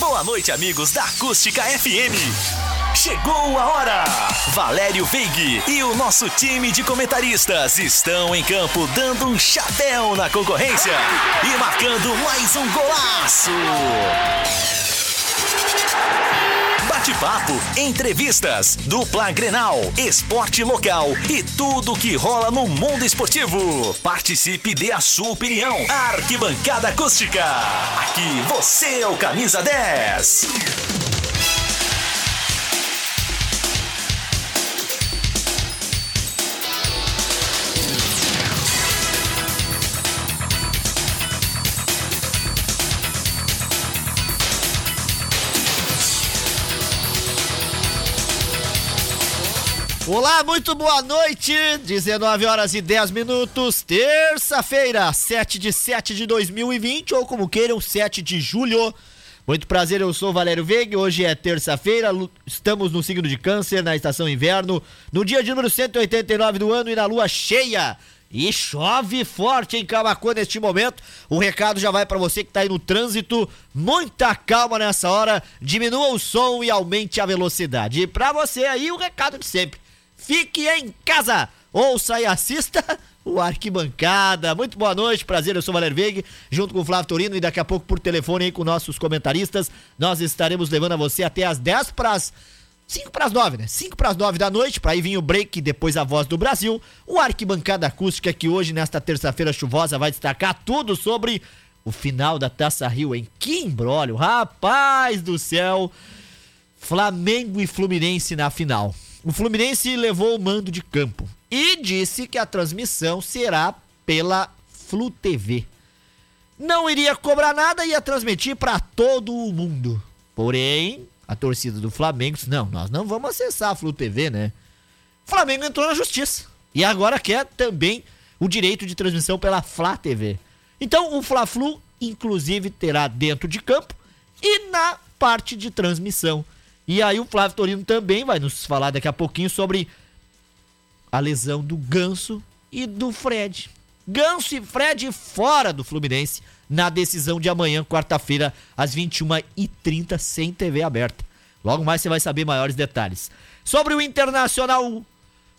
Boa noite, amigos da Acústica FM. Chegou a hora! Valério Veig e o nosso time de comentaristas estão em campo dando um chapéu na concorrência e marcando mais um golaço! Bate-papo, entrevistas, dupla Grenal, esporte local e tudo que rola no mundo esportivo. Participe dê a sua opinião. Arquibancada Acústica. Aqui você é o camisa 10. Olá, muito boa noite. 19 horas e 10 minutos, terça-feira, 7 de 7 de 2020, ou como queiram, 7 de julho. Muito prazer, eu sou Valério Veiga. Hoje é terça-feira, estamos no signo de Câncer, na estação inverno, no dia de número 189 do ano e na lua cheia. E chove forte em Camacuã neste momento. O recado já vai para você que está aí no trânsito. Muita calma nessa hora. Diminua o som e aumente a velocidade. E para você aí o recado de sempre fique em casa. Ouça e assista o Arquibancada. Muito boa noite, prazer, eu sou Valer Veig, junto com o Flávio Torino e daqui a pouco por telefone aí com nossos comentaristas. Nós estaremos levando a você até as 10 para as 5 para as 9, né? 5 para as 9 da noite, para aí vir o break depois a voz do Brasil. O Arquibancada Acústica que hoje, nesta terça-feira chuvosa, vai destacar tudo sobre o final da Taça Rio, em que embrólio, rapaz do céu! Flamengo e Fluminense na final. O Fluminense levou o mando de campo e disse que a transmissão será pela Flu TV. Não iria cobrar nada e ia transmitir para todo o mundo. Porém, a torcida do Flamengo disse: não, nós não vamos acessar a Flu TV, né? O Flamengo entrou na justiça e agora quer também o direito de transmissão pela Flá TV. Então, o Fla-Flu, inclusive, terá dentro de campo e na parte de transmissão. E aí o Flávio Torino também vai nos falar daqui a pouquinho sobre a lesão do Ganso e do Fred. Ganso e Fred fora do Fluminense na decisão de amanhã, quarta-feira, às 21h30, sem TV aberta. Logo mais você vai saber maiores detalhes. Sobre o Internacional,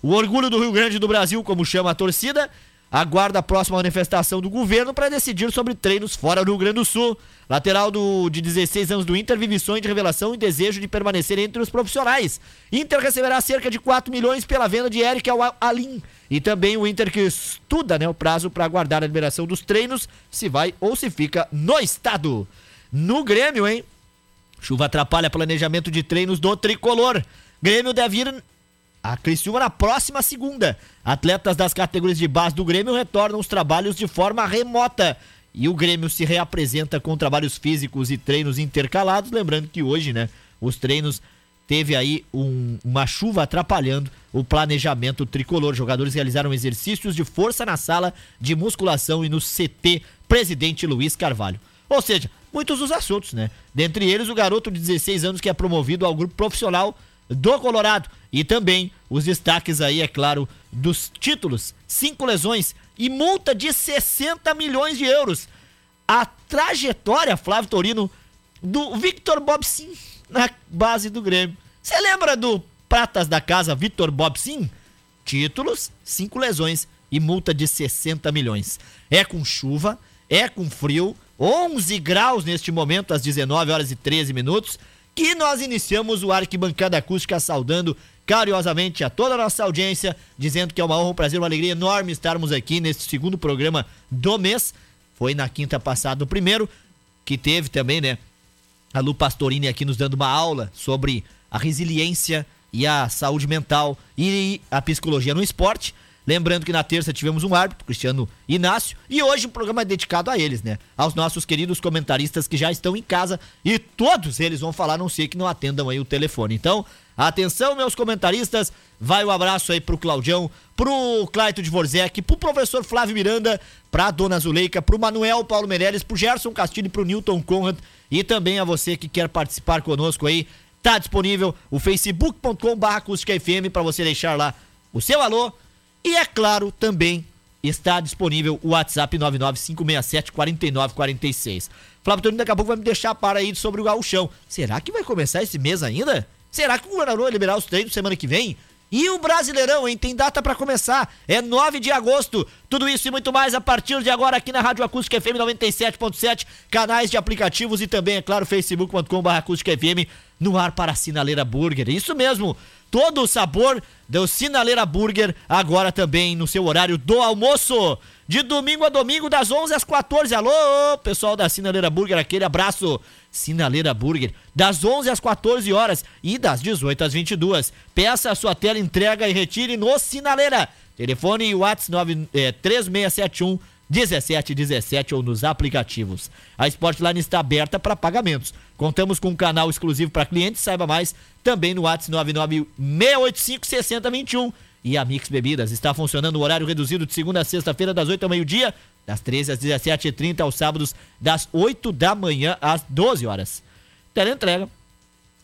o orgulho do Rio Grande do Brasil, como chama a torcida, aguarda a próxima manifestação do governo para decidir sobre treinos fora do Rio Grande do Sul. Lateral do, de 16 anos do Inter vive sonho de revelação e desejo de permanecer entre os profissionais. Inter receberá cerca de 4 milhões pela venda de Eric ao Alim. E também o Inter que estuda né, o prazo para aguardar a liberação dos treinos, se vai ou se fica no estado. No Grêmio, hein? Chuva atrapalha planejamento de treinos do tricolor. Grêmio deve ir a Criciúma na próxima segunda. Atletas das categorias de base do Grêmio retornam os trabalhos de forma remota. E o Grêmio se reapresenta com trabalhos físicos e treinos intercalados. Lembrando que hoje, né, os treinos teve aí um, uma chuva atrapalhando o planejamento tricolor. Jogadores realizaram exercícios de força na sala de musculação e no CT Presidente Luiz Carvalho. Ou seja, muitos os assuntos, né? Dentre eles, o garoto de 16 anos que é promovido ao grupo profissional do Colorado. E também os destaques aí, é claro, dos títulos, cinco lesões e multa de 60 milhões de euros. A trajetória, Flávio Torino, do Victor Bobsin na base do Grêmio. Você lembra do Pratas da Casa Victor Bobsin? Títulos, cinco lesões e multa de 60 milhões. É com chuva, é com frio, 11 graus neste momento, às 19 horas e 13 minutos que nós iniciamos o Arquibancada Acústica saudando carinhosamente a toda a nossa audiência, dizendo que é uma honra, um prazer, uma alegria enorme estarmos aqui neste segundo programa do mês. Foi na quinta passada o primeiro, que teve também, né, a Lu Pastorini aqui nos dando uma aula sobre a resiliência e a saúde mental e a psicologia no esporte. Lembrando que na terça tivemos um árbitro, Cristiano Inácio, e hoje o programa é dedicado a eles, né? Aos nossos queridos comentaristas que já estão em casa e todos eles vão falar, não sei que não atendam aí o telefone. Então, atenção, meus comentaristas, vai o um abraço aí pro Claudião, pro Claito de Vorzec, pro professor Flávio Miranda, pra Dona Zuleika, pro Manuel Paulo Meirelles, pro Gerson Castilho e pro Newton Conrad e também a você que quer participar conosco aí. Tá disponível o facebook.com/acústicafm para você deixar lá o seu alô e é claro também está disponível o WhatsApp 995674946. Flávio Torino daqui a pouco vai me deixar para aí sobre o gauchão. Será que vai começar esse mês ainda? Será que o governador vai liberar os treinos semana que vem? E o Brasileirão, hein? Tem data para começar. É 9 de agosto. Tudo isso e muito mais a partir de agora aqui na Rádio Acústica FM 97.7, canais de aplicativos e também, é claro, facebook.com.br acústica FM no ar para a Sinaleira Burger. Isso mesmo. Todo o sabor do Sinaleira Burger agora também no seu horário do almoço. De domingo a domingo, das 11 às 14. Alô, pessoal da Sinaleira Burger, aquele abraço. Sinaleira Burger, das 11 às 14 horas e das 18 às 22. Peça a sua tela, entrega e retire no Sinaleira. Telefone e WhatsApp é, 3671 1717 ou nos aplicativos. A Sportline está aberta para pagamentos. Contamos com um canal exclusivo para clientes, saiba mais também no WhatsApp 99685 6021. E a Mix Bebidas está funcionando o horário reduzido de segunda a sexta-feira, das 8 ao meio-dia, das 13 às 17h30, aos sábados, das 8 da manhã às 12 horas. Teleentrega.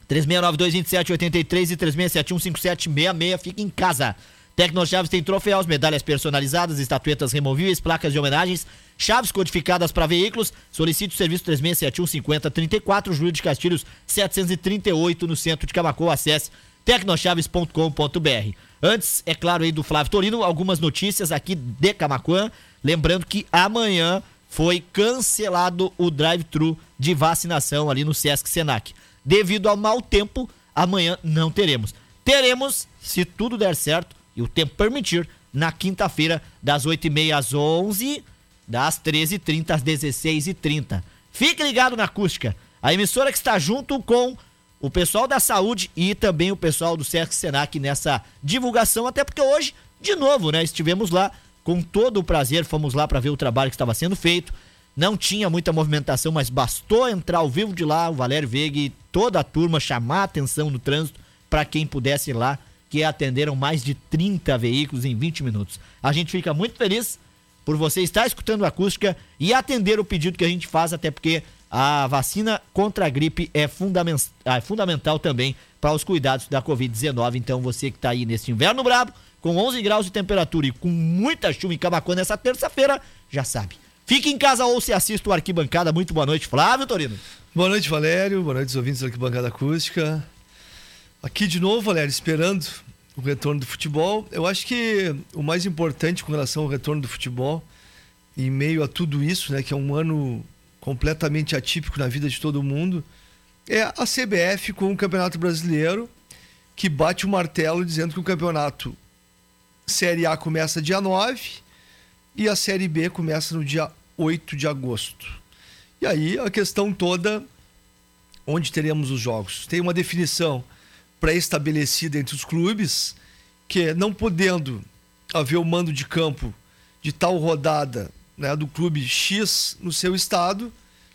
3692-2783 e 3671-5766. Fica em casa. Tecnochaves tem troféus, medalhas personalizadas, estatuetas removíveis, placas de homenagens, chaves codificadas para veículos. Solicite o serviço 3671 5034, Júlio de Castilhos 738, no centro de Camacô. Acesse tecnochaves.com.br. Antes, é claro, aí do Flávio Torino, algumas notícias aqui de Camacuã. Lembrando que amanhã foi cancelado o drive-thru de vacinação ali no Sesc Senac. Devido ao mau tempo, amanhã não teremos. Teremos, se tudo der certo e o tempo permitir, na quinta-feira, das 8h30 às 11 das 13h30 às 16h30. Fique ligado na acústica. A emissora que está junto com o pessoal da saúde e também o pessoal do Sesc Senac nessa divulgação, até porque hoje, de novo, né, estivemos lá com todo o prazer, fomos lá para ver o trabalho que estava sendo feito. Não tinha muita movimentação, mas bastou entrar ao vivo de lá, o Valério Veiga e toda a turma chamar a atenção no trânsito para quem pudesse ir lá, que atenderam mais de 30 veículos em 20 minutos. A gente fica muito feliz por você estar escutando a acústica e atender o pedido que a gente faz, até porque a vacina contra a gripe é, fundament, é fundamental também para os cuidados da Covid-19. Então, você que está aí nesse inverno brabo, com 11 graus de temperatura e com muita chuva em Camacuã nessa terça-feira, já sabe. Fique em casa ou se assista o Arquibancada. Muito boa noite, Flávio Torino. Boa noite, Valério. Boa noite, os ouvintes da Arquibancada Acústica. Aqui de novo, Valério, esperando o retorno do futebol. Eu acho que o mais importante com relação ao retorno do futebol, em meio a tudo isso, né, que é um ano completamente atípico na vida de todo mundo, é a CBF com o Campeonato Brasileiro, que bate o martelo dizendo que o campeonato Série A começa dia 9 e a Série B começa no dia 8 de agosto. E aí a questão toda, onde teremos os jogos? Tem uma definição pré-estabelecida entre os clubes, que não podendo haver o mando de campo de tal rodada né, do clube X no seu estado,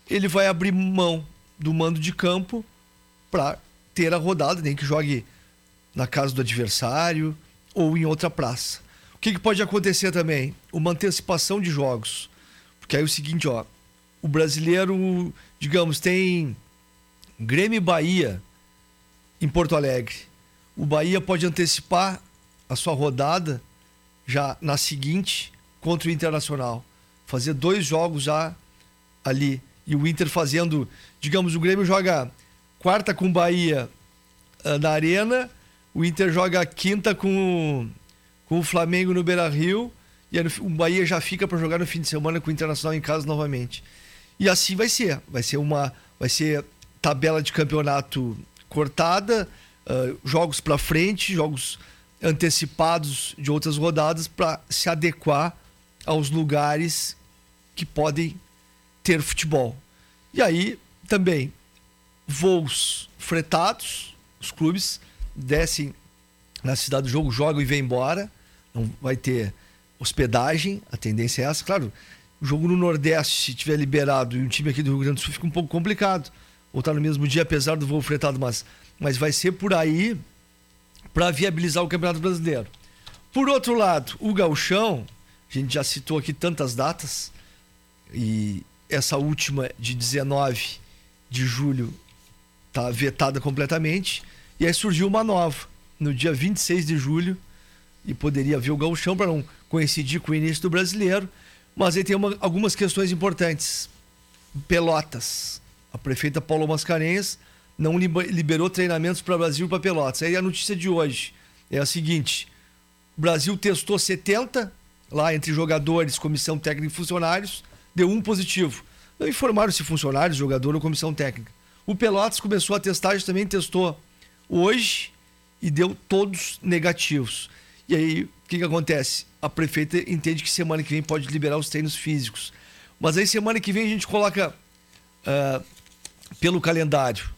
ele vai abrir mão do mando de campo para ter a rodada, nem que jogue na casa do adversário ou em outra praça. O que, que pode acontecer também? Uma antecipação de jogos. Porque aí é o seguinte, ó, o brasileiro, digamos, tem Grêmio e Bahia em Porto Alegre. O Bahia pode antecipar a sua rodada já na seguinte contra o Internacional fazer dois jogos já ali. E o Inter fazendo, digamos, o Grêmio joga quarta com o Bahia uh, na Arena, o Inter joga quinta com, com o Flamengo no Beira Rio, e o Bahia já fica para jogar no fim de semana com o Internacional em casa novamente. E assim vai ser. Vai ser uma. Vai ser tabela de campeonato cortada, uh, jogos para frente, jogos antecipados de outras rodadas para se adequar aos lugares que podem ter futebol. E aí também voos fretados, os clubes descem na cidade do jogo, jogam e vêm embora. Não vai ter hospedagem, a tendência é essa. Claro, o jogo no Nordeste, se tiver liberado e um time aqui do Rio Grande do Sul, fica um pouco complicado. Voltar no mesmo dia, apesar do voo fretado, mas, mas vai ser por aí para viabilizar o Campeonato Brasileiro. Por outro lado, o Gauchão, a gente já citou aqui tantas datas, e essa última de 19 de julho está vetada completamente. E aí surgiu uma nova. No dia 26 de julho, e poderia ver o gauchão para não coincidir com o início do brasileiro. Mas aí tem uma, algumas questões importantes. Pelotas. A prefeita Paula Mascarenhas não liberou treinamentos para Brasil e para Pelotas. Aí a notícia de hoje é a seguinte: o Brasil testou 70 lá entre jogadores, comissão técnica e funcionários, deu um positivo. Não informaram se funcionários, jogador ou comissão técnica. O Pelotas começou a testagem, também testou hoje e deu todos negativos. E aí, o que, que acontece? A prefeita entende que semana que vem pode liberar os treinos físicos. Mas aí, semana que vem, a gente coloca uh, pelo calendário.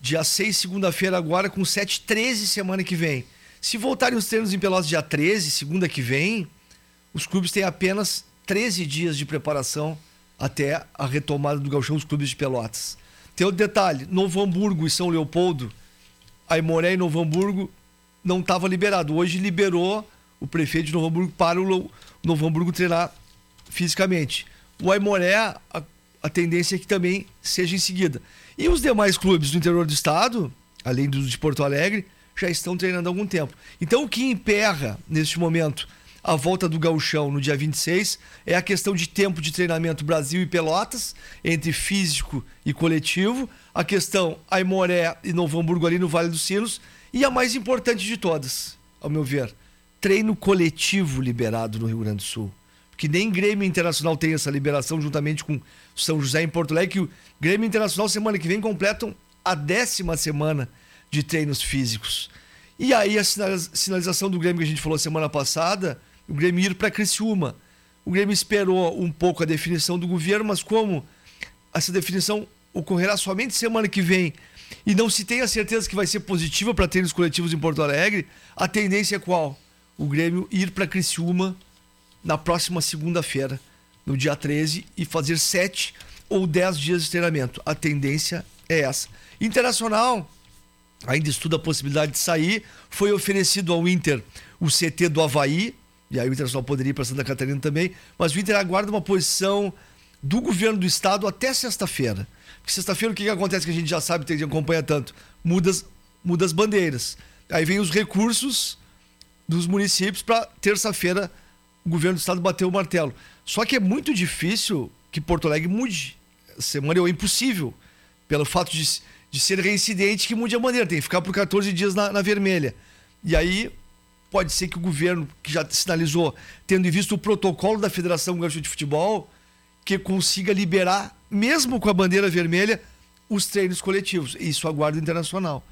Dia 6, segunda-feira, agora, com 7, 13 semana que vem. Se voltarem os treinos em Pelotas dia 13, segunda que vem, os clubes têm apenas 13 dias de preparação até a retomada do galchão dos clubes de Pelotas. Tem outro detalhe: Novo Hamburgo e São Leopoldo, Aimoré e Novo Hamburgo não estava liberado. Hoje liberou o prefeito de Novo Hamburgo para o Novo Hamburgo treinar fisicamente. O Aimoré, a, tendência é que também seja em seguida. E os demais clubes do interior do estado, além dos de Porto Alegre, já estão treinando há algum tempo. Então o que emperra neste momento a volta do gauchão no dia 26 é a questão de tempo de treinamento Brasil e Pelotas, entre físico e coletivo, a questão Aimoré e Novo Hamburgo ali no Vale dos Sinos, e a mais importante de todas, ao meu ver, treino coletivo liberado no Rio Grande do Sul. Porque nem Grêmio Internacional tem essa liberação juntamente com São José em Porto Alegre, que o Grêmio Internacional semana que vem completam a décima semana de treinos físicos. E aí a sinalização do Grêmio que a gente falou semana passada, o Grêmio ir para Criciúma. O Grêmio esperou um pouco a definição do governo, mas como essa definição ocorrerá somente semana que vem e não se tem a certeza que vai ser positiva para treinos coletivos em Porto Alegre, a tendência é qual? O Grêmio ir para Criciúma na próxima segunda-feira, no dia 13, e fazer sete ou dez dias de treinamento. A tendência é essa. Internacional ainda estuda a possibilidade de sair. Foi oferecido ao Inter o CT do Havaí, e aí o Internacional poderia ir para Santa Catarina também, mas o Inter aguarda uma posição do governo do estado até sexta-feira. Porque sexta-feira o que, que acontece que a gente já sabe, que acompanha tanto? Muda, muda as bandeiras. Aí vem os recursos dos municípios para terça-feira o governo do estado bater o martelo. Só que é muito difícil que Porto Alegre mude. Semana é impossível. Pelo fato de, de ser reincidente que mude a bandeira. Tem que ficar por 14 dias na, na vermelha. E aí pode ser que o governo, que já sinalizou, tendo visto o protocolo da Federação Gaúcha de Futebol, que consiga liberar, mesmo com a bandeira vermelha, os treinos coletivos. Isso aguarda internacional.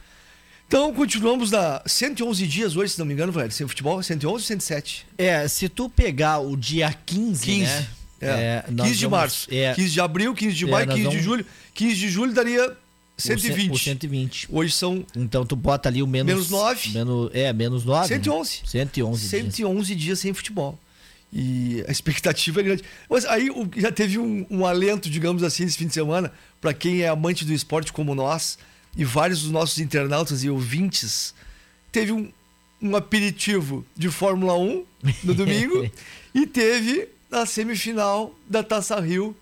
Então, continuamos na 111 dias hoje, se não me engano, Valério, sem futebol, 111 ou 107? É, se tu pegar o dia 15, 15 né? É, é 15 de vamos, março, é, 15 de abril, 15 de é, maio, 15 vamos... de julho. 15 de julho daria 120. O 120. Hoje são. Então tu bota ali o menos. Menos 9. Menos, é, menos 9. 111. Né? 111. 111 dias. dias sem futebol. E a expectativa é grande. Mas aí já teve um, um alento, digamos assim, esse fim de semana, para quem é amante do esporte como nós, e vários dos nossos internautas e ouvintes, teve um, um aperitivo de Fórmula 1 no domingo e teve a semifinal da Taça Rio,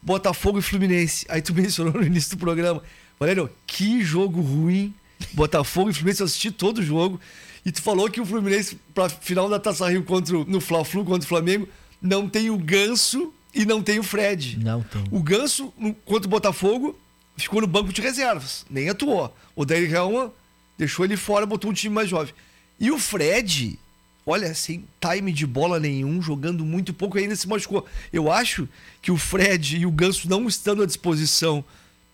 Botafogo e Fluminense. Aí tu mencionou no início do programa. Valério, que jogo ruim. Botafogo e Fluminense, eu assisti todo o jogo. E tu falou que o Fluminense, pra final da Taça Rio contra, no Fla-Flu contra o Flamengo, não tem o Ganso e não tem o Fred. Não tem. O Ganso, contra o Botafogo, ficou no banco de reservas, nem atuou. O Daí Helma deixou ele fora, botou um time mais jovem. E o Fred, olha, sem time de bola nenhum, jogando muito pouco, ainda se machucou. Eu acho que o Fred e o Ganso não estando à disposição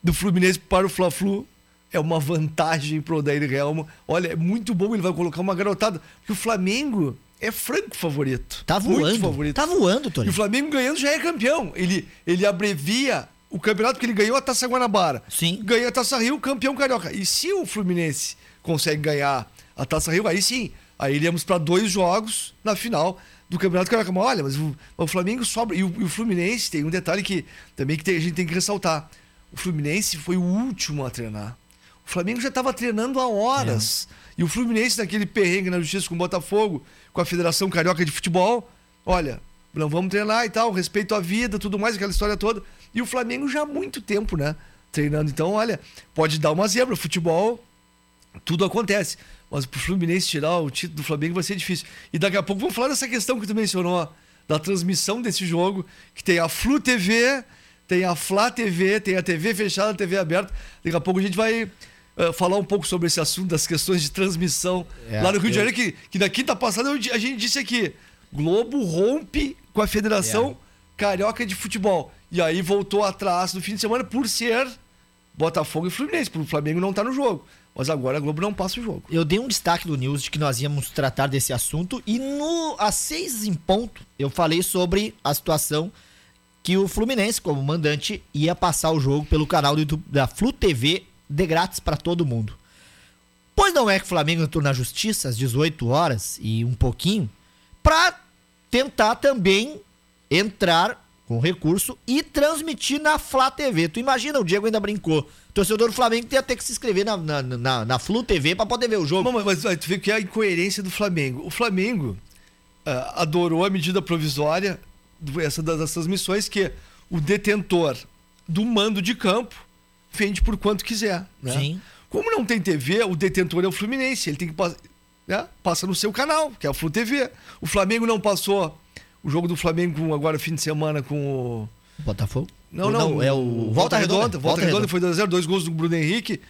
do Fluminense para o Fla-Flu é uma vantagem pro Odair Helmo. Olha, é muito bom, ele vai colocar uma garotada. Porque o Flamengo é franco favorito. Tá voando. Muito favorito. Tá voando, Tony. E o Flamengo ganhando já é campeão. Ele, ele abrevia o campeonato que ele ganhou a Taça Guanabara. Sim. Ganha a Taça Rio, campeão carioca. E se o Fluminense consegue ganhar a Taça Rio, aí sim. Aí iremos para dois jogos na final do Campeonato Carioca. Mas olha, mas o, o Flamengo sobra. E o, e o, Fluminense tem um detalhe que também que tem, a gente tem que ressaltar. O Fluminense foi o último a treinar. O Flamengo já estava treinando há horas. É. E o Fluminense, naquele perrengue na justiça com o Botafogo, com a Federação Carioca de Futebol, olha, não vamos treinar e tal, respeito à vida, tudo mais, aquela história toda. E o Flamengo já há muito tempo, né? Treinando. Então, olha, pode dar uma zebra. Futebol, tudo acontece. mas pro Fluminense tirar o título do Flamengo vai ser difícil. E daqui a pouco vamos falar dessa questão que tu mencionou, da transmissão desse jogo, que tem a Flu TV, tem a Flá TV, tem a TV fechada, a TV aberta. Daqui a pouco a gente vai uh, falar um pouco sobre esse assunto das questões de transmissão é, lá no Rio de Janeiro, que, que na quinta passada a gente disse aqui, Globo rompe com a Federação é. Carioca de Futebol. E aí voltou atrás no fim de semana por ser Botafogo e Fluminense, porque o Flamengo não tá no jogo. Mas agora a Globo não passa o jogo. Eu dei um destaque do News de que nós íamos tratar desse assunto e no às seis em ponto eu falei sobre a situação que o Fluminense, como mandante, ia passar o jogo pelo canal do YouTube da Flu TV de grátis para todo mundo. Pois não é que o Flamengo entrou na justiça às 18 horas e um pouquinho para tentar também entrar com recurso e transmitir na Flá TV. Tu imagina, o Diego ainda brincou. O torcedor do Flamengo ia ter que se inscrever na, na, na, na Flu TV para poder ver o jogo. Mas, mas, mas, tu vê que é a incoerência do Flamengo. O Flamengo uh, adorou a medida provisória, essa das, das transmissões, que o detentor do mando de campo vende por quanto quiser. Né? Sim. Como não tem TV, o detentor é o Fluminense. Ele tem que passar. Né? Passa no seu canal, que é a Flu TV. O Flamengo não passou o jogo do Flamengo agora fim de semana com o. Botafogo? Não, não, não, é o Volta, Volta Redonda. Redonda. Volta, Redonda, foi 2x0, dois gols do Bruno Henrique,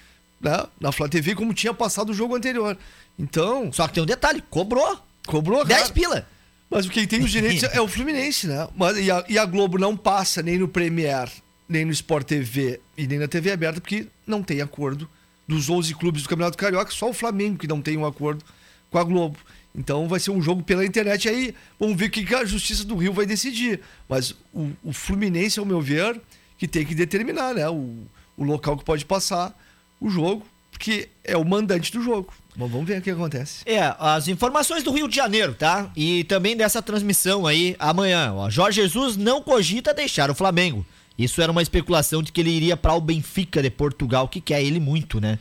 né? Na Flá TV, como tinha passado o jogo anterior. Então. Só que tem um detalhe: cobrou. Cobrou, 10 pila. Mas quem tem os direitos é o Fluminense, né? Mas, e, a, e a Globo não passa nem no Premier, nem no Sport TV e nem na TV aberta, porque não tem acordo dos 11 clubes do Campeonato Carioca, só o Flamengo que não tem um acordo com a Globo. Então vai ser um jogo pela internet aí. Vamos ver o que a Justiça do Rio vai decidir. Mas o, o Fluminense, ao meu ver, que tem que determinar né? o, o local que pode passar o jogo, porque é o mandante do jogo. Mas vamos ver o que acontece. É, as informações do Rio de Janeiro, tá? E também dessa transmissão aí amanhã. Ó, Jorge Jesus não cogita deixar o Flamengo. Isso era uma especulação de que ele iria para o Benfica de Portugal, que quer ele muito, né?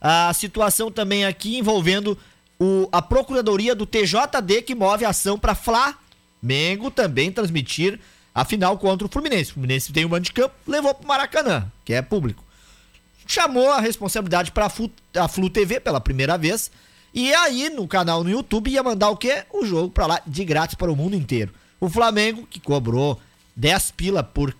A situação também aqui envolvendo o, a Procuradoria do TJD que move a ação para Flamengo também transmitir a final contra o Fluminense. O Fluminense tem um mando de campo, levou para o Maracanã, que é público. Chamou a responsabilidade para a Flu TV pela primeira vez. E aí, no canal no YouTube, ia mandar o quê? O jogo para lá de grátis para o mundo inteiro. O Flamengo, que cobrou 10 pila por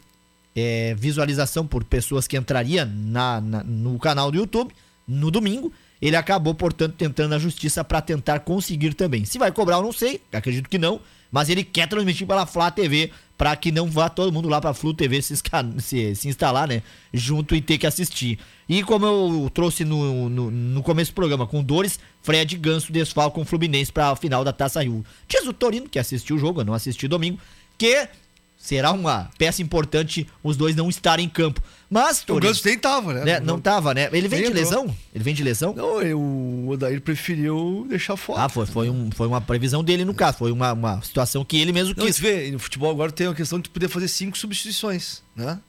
é, visualização por pessoas que entrariam na, na, no canal do YouTube no domingo, ele acabou, portanto, tentando a justiça para tentar conseguir também. Se vai cobrar, eu não sei, acredito que não, mas ele quer transmitir pela Flá TV para que não vá todo mundo lá para Flu TV se, se, se, instalar, né, junto e ter que assistir. E como eu trouxe no, no, no começo do programa, com dores, Fred Ganso desfalca o Fluminense para a final da Taça Rio. Diz o Torino, que assistiu o jogo, eu não assisti domingo, que será uma peça importante os dois não estarem em campo. Mas. O Ganso nem tava, né? né? Não tava, né? Ele vem de lesão? Ele vem de lesão? Não, o Odair preferiu deixar fora. Ah, foi, foi, um, foi uma previsão dele no caso. Foi uma, uma situação que ele mesmo quis. Não, vê, no futebol agora tem a questão de poder fazer cinco substituições, né?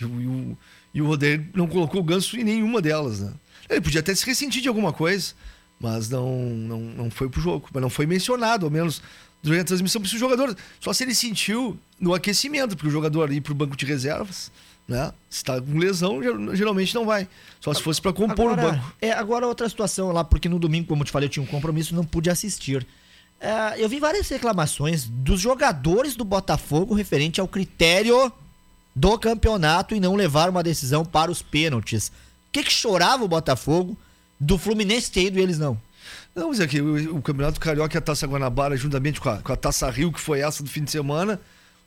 E, e, o, e o Odair não colocou o Ganso em nenhuma delas, né? Ele podia até se ressentir de alguma coisa, mas não, não, não foi pro jogo. Mas não foi mencionado, ao menos durante a transmissão, porque o jogador. Só se ele sentiu no aquecimento, porque o jogador ir pro banco de reservas né? Se tá com lesão, geralmente não vai. Só se fosse para compor agora, o banco. É, agora outra situação lá, porque no domingo, como eu te falei, eu tinha um compromisso, não pude assistir. É, eu vi várias reclamações dos jogadores do Botafogo referente ao critério do campeonato e não levar uma decisão para os pênaltis. O que, que chorava o Botafogo do Fluminense ter ido e eles não? Não, mas é que o, o Campeonato Carioca e a Taça Guanabara, juntamente com a, com a Taça Rio, que foi essa do fim de semana,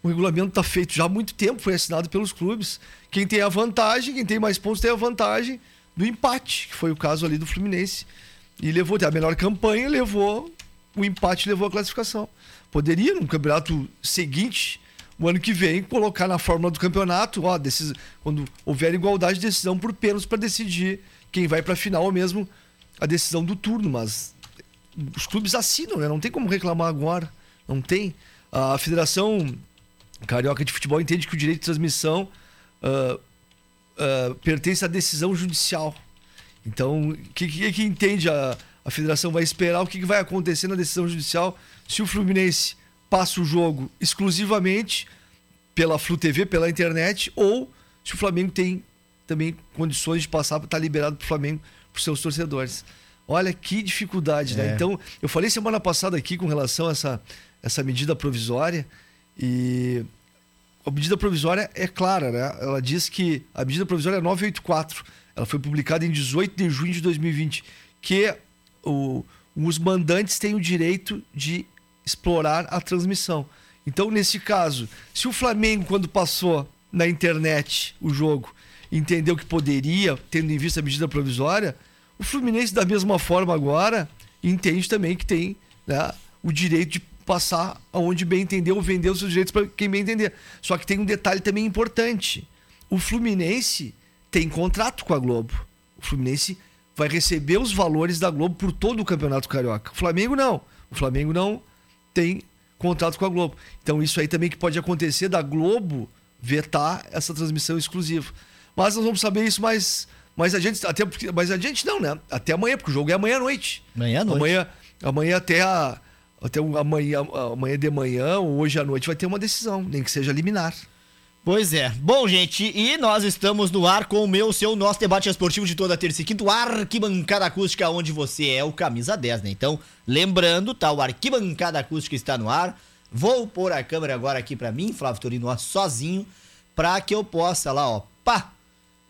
o regulamento está feito já há muito tempo, foi assinado pelos clubes. Quem tem a vantagem, quem tem mais pontos, tem a vantagem do empate, que foi o caso ali do Fluminense. E levou, a melhor campanha, levou o empate, levou a classificação. Poderia, no campeonato seguinte, o ano que vem, colocar na fórmula do campeonato, ó, desses, quando houver igualdade de decisão por pênaltis para decidir quem vai para a final ou mesmo a decisão do turno. Mas os clubes assinam, né? Não tem como reclamar agora. Não tem. A federação Carioca de Futebol entende que o direito de transmissão uh, uh, pertence à decisão judicial. Então, o que, que, que, entende a, a federação? Vai esperar o que, que vai acontecer na decisão judicial se o Fluminense passa o jogo exclusivamente pela Flu TV, pela internet, ou se o Flamengo tem também condições de passar, estar tá liberado para o Flamengo, para os seus torcedores. Olha que dificuldade, né? É. Então, eu falei semana passada aqui com relação a essa, essa medida provisória e a medida provisória é clara, né? Ela diz que a medida provisória é 984. Ela foi publicada em 18 de junho de 2020, que o, os mandantes têm o direito de explorar a transmissão. Então, nesse caso, se o Flamengo, quando passou na internet o jogo, entendeu que poderia, tendo em vista a medida provisória, o Fluminense, da mesma forma agora, entende também que tem né, o direito de passar aonde bem entender ou vender os seus direitos para quem bem entender. Só que tem um detalhe também importante. O Fluminense tem contrato com a Globo. O Fluminense vai receber os valores da Globo por todo o Campeonato Carioca. O Flamengo não. O Flamengo não tem contrato com a Globo. Então isso aí também que pode acontecer da Globo vetar essa transmissão exclusiva. Mas nós vamos saber isso mais mais adiante, até porque, mais adiante não, né? Até amanhã, porque o jogo é amanhã à noite. Amanhã à noite. Amanhã, amanhã até a até o- amanhã, amanhã de manhã ou hoje à noite vai ter uma decisão, nem que seja liminar. Pois é. Bom, gente, e nós estamos no ar com o meu, seu, nosso debate esportivo de toda terça e quinta, o Arquibancada Acústica, onde você é o camisa 10, né? Então, lembrando, tá? O Arquibancada Acústica está no ar. Vou pôr a câmera agora aqui pra mim, Flávio Torino, sozinho, pra que eu possa lá, ó, pá,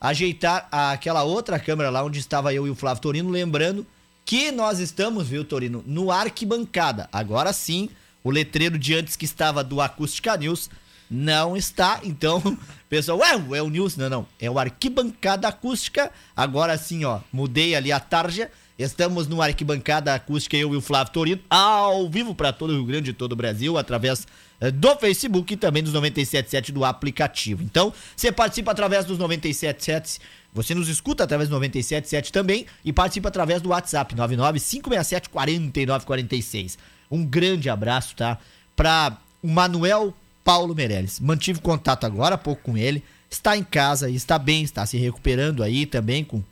ajeitar aquela outra câmera lá onde estava eu e o Flávio Torino, lembrando que nós estamos, viu, Torino, no Arquibancada. Agora sim, o letreiro de antes que estava do Acústica News não está. Então, pessoal, ué, é o News? Não, não. É o Arquibancada Acústica. Agora sim, ó, mudei ali a tarja. Estamos no Arquibancada Acústica, eu e o Flávio Torino, ao vivo para todo o Rio Grande e todo o Brasil, através do Facebook e também dos 97.7 do aplicativo. Então, você participa através dos 97.7, você nos escuta através do 97.7 também e participa através do WhatsApp 995674946. Um grande abraço, tá? Para o Manuel Paulo Meirelles. Mantive contato agora há pouco com ele, está em casa e está bem, está se recuperando aí também com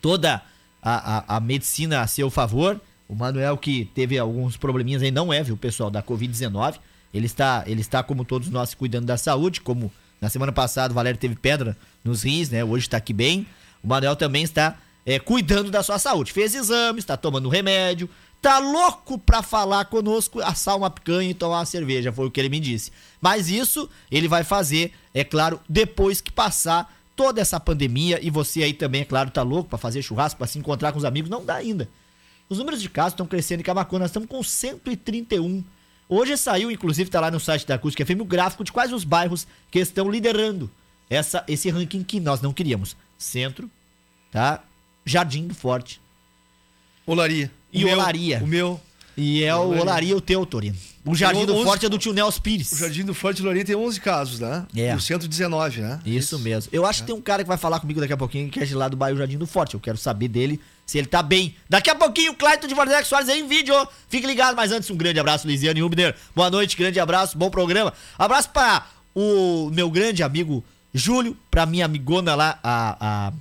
toda a, a, a medicina a seu favor. O Manuel que teve alguns probleminhas aí, não é, viu, pessoal, da Covid-19. Ele está, ele está, como todos nós, cuidando da saúde, como na semana passada o Valério teve pedra nos rins, né? Hoje está aqui bem. O Manuel também está é, cuidando da sua saúde. Fez exames, está tomando remédio, tá louco pra falar conosco, assar uma picanha e tomar uma cerveja, foi o que ele me disse. Mas isso ele vai fazer, é claro, depois que passar toda essa pandemia e você aí também, é claro, tá louco pra fazer churrasco, pra se encontrar com os amigos, não dá ainda. Os números de casos estão crescendo em Camacuã, nós estamos com 131. Hoje saiu, inclusive, tá lá no site da Acústica FM, o gráfico de quais os bairros que estão liderando essa, esse ranking que nós não queríamos. Centro, tá? Jardim do Forte. Olaria. E O meu- Olaria. O meu. E é o Olaria. Olaria o teu, Torino. O Jardim do onze- Forte é do tio Nelson Pires. O Jardim do Forte Olaria tem 11 casos, né? É. E o centro 19, né? Isso mesmo. Eu acho que tem um cara que vai falar comigo daqui a pouquinho que é de lá do bairro Jardim do Forte. Eu quero saber dele se ele tá bem. Daqui a pouquinho o Clayton de Valdec Soares aí em vídeo. Fique ligado, mas antes um grande abraço, Lisiane Rubner. Boa noite, grande abraço, bom programa. Abraço para o meu grande amigo Júlio, pra minha amigona lá, a, a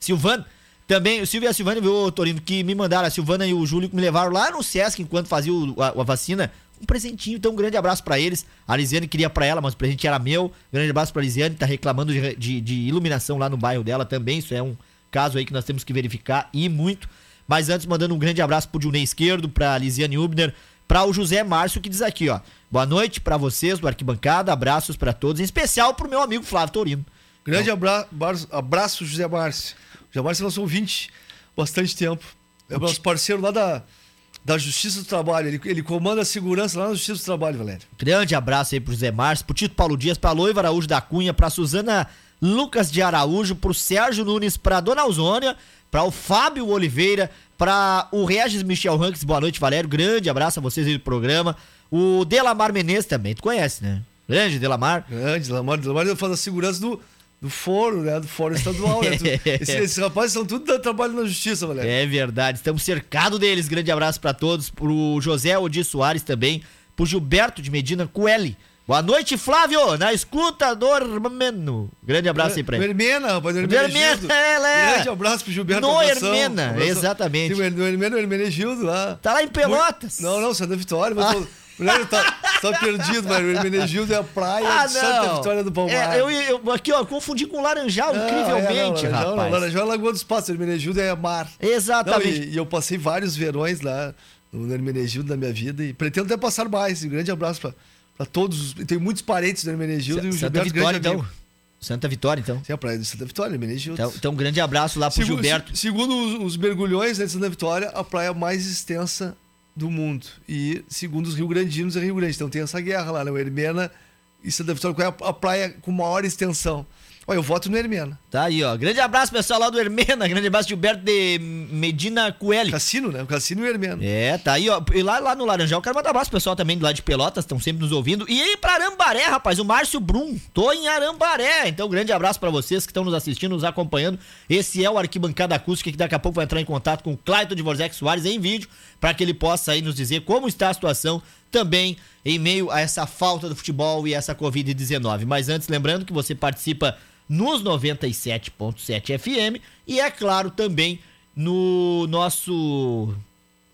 Silvana. Também, o Silvio e a Silvana, viu, Torino, que me mandaram, a Silvana e o Júlio que me levaram lá no Sesc enquanto fazia o- a, a vacina. Um presentinho, então um grande abraço pra eles. A Lisiane queria pra ela, mas o presente era meu. Grande abraço pra Lisiane, tá reclamando de, de- de iluminação lá no bairro dela também. Isso é um caso aí que nós temos que verificar e muito. Mas antes, mandando um grande abraço pro Junei Esquerdo, pra Lisiane Ubner, pra o José Márcio, que diz aqui, ó. Boa noite pra vocês do Arquibancada, abraços pra todos, em especial pro meu amigo Flávio Torino. Grande abra bar- abraço, José Márcio. José Márcio é nosso ouvinte bastante tempo. É o nosso parceiro lá da, da Justiça do Trabalho. Ele, ele comanda a segurança lá na Justiça do Trabalho, Valério. Grande abraço aí pro Zé Márcio, pro Tito Paulo Dias, pra Loiva Araújo da Cunha, pra Suzana Lucas de Araújo, pro Sérgio Nunes, pra Dona Auzônia, pra o Fábio Oliveira, pra o Regis Michel Ranks, boa noite, Valério. Grande abraço a vocês aí do programa. O Delamar Menezes também, tu conhece, né? Grande Delamar. Grande, Lamar. Lamar faz a segurança do, do fórum, né? Do fórum estadual, né? Tu- Esse- esses rapazes são tudo da trabalho na Justiça, Valério. É verdade, estamos cercados deles. Grande abraço pra todos. Pro José Odi Soares também. Pro Gilberto de Medina Coelho. Boa noite, Flávio. Na escuta do Hermeno. Grande abraço aí pra ele. Hermena, rapaz, o Do Hermena ela é. Grande abraço pro Gilberto No Abração. Hermena, Abração. exatamente. Sim, o Hermena, o Hermenegildo lá. Tá lá em Pelotas. Não, não, Santa Vitória. Mas Ah. tô- Mulher, tá, tá perdido, mas o Hermenegildo é a praia ah, de Santa Vitória do Palmar. É, eu, eu, aqui, ó, confundi com Laranjal, não, incrivelmente, é, não, Laranjal, rapaz. Não, Laranjal é Lagoa dos Passos, Hermenegildo é mar. Exatamente. Não, e, e, eu passei vários verões lá no Hermenegildo na minha vida e pretendo até passar mais. Um grande abraço pra, pra todos. Tenho muitos parentes no Hermenegildo e o Gilberto Vitória, grande então. Santa Vitória, então. Sim, a praia de Santa Vitória, Hermenegildo. Então, então, um grande abraço lá pro segundo, Gilberto. Segundo os, os mergulhões né, de Santa Vitória, a praia mais extensa do mundo. E, segundo os rio-grandinos, é Rio Grande. Então tem essa guerra lá, né? O Hermena e Santa Vitória, qual é a praia com maior extensão? Olha, eu voto no Hermena. Tá aí, ó. Grande abraço, pessoal lá do Hermena. Grande abraço, Gilberto de Medina Coelho. Cassino, né? O Cassino e o Hermena. É, tá aí, ó. E lá, lá no Laranjal, quero mandar abraço, pessoal também do lado de Pelotas, estão sempre nos ouvindo. E aí pra Arambaré, rapaz, o Márcio Brum. Tô em Arambaré. Então, grande abraço para vocês que estão nos assistindo, nos acompanhando. Esse é o Arquibancada Acústica, que daqui a pouco vai entrar em contato com o Clayton de Vorzec Soares em vídeo, para que ele possa aí nos dizer como está a situação também em meio a essa falta do futebol e essa Covid-19. Mas antes, lembrando que você participa nos 97.7 FM e é claro também no nosso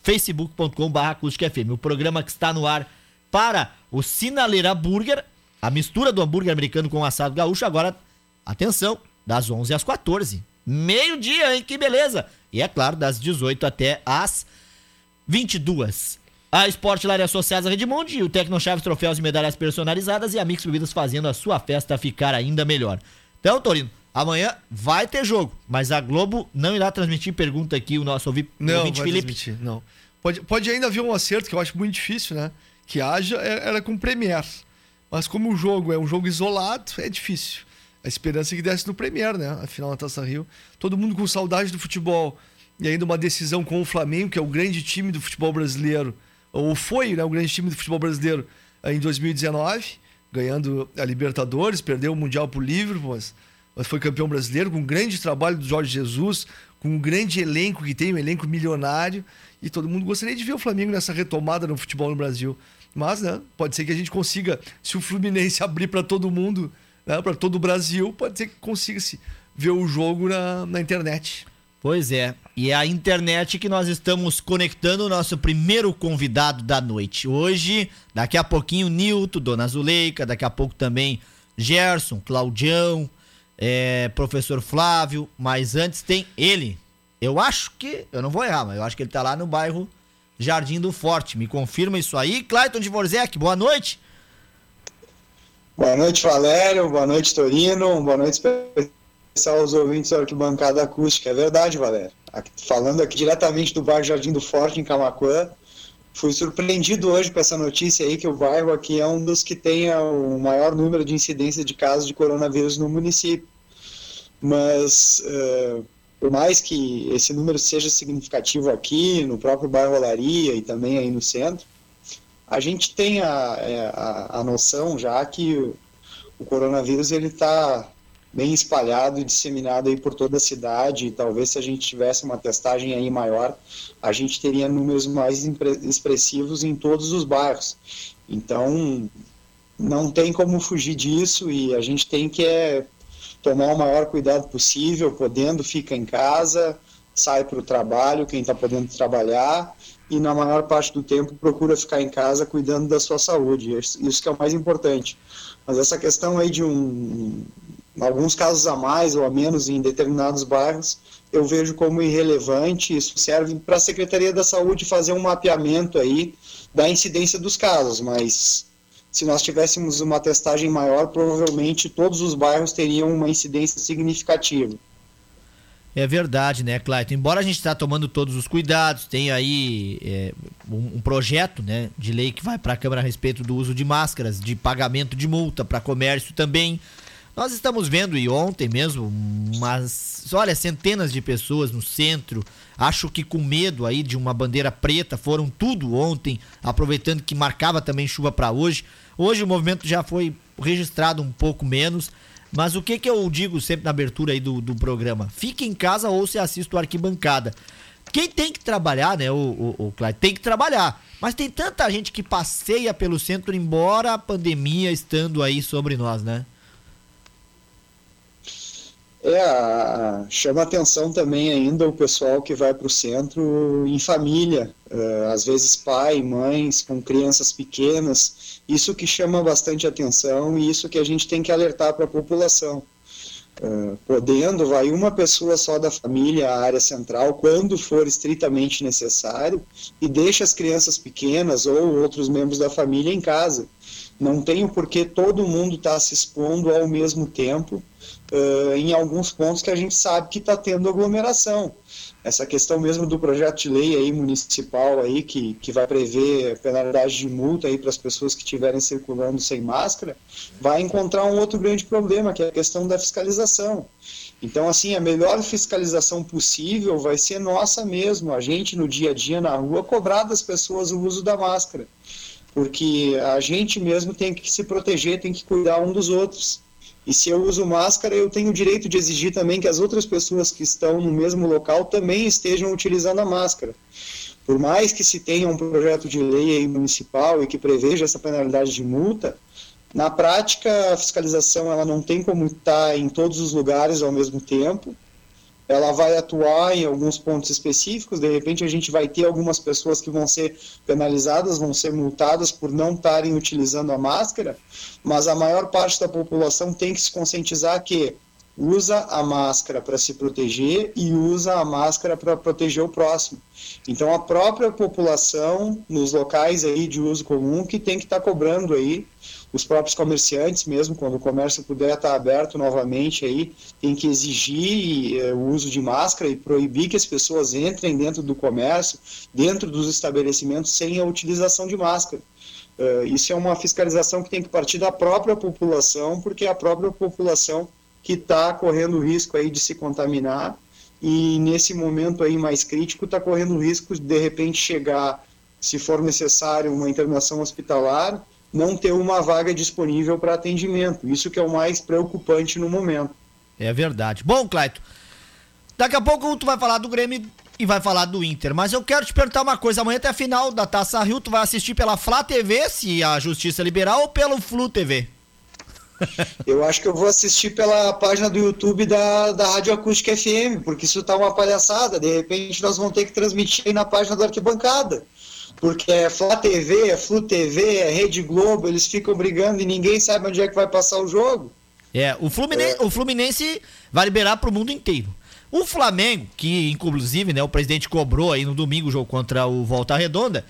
facebook.com.br FM, o programa que está no ar para o Sinaleira Burger, a mistura do hambúrguer americano com assado gaúcho, agora, atenção, das 11 às 14, meio-dia, hein, que beleza! E é claro, das 18 até as 22. A Esporte Lar Associados à Redmundo, o Tecnochaves Troféus e Medalhas Personalizadas e a Mix Bebidas fazendo a sua festa ficar ainda melhor. Então, Torino, amanhã vai ter jogo, mas a Globo não irá transmitir pergunta aqui, o nosso ouvi, não, ouvinte Felipe. Transmitir, não, pode, pode ainda haver um acerto, que eu acho muito difícil, né? Que haja, é, era com Premier. Mas como o jogo é um jogo isolado, é difícil. A esperança é que desse no Premier, né? Afinal, na Taça Rio. Todo mundo com saudade do futebol. E ainda uma decisão com o Flamengo, que é o grande time do futebol brasileiro. Ou foi, né? O grande time do futebol brasileiro em 2019 ganhando a Libertadores, perdeu o Mundial pro Liverpool, mas, mas foi campeão brasileiro, com um grande trabalho do Jorge Jesus, com um grande elenco que tem, um elenco milionário, e todo mundo gostaria de ver o Flamengo nessa retomada no futebol no Brasil. Mas, né, pode ser que a gente consiga, se o Fluminense abrir para todo mundo, né, para todo o Brasil, pode ser que consiga se ver o jogo na, na internet. Pois é, e é a internet que nós estamos conectando o nosso primeiro convidado da noite. Hoje, daqui a pouquinho, Nilton, Dona Zuleika, daqui a pouco também Gerson, Claudião, é, professor Flávio, mas antes tem ele. Eu acho que, eu não vou errar, mas eu acho que ele tá lá no bairro Jardim do Forte. Me confirma isso aí. Clayton de Vorzec, boa noite. Boa noite, Valério. Boa noite, Torino. Boa noite, aos ouvintes da arquibancada acústica. É verdade, Valério. Falando aqui diretamente do bairro Jardim do Forte, em Camacuã, fui surpreendido hoje com essa notícia aí que o bairro aqui é um dos que tem o maior número de incidência de casos de coronavírus no município. Mas, uh, por mais que esse número seja significativo aqui, no próprio bairro Olaria e também aí no centro, a gente tem a, é, a, a noção já que o, o coronavírus ele está bem espalhado e disseminado aí por toda a cidade. E talvez se a gente tivesse uma testagem aí maior, a gente teria números mais expressivos em todos os bairros. Então, não tem como fugir disso e a gente tem que é, tomar o maior cuidado possível, podendo fica em casa, sai para o trabalho, quem está podendo trabalhar e na maior parte do tempo procura ficar em casa cuidando da sua saúde. Isso que é o mais importante. Mas essa questão aí de um, alguns casos a mais ou a menos em determinados bairros, eu vejo como irrelevante. Isso serve para a Secretaria da Saúde fazer um mapeamento aí da incidência dos casos, mas se nós tivéssemos uma testagem maior, provavelmente todos os bairros teriam uma incidência significativa. É verdade, né, Clayton? Embora a gente está tomando todos os cuidados, tem aí é, um, um, projeto né, de lei que vai para a Câmara a respeito do uso de máscaras, de pagamento de multa para comércio também. Nós estamos vendo, e ontem mesmo, mas olha, centenas de pessoas no centro, acho que com medo aí de uma bandeira preta, foram tudo ontem, aproveitando que marcava também chuva para hoje. Hoje o movimento já foi registrado um pouco menos, mas o que que eu digo sempre na abertura aí do, do programa? Fique em casa ou se assista o arquibancada. Quem tem que trabalhar, né, o, o, o Clyde, tem que trabalhar. Mas tem tanta gente que passeia pelo centro, embora a pandemia estando aí sobre nós, né? É, chama atenção também ainda o pessoal que vai para o centro em família, uh, às vezes pai, mães com crianças pequenas, isso que chama bastante atenção e isso que a gente tem que alertar para a população. Uh, podendo, vai uma pessoa só da família à área central, quando for estritamente necessário, e deixa as crianças pequenas ou outros membros da família em casa. Não tem o porquê todo mundo estar tá se expondo ao mesmo tempo uh, em alguns pontos que a gente sabe que está tendo aglomeração. Essa questão mesmo do projeto de lei aí municipal aí que, que vai prever penalidade de multa aí para as pessoas que estiverem circulando sem máscara, vai encontrar um outro grande problema, que é a questão da fiscalização. Então, assim, a melhor fiscalização possível vai ser nossa mesmo, a gente no dia a dia na rua cobrar das pessoas o uso da máscara. Porque a gente mesmo tem que se proteger, tem que cuidar um dos outros. E se eu uso máscara, eu tenho o direito de exigir também que as outras pessoas que estão no mesmo local também estejam utilizando a máscara. Por mais que se tenha um projeto de lei municipal e que preveja essa penalidade de multa, na prática a fiscalização ela não tem como estar em todos os lugares ao mesmo tempo ela vai atuar em alguns pontos específicos, de repente a gente vai ter algumas pessoas que vão ser penalizadas, vão ser multadas por não estarem utilizando a máscara, mas a maior parte da população tem que se conscientizar que usa a máscara para se proteger e usa a máscara para proteger o próximo. Então a própria população nos locais aí de uso comum que tem que estar tá cobrando aí os próprios comerciantes mesmo, quando o comércio puder estar aberto novamente aí, tem que exigir eh, o uso de máscara e proibir que as pessoas entrem dentro do comércio, dentro dos estabelecimentos, sem a utilização de máscara. Uh, isso é uma fiscalização que tem que partir da própria população, porque é a própria população que está correndo risco aí de se contaminar e nesse momento aí mais crítico está correndo risco de de repente chegar, se for necessário, uma internação hospitalar não ter uma vaga disponível para atendimento. Isso que é o mais preocupante no momento. É verdade. Bom, Claito, daqui a pouco tu vai falar do Grêmio e vai falar do Inter, mas eu quero te perguntar uma coisa. Amanhã até a final da Taça Rio, tu vai assistir pela Flá TV, se a Justiça liberar, ou pelo Flu TV? Eu acho que eu vou assistir pela página do YouTube da, da Rádio Acústica FM, porque isso tá uma palhaçada. De repente nós vamos ter que transmitir aí na página da arquibancada porque é Flá TV, é Flu TV, é Rede Globo, eles ficam brigando e ninguém sabe onde é que vai passar o jogo. É, o Fluminense, é. o Fluminense vai liberar para o mundo inteiro. O Flamengo, que inclusive né, o presidente cobrou aí no domingo o jogo contra o Volta Redonda,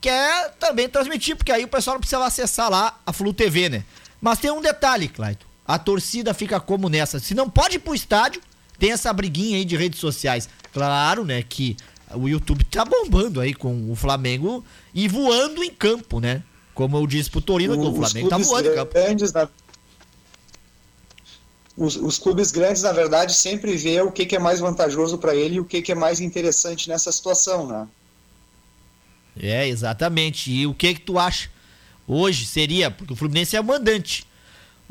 quer também transmitir, porque aí o pessoal não precisa acessar lá a Flu TV, né? Mas tem um detalhe, Clayton. A torcida fica como nessa. Se não pode ir pro estádio, tem essa briguinha aí de redes sociais. Claro, né, que o YouTube tá bombando aí com o Flamengo e voando em campo, né? Como eu disse pro Torino, o, o Flamengo tá voando em campo. Na... Os, os, clubes grandes, na verdade, sempre vê o que, que é mais vantajoso para ele e o que, que é mais interessante nessa situação, né? É, exatamente. E o que que tu acha? Hoje seria, porque o Fluminense é o mandante.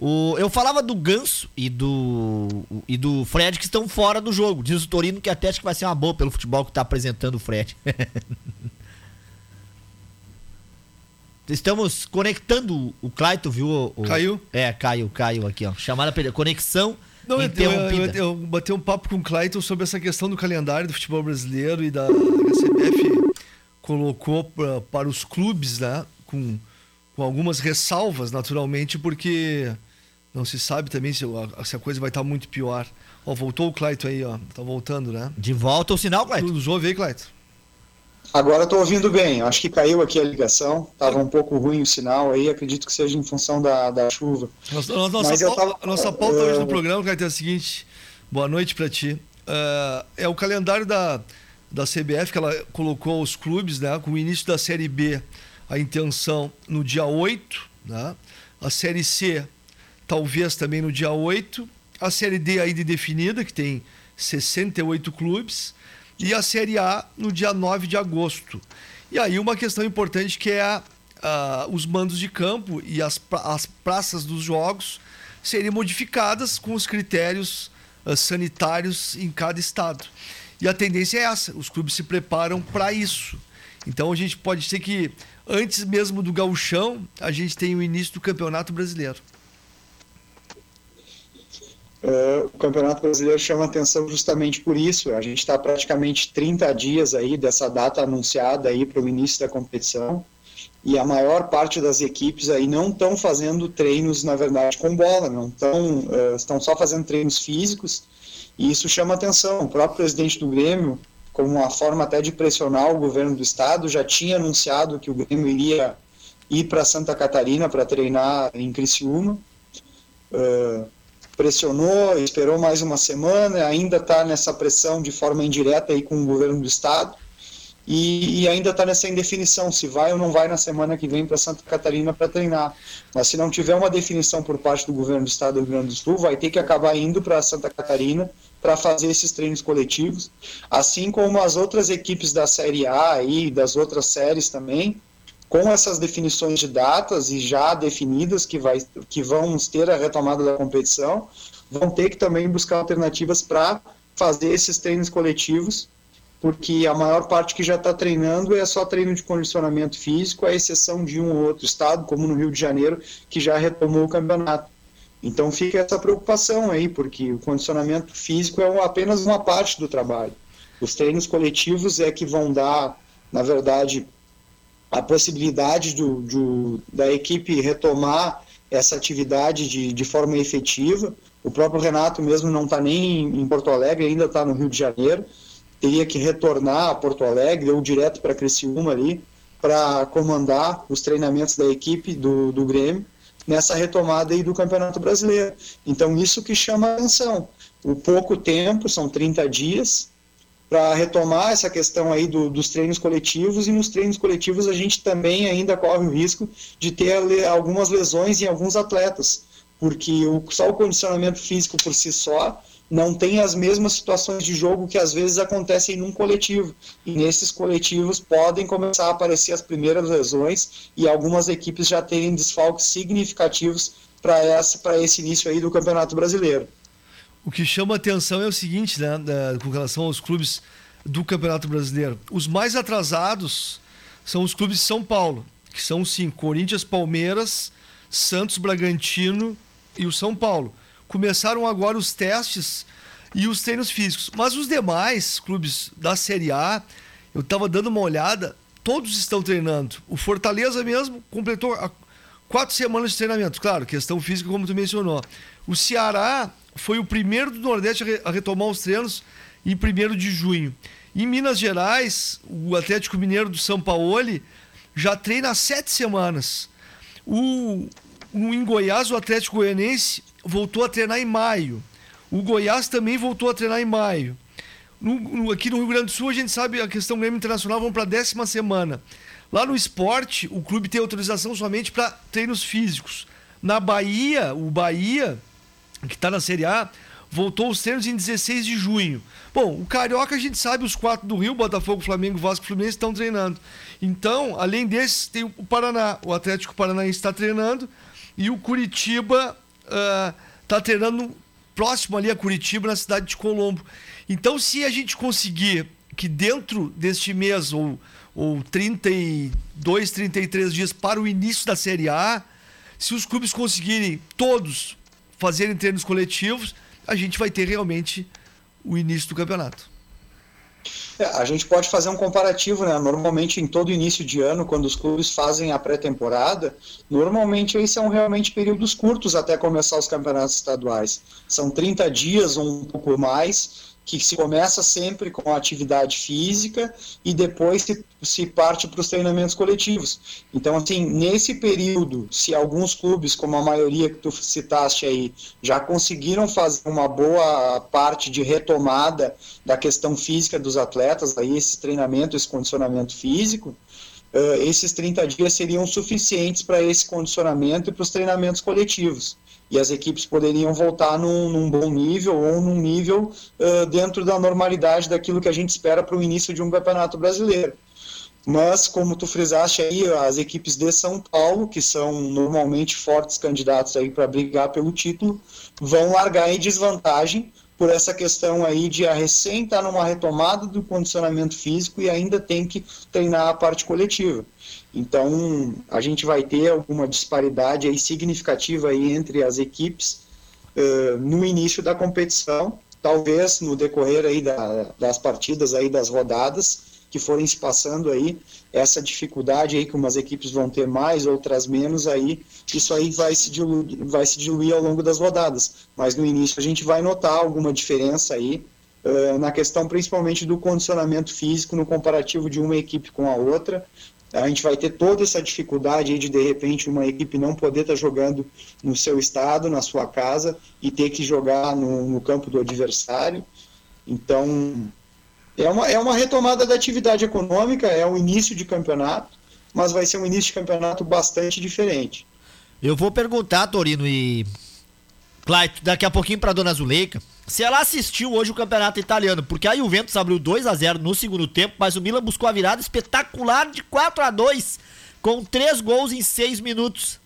O, eu falava do Ganso e do, e do Fred que estão fora do jogo. Diz o Torino que até acho que vai ser uma boa pelo futebol que está apresentando o Fred. Estamos conectando o Claito, viu? O, caiu? É, caiu, caiu aqui, ó. Chamada perdida. Conexão Não, interrompida. Eu, eu, eu, bati um papo com o Clayton sobre essa questão do calendário do futebol brasileiro e da, da CBF colocou pra, para os clubes, né? Com com algumas ressalvas, naturalmente, porque não se sabe também se a, se a coisa vai estar muito pior. Ó, voltou o Clayton aí, ó. Tá voltando, né? De volta o sinal, Clayton. Nos ouve aí, Clayton. Agora estou ouvindo bem. Acho que caiu aqui a ligação. Tava um pouco ruim o sinal aí. Acredito que seja em função da, da chuva. Nossa, nossa, Mas eu tava, nossa pauta uh, hoje no programa, Clayton, é a seguinte. Boa noite para ti. Uh, é o calendário da, da CBF que ela colocou aos clubes, né? Com o início da Série B a intenção no dia 8, né? a Série C talvez também no dia 8, a Série D ainda indefinida, que tem 68 clubes, e a Série A no dia 9 de agosto. E aí uma questão importante que é a, a, os mandos de campo e as, as praças dos jogos serem modificadas com os critérios uh, sanitários em cada estado. E a tendência é essa, os clubes se preparam para isso. Então a gente pode ser que antes mesmo do gauchão, a gente tem o início do Campeonato Brasileiro. Uh, o Campeonato Brasileiro chama atenção justamente por isso. A gente está praticamente 30 dias aí dessa data anunciada aí para o início da competição e a maior parte das equipes aí não estão fazendo treinos, na verdade, com bola, não estão, uh, estão só fazendo treinos físicos e isso chama atenção. O próprio presidente do Grêmio, como uma forma até de pressionar o governo do estado, já tinha anunciado que o Grêmio iria ir para Santa Catarina para treinar em Criciúma. Uh, pressionou, esperou mais uma semana, ainda está nessa pressão de forma indireta aí com o governo do estado e, e ainda está nessa indefinição se vai ou não vai na semana que vem para Santa Catarina para treinar. Mas se não tiver uma definição por parte do governo do estado do Rio Grande do Sul, vai ter que acabar indo para Santa Catarina para fazer esses treinos coletivos, assim como as outras equipes da Série A e das outras séries também, com essas definições de datas e já definidas que, vai, que vão ter a retomada da competição, vão ter que também buscar alternativas para fazer esses treinos coletivos, porque a maior parte que já está treinando é só treino de condicionamento físico, à exceção de um ou outro estado, como no Rio de Janeiro, que já retomou o campeonato. Então fica essa preocupação aí, porque o condicionamento físico é apenas uma parte do trabalho. Os treinos coletivos é que vão dar, na verdade, a possibilidade do, do, da equipe retomar essa atividade de, de forma efetiva. O próprio Renato mesmo não está nem em Porto Alegre, ainda está no Rio de Janeiro. Teria que retornar a Porto Alegre ou direto para Criciúma ali para comandar os treinamentos da equipe do, do Grêmio nessa retomada aí do Campeonato Brasileiro. Então isso que chama a atenção. O pouco tempo, são 30 dias, para retomar essa questão aí do, dos treinos coletivos e nos treinos coletivos a gente também ainda corre o risco de ter algumas lesões em alguns atletas, porque o, só o condicionamento físico por si só não tem as mesmas situações de jogo que às vezes acontecem num coletivo. E nesses coletivos podem começar a aparecer as primeiras lesões e algumas equipes já terem desfalques significativos para esse início aí do Campeonato Brasileiro. O que chama atenção é o seguinte, né, com relação aos clubes do Campeonato Brasileiro. Os mais atrasados são os clubes de São Paulo, que são sim Corinthians, Palmeiras, Santos, Bragantino e o São Paulo. Começaram agora os testes e os treinos físicos. Mas os demais clubes da Série A, eu estava dando uma olhada, todos estão treinando. O Fortaleza mesmo completou quatro semanas de treinamento. Claro, questão física, como tu mencionou. O Ceará foi o primeiro do Nordeste a retomar os treinos em 1 de junho. Em Minas Gerais, o Atlético Mineiro do São Paulo já treina há sete semanas. O, em Goiás, o Atlético Goianense voltou a treinar em maio. O Goiás também voltou a treinar em maio. No, no, aqui no Rio Grande do Sul, a gente sabe a questão Grêmio Internacional, vão para a décima semana. Lá no esporte, o clube tem autorização somente para treinos físicos. Na Bahia, o Bahia que está na Série A, voltou os treinos em 16 de junho. Bom, o Carioca a gente sabe, os quatro do Rio, Botafogo, Flamengo, Vasco e Fluminense estão treinando. Então, além desses, tem o Paraná. O Atlético Paranaense está treinando e o Curitiba está uh, treinando próximo ali a Curitiba, na cidade de Colombo. Então, se a gente conseguir que dentro deste mês, ou, ou 32, 33 dias para o início da Série A, se os clubes conseguirem todos fazerem treinos coletivos, a gente vai ter realmente o início do campeonato. É, a gente pode fazer um comparativo, né? Normalmente, em todo início de ano, quando os clubes fazem a pré-temporada, normalmente aí são realmente períodos curtos até começar os campeonatos estaduais. São 30 dias ou um pouco mais, que se começa sempre com a atividade física e depois se, se parte para os treinamentos coletivos. Então, assim, nesse período, se alguns clubes, como a maioria que tu citaste aí, já conseguiram fazer uma boa parte de retomada da questão física dos atletas, aí esse treinamento, esse condicionamento físico, uh, esses 30 dias seriam suficientes para esse condicionamento e para os treinamentos coletivos e as equipes poderiam voltar num, num bom nível ou num nível uh, dentro da normalidade daquilo que a gente espera para o início de um campeonato brasileiro. Mas, como tu frisaste aí, as equipes de São Paulo, que são normalmente fortes candidatos aí para brigar pelo título, vão largar em desvantagem por essa questão aí de a recém estar tá numa retomada do condicionamento físico e ainda tem que treinar a parte coletiva. Então, a gente vai ter alguma disparidade aí significativa aí entre as equipes uh, no início da competição, talvez no decorrer aí da, das partidas aí das rodadas que forem se passando aí, essa dificuldade aí que umas equipes vão ter mais, outras menos aí, isso aí vai se diluir, vai se diluir ao longo das rodadas. Mas no início a gente vai notar alguma diferença aí uh, na questão principalmente do condicionamento físico no comparativo de uma equipe com a outra. A gente vai ter toda essa dificuldade de de repente uma equipe não poder estar tá jogando no seu estado, na sua casa e ter que jogar no, no campo do adversário. Então é uma, é uma retomada da atividade econômica, é o início de campeonato, mas vai ser um início de campeonato bastante diferente. Eu vou perguntar, Torino e Clayton, daqui a pouquinho para dona Zuleika, se ela assistiu hoje o campeonato italiano, porque a Juventus abriu 2 a 0 no segundo tempo, mas o Milan buscou a virada espetacular de 4 a 2 com três gols em seis minutos.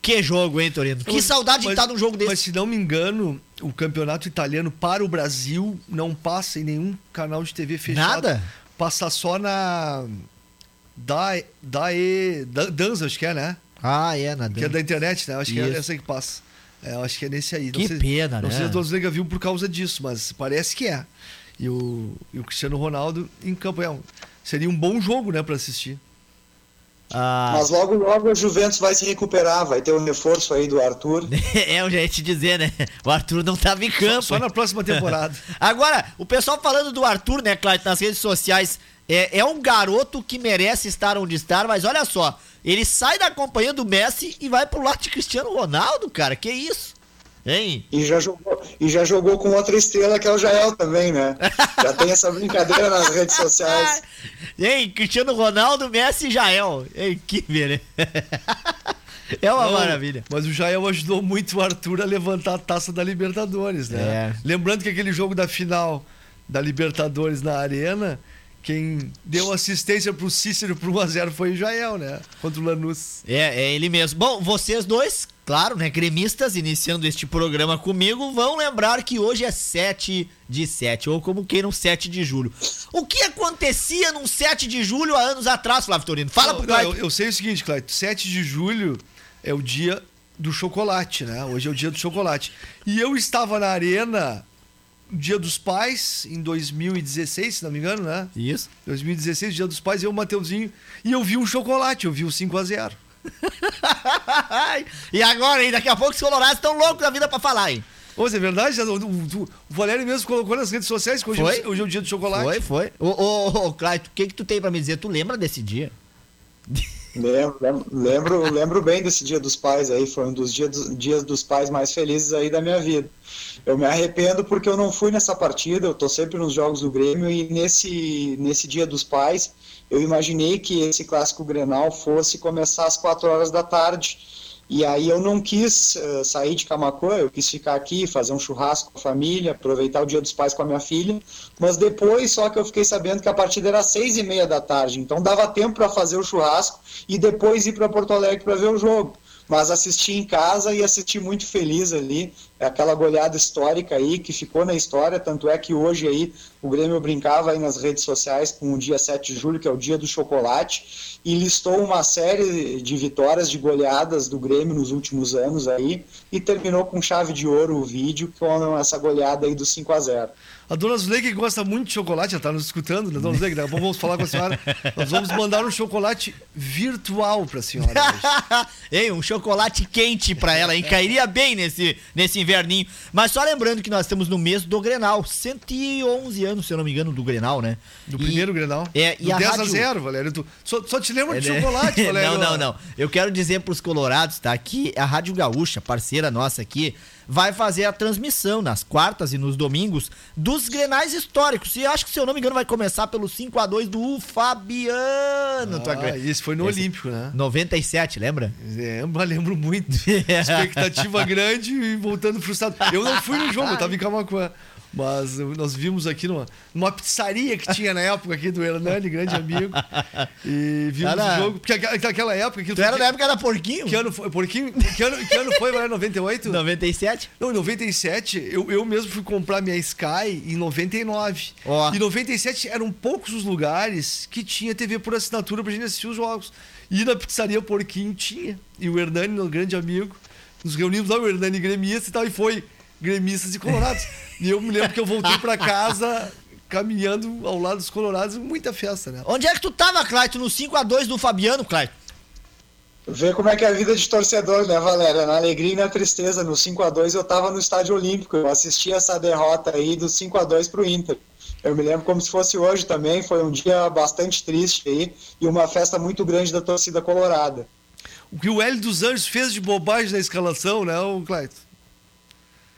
Que jogo, hein, Torino? Que saudade mas, de estar num jogo desse. Mas se não me engano, o campeonato italiano para o Brasil não passa em nenhum canal de TV fechado. Nada? Passa só na. Da, da, e, da Danza, acho que é, né? Ah, é, na Que é da internet, né? Acho Isso. que é essa que passa. É, acho que é nesse aí. Que sei, pena, não né? Não sei se a Dona viu por causa disso, mas parece que é. E o, e o Cristiano Ronaldo em campo. É um, seria um bom jogo, né, para assistir. Ah. Mas logo, logo a Juventus vai se recuperar, vai ter um reforço aí do Arthur. é, eu já ia te dizer, né? O Arthur não tava em campo. Só, só na próxima temporada. Agora, o pessoal falando do Arthur, né, Cláudio, nas redes sociais, é, é um garoto que merece estar onde está, mas olha só, ele sai da companhia do Messi e vai pro lado de Cristiano Ronaldo, cara, que isso? Hein? E já jogou, e já jogou com outra estrela que é o Jael também, né? Já tem essa brincadeira nas redes sociais. Hein, Cristiano Ronaldo, Messi e Jael. Hein, que beleza. É uma Não, maravilha. Mas o Jael ajudou muito o Arthur a levantar a taça da Libertadores, né? É. Lembrando que aquele jogo da final da Libertadores na Arena, quem deu assistência pro Cícero pro 1x0 foi o Jael, né? Contra o Lanús. É, é ele mesmo. Bom, vocês dois claro, né, gremistas iniciando este programa comigo, vão lembrar que hoje é 7 de 7, ou como queiram, 7 de julho. O que acontecia num 7 de julho há anos atrás, Flávio Torino? Fala pro Clayton. Eu, eu, sei o seguinte, Clayton, 7 de julho é o dia do chocolate, né? Hoje é o dia do chocolate. E eu estava na arena Dia dos Pais, em 2016, se não me engano, né? Isso. 2016, Dia dos Pais, eu, o Mateuzinho, e eu vi um chocolate, eu vi o 5 a 0 e agora, hein? Daqui a pouco os colorados estão loucos da vida pra falar, hein? Ô, é verdade? O, o, o, Valério mesmo colocou nas redes sociais que hoje, foi? hoje é o dia do chocolate. Foi, foi. Ô, ô, ô, Clayton, o que que tu tem pra me dizer? Tu lembra desse dia? Lembro, lembro, lembro bem desse Dia dos Pais aí, foi um dos dias, dos dias dos pais mais felizes aí da minha vida. Eu me arrependo porque eu não fui nessa partida, eu tô sempre nos jogos do Grêmio e nesse, nesse Dia dos Pais eu imaginei que esse clássico Grenal fosse começar às 4 horas da tarde. E aí eu não quis uh, sair de Camacuã, eu quis ficar aqui, fazer um churrasco com a família, aproveitar o Dia dos Pais com a minha filha. Mas depois só que eu fiquei sabendo que a partida era seis e meia da tarde, então dava tempo para fazer o churrasco e depois ir para Porto Alegre para ver o jogo mas assisti em casa e assisti muito feliz ali, é aquela goleada histórica aí que ficou na história, tanto é que hoje aí o Grêmio brincava aí nas redes sociais com o dia 7 de julho, que é o dia do chocolate, e listou uma série de vitórias, de goleadas do Grêmio nos últimos anos aí, e terminou com chave de ouro o vídeo com essa goleada aí do 5 a 0 a dona Zuleika gosta muito de chocolate, já está nos escutando, né, dona Zuleika? Daqui a pouco vamos falar com a senhora. Nós vamos mandar um chocolate virtual para a senhora Ei, um chocolate quente para ela, hein? Cairia bem nesse, nesse inverninho. Mas só lembrando que nós estamos no mês do Grenal. 111 anos, se eu não me engano, do Grenal, né? Do primeiro Grenal. É, e do a 10 rádio... a 0, Valério. Tu, só, só te lembra é, de né? chocolate, Valério. não, não, não. Eu quero dizer para os colorados, tá? Que a Rádio Gaúcha, parceira nossa aqui, vai fazer a transmissão nas quartas e nos domingos dos grenais históricos. E acho que, se eu não me engano, vai começar pelo 5 a 2 do Fabiano. Ah, isso foi no Esse, Olímpico, né? 97, lembra? Lembro, lembro muito. Expectativa grande e voltando frustrado. Eu não fui no jogo, eu tava em Camacuã. Mas nós vimos aqui numa, numa pizzaria que tinha na época aqui do Hernani, grande amigo. E vimos o jogo. Porque aquela época. Tu era na época da Porquinho? Que ano foi? Porquinho? Que ano, que ano foi? Era 98? 97? Não, em 97 eu, eu mesmo fui comprar minha Sky em 99. Oh. E 97 eram poucos os lugares que tinha TV por assinatura pra gente assistir os jogos. E na pizzaria Porquinho tinha. E o Hernani, meu grande amigo, nos reunimos lá, o Hernani gremista e tal, e foi gremistas e colorados. e eu me lembro que eu voltei pra casa caminhando ao lado dos colorados, muita festa, né? Onde é que tu tava, Claito, no 5x2 do Fabiano, Claito? Ver como é que é a vida de torcedor, né, Valéria? Na alegria e na tristeza. No 5x2 eu tava no Estádio Olímpico. Eu assisti essa derrota aí do 5x2 pro Inter. Eu me lembro como se fosse hoje também. Foi um dia bastante triste aí e uma festa muito grande da torcida colorada. O que o Hélio dos Anjos fez de bobagem na escalação, né, o Clayton?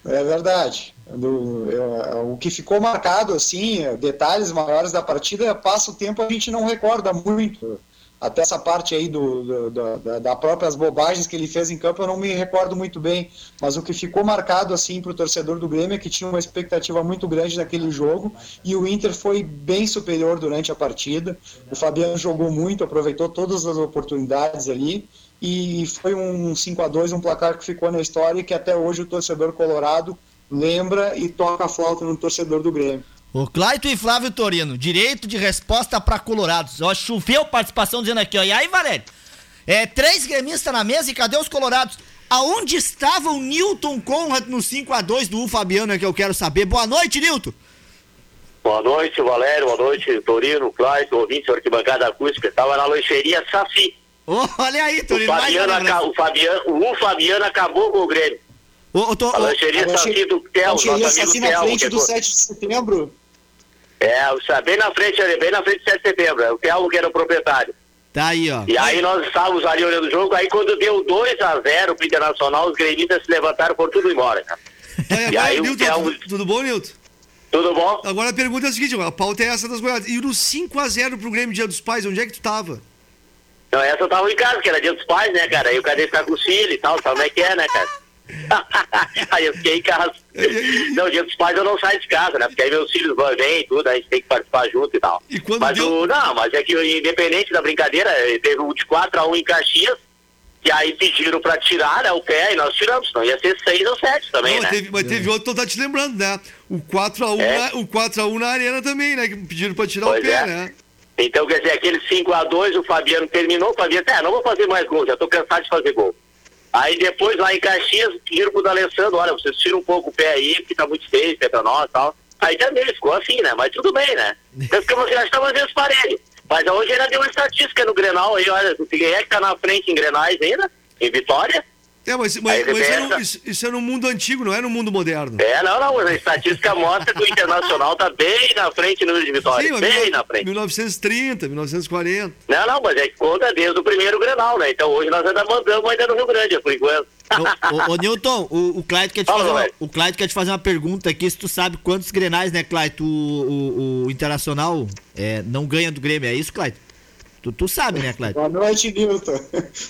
É verdade. Do, eu, o que ficou marcado, assim, detalhes maiores da partida, passa o tempo, a gente não recorda muito até essa parte aí do, do, do, da próprias bobagens que ele fez em campo eu não me recordo muito bem, mas o que ficou marcado assim para o torcedor do Grêmio é que tinha uma expectativa muito grande naquele jogo e o Inter foi bem superior durante a partida. O Fabiano jogou muito, aproveitou todas as oportunidades ali e foi um 5 a 2 um placar que ficou na história e que até hoje o torcedor colorado lembra e toca a flauta no torcedor do Grêmio. O Claito e Flávio Torino, direito de resposta para Colorados. Ó, choveu participação dizendo aqui, ó. E aí, Valério? É, três gremistas na mesa e cadê os Colorados? Aonde estava o Newton Conrad no 5x2 do U Fabiano é que eu quero saber. Boa noite, Newton. Boa noite, Valério. Boa noite, Torino, Claito, ouvinte, arquibancada acústica. Estava na lancheria Safi. Oh, olha aí, Torino. O Fabiano, o, Fabiano, o Fabiano acabou com o Grêmio. Ô, tô, a lancheria Safi do Tel, nosso amigo Safi na frente do 7 de setembro. É, bem na frente ali, bem na frente de 7 de setembro. É o Telmo que era o proprietário. Tá aí, ó. E aí nós estávamos ali olhando o jogo, aí quando deu 2x0 pro Internacional, os gremistas se levantaram e foram tudo embora, cara. É, e aí Nilton, o Telmo... Tudo bom, Nilton? Tudo bom? Agora a pergunta é a seguinte, a pauta é essa das goiadas. E no 5x0 pro Grêmio Dia dos Pais, onde é que tu tava? Não, essa eu tava em casa, que era Dia dos Pais, né, cara? Aí o cadê ficar com o filho e tal, sabe como é que é, né, cara? aí eu fiquei em casa. não, dia dos pais eu não saio de casa, né? Porque aí meus filhos vão vem e tudo, a gente tem que participar junto e tal. E quando mas deu... o, não, mas é que independente da brincadeira, teve um de 4x1 em Caxias, e aí pediram pra tirar né, o pé e nós tiramos, não ia ser 6 ou 7 também, não, né? Teve, mas teve outro, tá te lembrando, né? O 4x1 é. na, o 4x1 na arena também, né? Que pediram pra tirar pois o pé, é. né? Então, quer dizer, aquele 5x2, o Fabiano terminou, o Fabiano, é, não vou fazer mais gol, já tô cansado de fazer gol. Aí depois lá em Caxias, pediram pro D'Alessandro, olha, vocês tiram um pouco o pé aí, porque tá muito feio, pé pra nós e tal. Aí também ficou assim, né? Mas tudo bem, né? Então ficamos, já estamos às vezes parelhos. Mas hoje ainda deu uma estatística no Grenal aí, olha, quem é que tá na frente em Grenais ainda? Em Vitória? É, mas, mas, mas isso, é no, isso, isso, é no mundo antigo, não é no mundo moderno. É, não, não, a estatística mostra que o Internacional tá bem na frente no número de vitórias, Sim, bem mil, na frente. 1930, 1940. Não, não, mas é que conta desde o primeiro Grenal, né? Então hoje nós ainda mandamos ainda no Rio Grande, por enquanto. ô, ô, ô, Newton, o, o Clyde quer te Fala, fazer uma, o Clyde quer te fazer uma pergunta aqui, se tu sabe quantos Grenais, né, Clyde, o, o, o Internacional é, não ganha do Grêmio, é isso, Clyde? Tu, tu sabe, né, Cleiton? Boa noite, Nilton.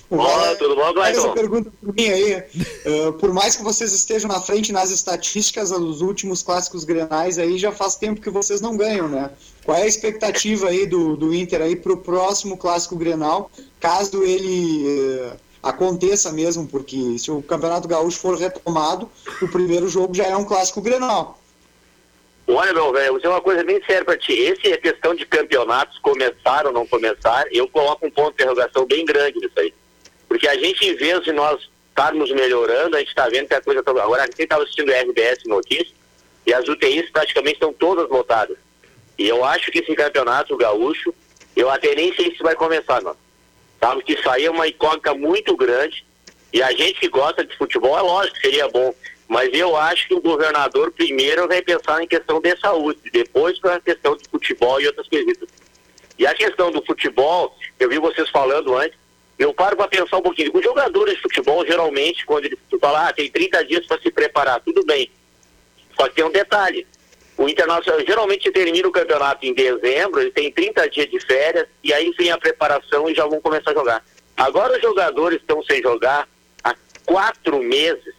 Olá, tudo bom, Cleiton? Essa pergunta por mim aí. Uh, por mais que vocês estejam na frente nas estatísticas dos últimos clássicos grenais, aí já faz tempo que vocês não ganham, né? Qual é a expectativa aí do, do Inter aí pro próximo clássico grenal, caso ele uh, aconteça mesmo, porque se o Campeonato Gaúcho for retomado, o primeiro jogo já é um clássico grenal. Olha, meu velho, vou dizer uma coisa bem séria pra ti. Esse é questão de campeonatos, começar ou não começar, eu coloco um ponto de interrogação bem grande nisso aí. Porque a gente, em vez de nós estarmos melhorando, a gente está vendo que a coisa tá... Agora, quem estava assistindo RBS Notícias, e as UTIs praticamente estão todas lotadas. E eu acho que esse campeonato gaúcho, eu até nem sei se vai começar, não. Sabe que isso aí é uma incógnita muito grande. E a gente que gosta de futebol, é lógico que seria bom mas eu acho que o governador primeiro vai pensar em questão de saúde, depois para a questão de futebol e outras coisas. E a questão do futebol, eu vi vocês falando antes, eu paro para pensar um pouquinho. Os jogadores de futebol, geralmente, quando ele fala, ah, tem 30 dias para se preparar, tudo bem. Só que tem um detalhe. O Internacional geralmente termina o campeonato em dezembro, ele tem 30 dias de férias, e aí vem a preparação e já vão começar a jogar. Agora os jogadores estão sem jogar há quatro meses,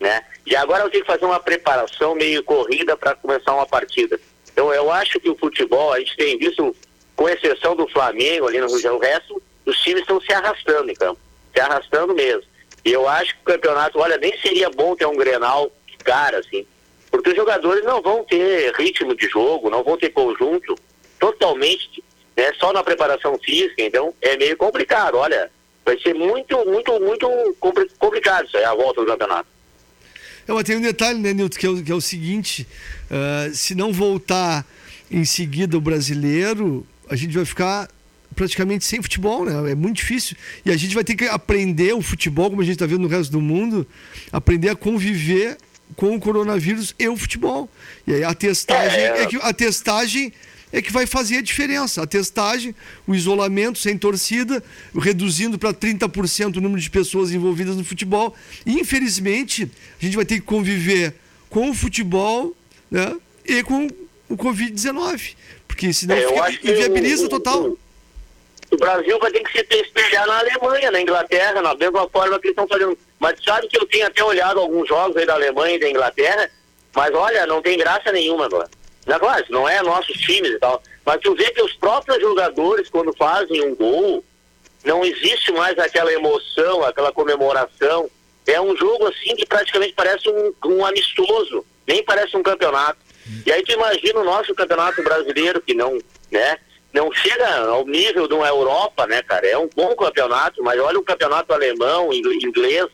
né? E agora eu tenho que fazer uma preparação meio corrida para começar uma partida. Então eu acho que o futebol, a gente tem visto, com exceção do Flamengo ali no Rio de Janeiro, o resto os times estão se arrastando em campo, se arrastando mesmo. E eu acho que o campeonato, olha, nem seria bom ter um Grenal cara, assim, porque os jogadores não vão ter ritmo de jogo, não vão ter conjunto totalmente, né, só na preparação física, então é meio complicado. Olha, vai ser muito, muito, muito complicado isso aí, a volta do campeonato. É, mas tem um detalhe, né, Nilton, que, é que é o seguinte: uh, se não voltar em seguida o brasileiro, a gente vai ficar praticamente sem futebol, né? É muito difícil. E a gente vai ter que aprender o futebol, como a gente está vendo no resto do mundo, aprender a conviver com o coronavírus e o futebol. E aí a testagem é, é que a testagem é que vai fazer a diferença. A testagem, o isolamento sem torcida, reduzindo para 30% o número de pessoas envolvidas no futebol. E, infelizmente, a gente vai ter que conviver com o futebol né, e com o Covid-19. Porque senão é, fica, inviabiliza o, total. O, o, Brasil vai ter que se espelhar na Alemanha, na Inglaterra, na mesma forma que eles estão fazendo. Mas sabe que eu tenho até olhado alguns jogos aí da Alemanha e da Inglaterra, mas olha, não tem graça nenhuma agora. Claro, não é nossos times e tal. Mas tu vê que os próprios jogadores, quando fazem um gol, não existe mais aquela emoção, aquela comemoração. É um jogo assim que praticamente parece um, um amistoso, nem parece um campeonato. E aí tu imagina o nosso campeonato brasileiro, que não, né, não chega ao nível de uma Europa, né, cara? É um bom campeonato, mas olha o campeonato alemão, inglês,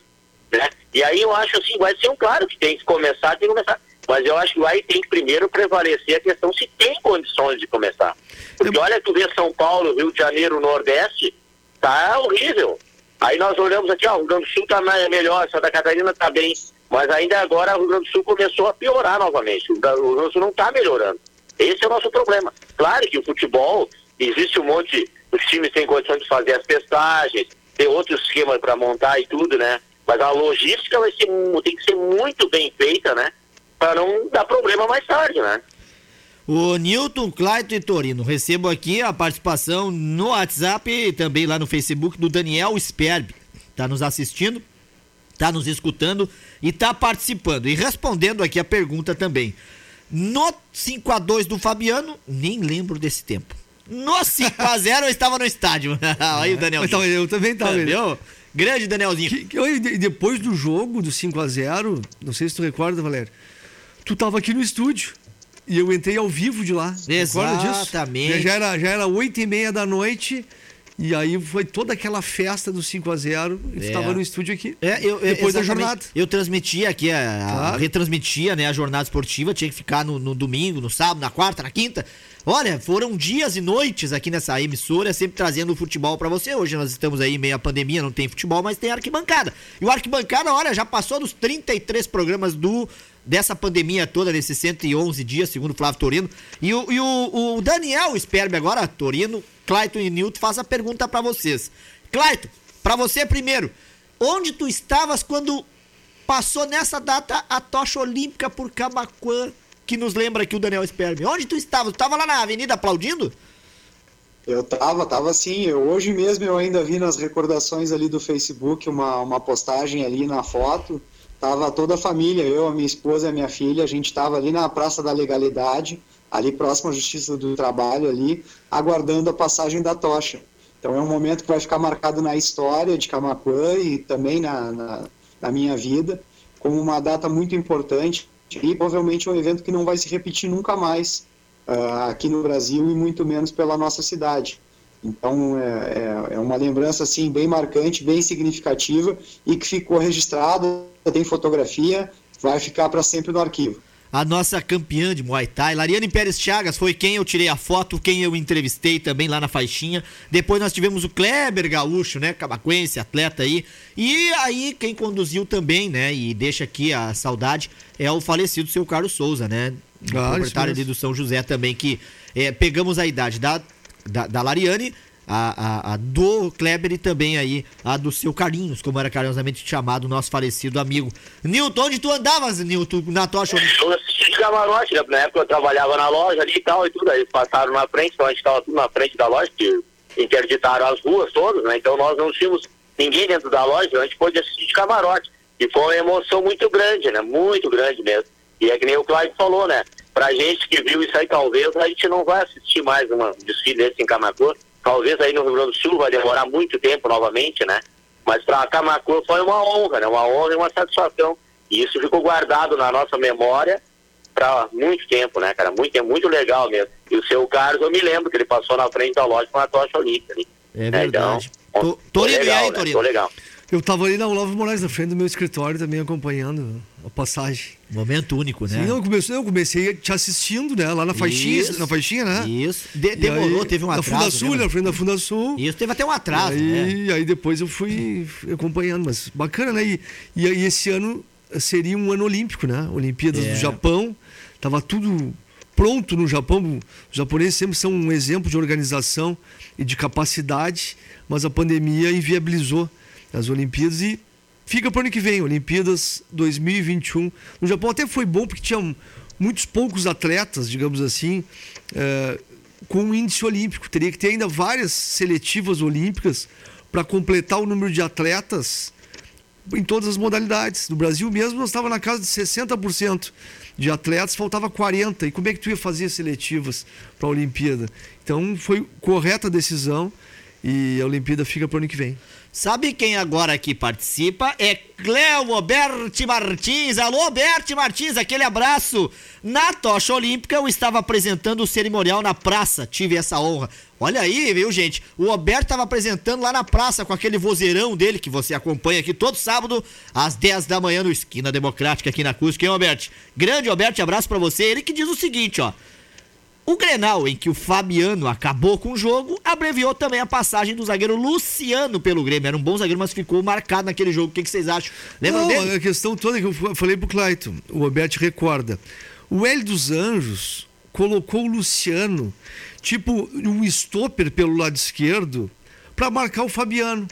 né? E aí eu acho assim, vai ser um claro que tem que começar, tem que começar. Mas eu acho que aí tem que primeiro prevalecer a questão se tem condições de começar. Porque olha, tu vê São Paulo, Rio de Janeiro, Nordeste, tá horrível. Aí nós olhamos aqui, ó, o Rio Grande do Sul tá melhor, Santa Catarina tá bem. Mas ainda agora o Rio Grande do Sul começou a piorar novamente. O Rio Grande do Sul não está melhorando. Esse é o nosso problema. Claro que o futebol, existe um monte, os times têm condições de fazer as testagens, tem outros esquemas para montar e tudo, né? Mas a logística vai ser, tem que ser muito bem feita, né? Para não dar problema mais tarde, né? O Newton, Clayton e Torino. Recebo aqui a participação no WhatsApp e também lá no Facebook do Daniel Sperb. Tá nos assistindo, tá nos escutando e tá participando. E respondendo aqui a pergunta também. No 5 a 2 do Fabiano, nem lembro desse tempo. No 5x0 eu estava no estádio. Aí o Danielzinho. Então, eu também estava. Entendeu? Grande Danielzinho. Que, que, depois do jogo do 5x0, não sei se tu recorda, Valério tu tava aqui no estúdio. E eu entrei ao vivo de lá. Exatamente. Já era, já era 8 e meia da noite. E aí foi toda aquela festa do 5 a 0 e é. estava no estúdio aqui. É, eu, depois da jornada. Eu transmitia aqui, a, claro. a, retransmitia né, a jornada esportiva, tinha que ficar no, no, domingo, no sábado, na quarta, na quinta. Olha, foram dias e noites aqui nessa emissora, sempre trazendo o futebol para você. Hoje nós estamos aí meio a pandemia, não tem futebol, mas tem arquibancada. E o arquibancada, olha, já passou dos 33 programas do dessa pandemia toda, nesses 111 dias, segundo o Flávio Torino. E o, e o, o Daniel Sperbe agora, Torino, Clayton e Nilton, faz a pergunta para vocês. Clayton, para você primeiro, onde tu estavas quando passou nessa data a tocha olímpica por Camacuã, que nos lembra aqui o Daniel Sperbe? Onde tu estavas? Tu tava lá na avenida aplaudindo? Eu tava, tava sim. Eu, hoje mesmo eu ainda vi nas recordações ali do Facebook uma, uma postagem ali na foto Tava toda a família, eu, a minha esposa e a minha filha, a gente estava ali na Praça da Legalidade, ali próximo à Justiça do Trabalho, ali, aguardando a passagem da tocha. Então é um momento que vai ficar marcado na história de Camacuã e também na, na, na minha vida, como uma data muito importante e provavelmente um evento que não vai se repetir nunca mais uh, aqui no Brasil e muito menos pela nossa cidade. Então é, é, é, uma lembrança assim bem marcante, bem significativa e que ficou tem fotografia, vai ficar para sempre no arquivo. A nossa campeã de Muay Thai, Lariane Pérez Chagas, foi quem eu tirei a foto, quem eu entrevistei também lá na faixinha. Depois nós tivemos o Kleber Gaúcho, né? Cabacuense, atleta aí. E aí quem conduziu também, né? E deixa aqui a saudade, é o falecido seu Carlos Souza, né? Ah, proprietário ali do São José também, que é, pegamos a idade da, da, da Lariane a, a, a, do Kleber e também aí a do seu Carinhos, como era carinhosamente chamado nosso falecido amigo. Nilton, onde tu andavas, Nilton, na tocha? Eu assisti de camarote, né? Na época eu trabalhava na loja ali e tal e tudo, aí passaram na frente, então a gente estava tudo na frente da loja, que interditaram as ruas todas, né? Então nós não tínhamos ninguém dentro da loja, a gente pôde assistir de camarote. E foi uma emoção muito grande, né? Muito grande mesmo. E é que nem o Cláudio falou, né? Pra gente que viu isso aí, talvez a gente não vai assistir mais uma desfile desse em Camacuã, Talvez aí no Rio Grande do Sul vai demorar muito tempo novamente, né? Mas para Camacuã foi uma honra, né? Uma honra e uma satisfação. E isso ficou guardado na nossa memória para muito tempo, né, cara? Muito, é muito legal mesmo. E o seu Carlos, eu me lembro que ele passou na frente da loja com a tocha olímpica ali. É verdade. Então, Tô, Torino, legal, e aí, né? Tô legal. Eu tava ali na Olavo Moraes, na frente do meu escritório, também acompanhando a passagem. Momento único, né? Sim, não, eu comecei, eu comecei te assistindo, né? Lá na faixinha, Isso. na faixinha, né? Isso. De- E demorou, aí, teve um Na atraso. Fundasul, né, na frente da Fundasul. Isso, teve até um atraso, aí, né? aí depois eu fui acompanhando, mas bacana, né? E, e, aí esse ano seria um ano olímpico, né? Olimpíadas É. do Japão, tava tudo pronto no Japão. Os japoneses sempre são um exemplo de organização e de capacidade, mas a pandemia inviabilizou as Olimpíadas e fica para o ano que vem, Olimpíadas 2021. No Japão até foi bom porque tinha muitos poucos atletas, digamos assim, eh, com um índice olímpico. Teria que ter ainda várias seletivas olímpicas para completar o número de atletas em todas as modalidades. No Brasil mesmo, nós estávamos na casa de 60% de atletas, faltava 40%. E como é que tu ia fazer seletivas para a Olimpíada? Então, foi correta a decisão e a Olimpíada fica para o ano que vem. Sabe quem agora aqui participa? É Cleo Oberti Martins. Alô, Oberti Martins, aquele abraço. Na tocha olímpica, eu estava apresentando o cerimonial na praça. Tive essa honra. Olha aí, viu, gente? O Oberto estava apresentando lá na praça com aquele vozeirão dele que você acompanha aqui todo sábado, às 10 da manhã, no Esquina Democrática, aqui na Cusco, hein, Oberto? Grande Oberto, abraço pra você. Ele que diz o seguinte, ó. O Grenal, em que o Fabiano acabou com o jogo, abreviou também a passagem do zagueiro Luciano pelo Grêmio. Era um bom zagueiro, mas ficou marcado naquele jogo. O que, que vocês acham? Lembram Não, dele? a questão toda que eu fa- falei pro Clayton, o Roberto recorda. O Hélio dos Anjos colocou o Luciano, tipo um stopper pelo lado esquerdo, para marcar o Fabiano.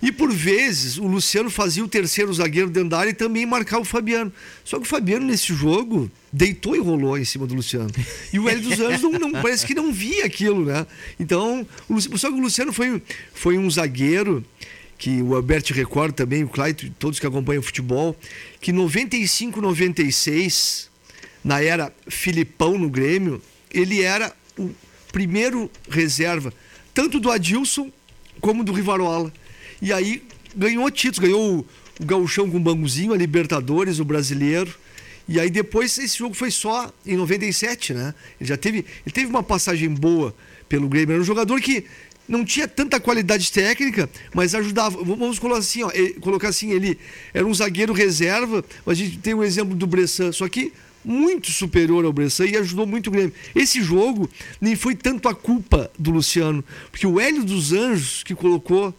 E por vezes o Luciano fazia o terceiro zagueiro dentro da área e também marcar o Fabiano. Só que o Fabiano nesse jogo deitou e rolou em cima do Luciano. E o Hélio dos Anjos não, não- parece que não via aquilo, né? Então, o só que o Luciano foi, foi um zagueiro que o Alberto recorda também, o Clayton, todos que acompanham futebol, que 95, 96, na era Filipão no Grêmio, ele era o primeiro reserva, tanto do Adilson como do Rivarola. E aí ganhou títulos, ganhou o, Gauchão com o Banguzinho, a Libertadores, o Brasileiro. E aí depois esse jogo foi só em 97, né? Ele já teve, ele teve uma passagem boa pelo Grêmio. Era um jogador que não tinha tanta qualidade técnica, mas ajudava. Vamos colocar assim, ó, ele- colocar assim, ele era um zagueiro reserva, mas a gente tem o exemplo do Bressan, só que muito superior ao Bressan e ajudou muito o Grêmio. Esse jogo nem foi tanto a culpa do Luciano, porque o Hélio dos Anjos que colocou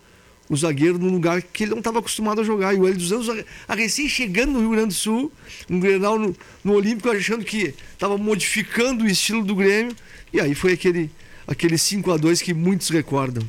o zagueiro num lugar que ele não estava acostumado a jogar. E o Hélio dos Anjos, a- recém chegando no Rio Grande do Sul, um Grenal no, no Olímpico, achando que estava modificando o estilo do Grêmio. E aí foi aquele, aquele 5 a 2 que muitos recordam.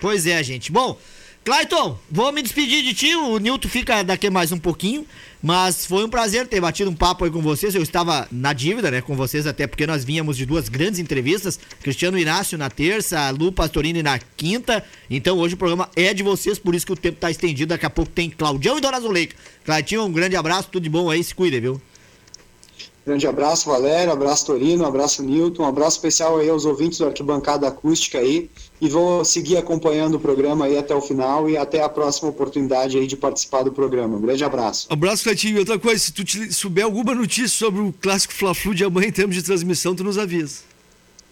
Pois é, gente. Bom, Clayton, vou me despedir de ti. O Nilton fica daqui mais um pouquinho. Mas foi um prazer ter batido um papo aí com vocês. Eu estava na dívida, né, com vocês, até porque nós vínhamos de duas grandes entrevistas. Cristiano Inácio na terça, Lu Pastorini na quinta. Então hoje o programa é de vocês, por isso que o tempo tá estendido. Daqui a pouco tem Claudião e Dona Zuleika. Claudião, um grande abraço, tudo de bom aí, se cuida, viu? Grande abraço, Valério, abraço Torino, abraço Newton, um abraço especial aí aos ouvintes do Arquibancada Acústica aí. E vou seguir acompanhando o programa aí até o final e até a próxima oportunidade aí de participar do programa. Um grande abraço. Abraço, Cleitinho. E outra coisa, se tu te- souber alguma notícia sobre o clássico Fla-Flu de amanhã em termos de transmissão, tu nos avisa.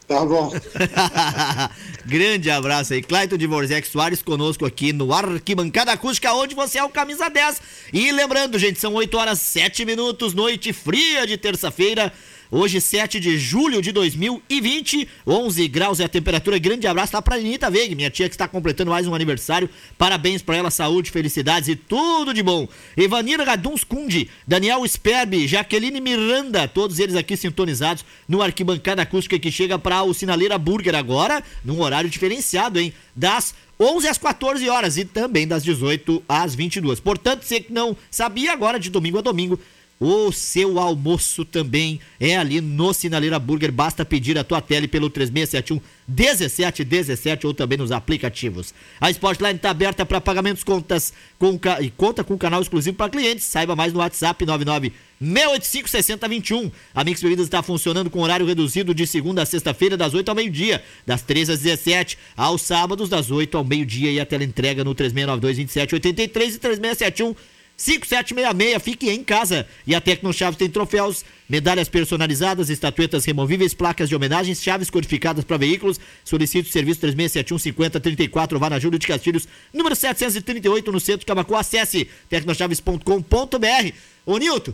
Tá bom. Grande abraço aí. Clayton de Borzec Soares conosco aqui no Arquibancada Acústica, onde você é o camisa 10. E lembrando, gente, são 8 horas 7 minutos, noite fria de terça-feira. Hoje, 7 de julho de 2020, 11 graus é a temperatura. Grande abraço lá pra Anitta Veig, minha tia que está completando mais um aniversário. Parabéns pra ela, saúde, felicidades e tudo de bom. Evanira Gaduns Kundi, Daniel Sperbi, Jaqueline Miranda, todos eles aqui sintonizados no Arquibancada Acústica que chega pra o Sinaleira Burger agora, num horário diferenciado, hein? Das 11 às 14 horas e também das 18 às 22. Portanto, você que não sabia, agora de domingo a domingo, o seu almoço também é ali no Sinaleira Burger. Basta pedir a tua tele pelo 3671 1717 ou também nos aplicativos. A Sportline está aberta para pagamentos contas com, e conta com canal exclusivo para clientes. Saiba mais no WhatsApp 99 685 6021. A Mix Bebidas está funcionando com horário reduzido de segunda a sexta-feira, das 8 ao meio-dia, das 13 às 17, aos sábados, das 8 ao meio-dia e a tela entrega no 3692 2783 e 3671 5766. Fique em casa. E a Tecnochaves tem troféus, medalhas personalizadas, estatuetas removíveis, placas de homenagens, chaves codificadas para veículos. Solicite o serviço 3671 5034. Vá na Júlio de Castilhos, número 738, no centro de Camacu. Acesse tecnochaves.com.br. Ô, Nilton,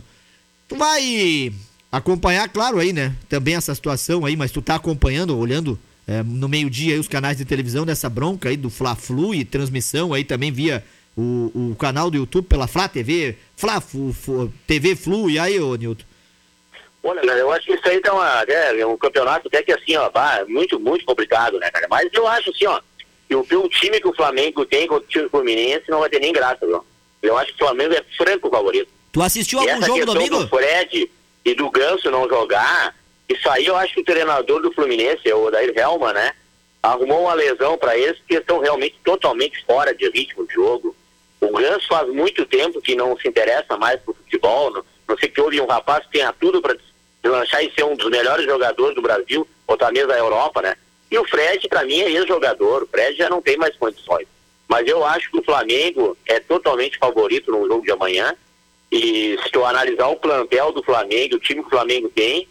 tu vai acompanhar, claro, aí, né? Também essa situação aí, mas tu tá acompanhando, olhando é, no meio-dia os canais de televisão dessa bronca aí do Fla-Flu e transmissão aí também via o, o canal do YouTube pela Flá TV, Flá TV Flu, e aí, ô Nilton? Olha, eu acho que isso aí tá uma, é, é um campeonato até que assim, ó, bah, muito, muito complicado, né, cara? Mas eu acho assim, ó, que o, o time que o Flamengo tem contra o time Fluminense não vai ter nem graça, viu? Eu acho que o Flamengo é franco favorito. Tu assistiu algum essa jogo domingo? do Fred e do Ganso não jogar, isso aí eu acho que o treinador do Fluminense, o Odair Helman, né, arrumou uma lesão para eles que estão realmente totalmente fora de ritmo de jogo. O Ganso faz muito tempo que não se interessa mais por futebol, não, não sei que houve um rapaz que tenha tudo para lanchar e ser um dos melhores jogadores do Brasil, ou talvez da Europa, né? E o Fred, para mim, é ex-jogador. O Fred já não tem mais condições. Mas eu acho que o Flamengo é totalmente favorito no jogo de amanhã. E se eu analisar o plantel do Flamengo, o time que o Flamengo tem,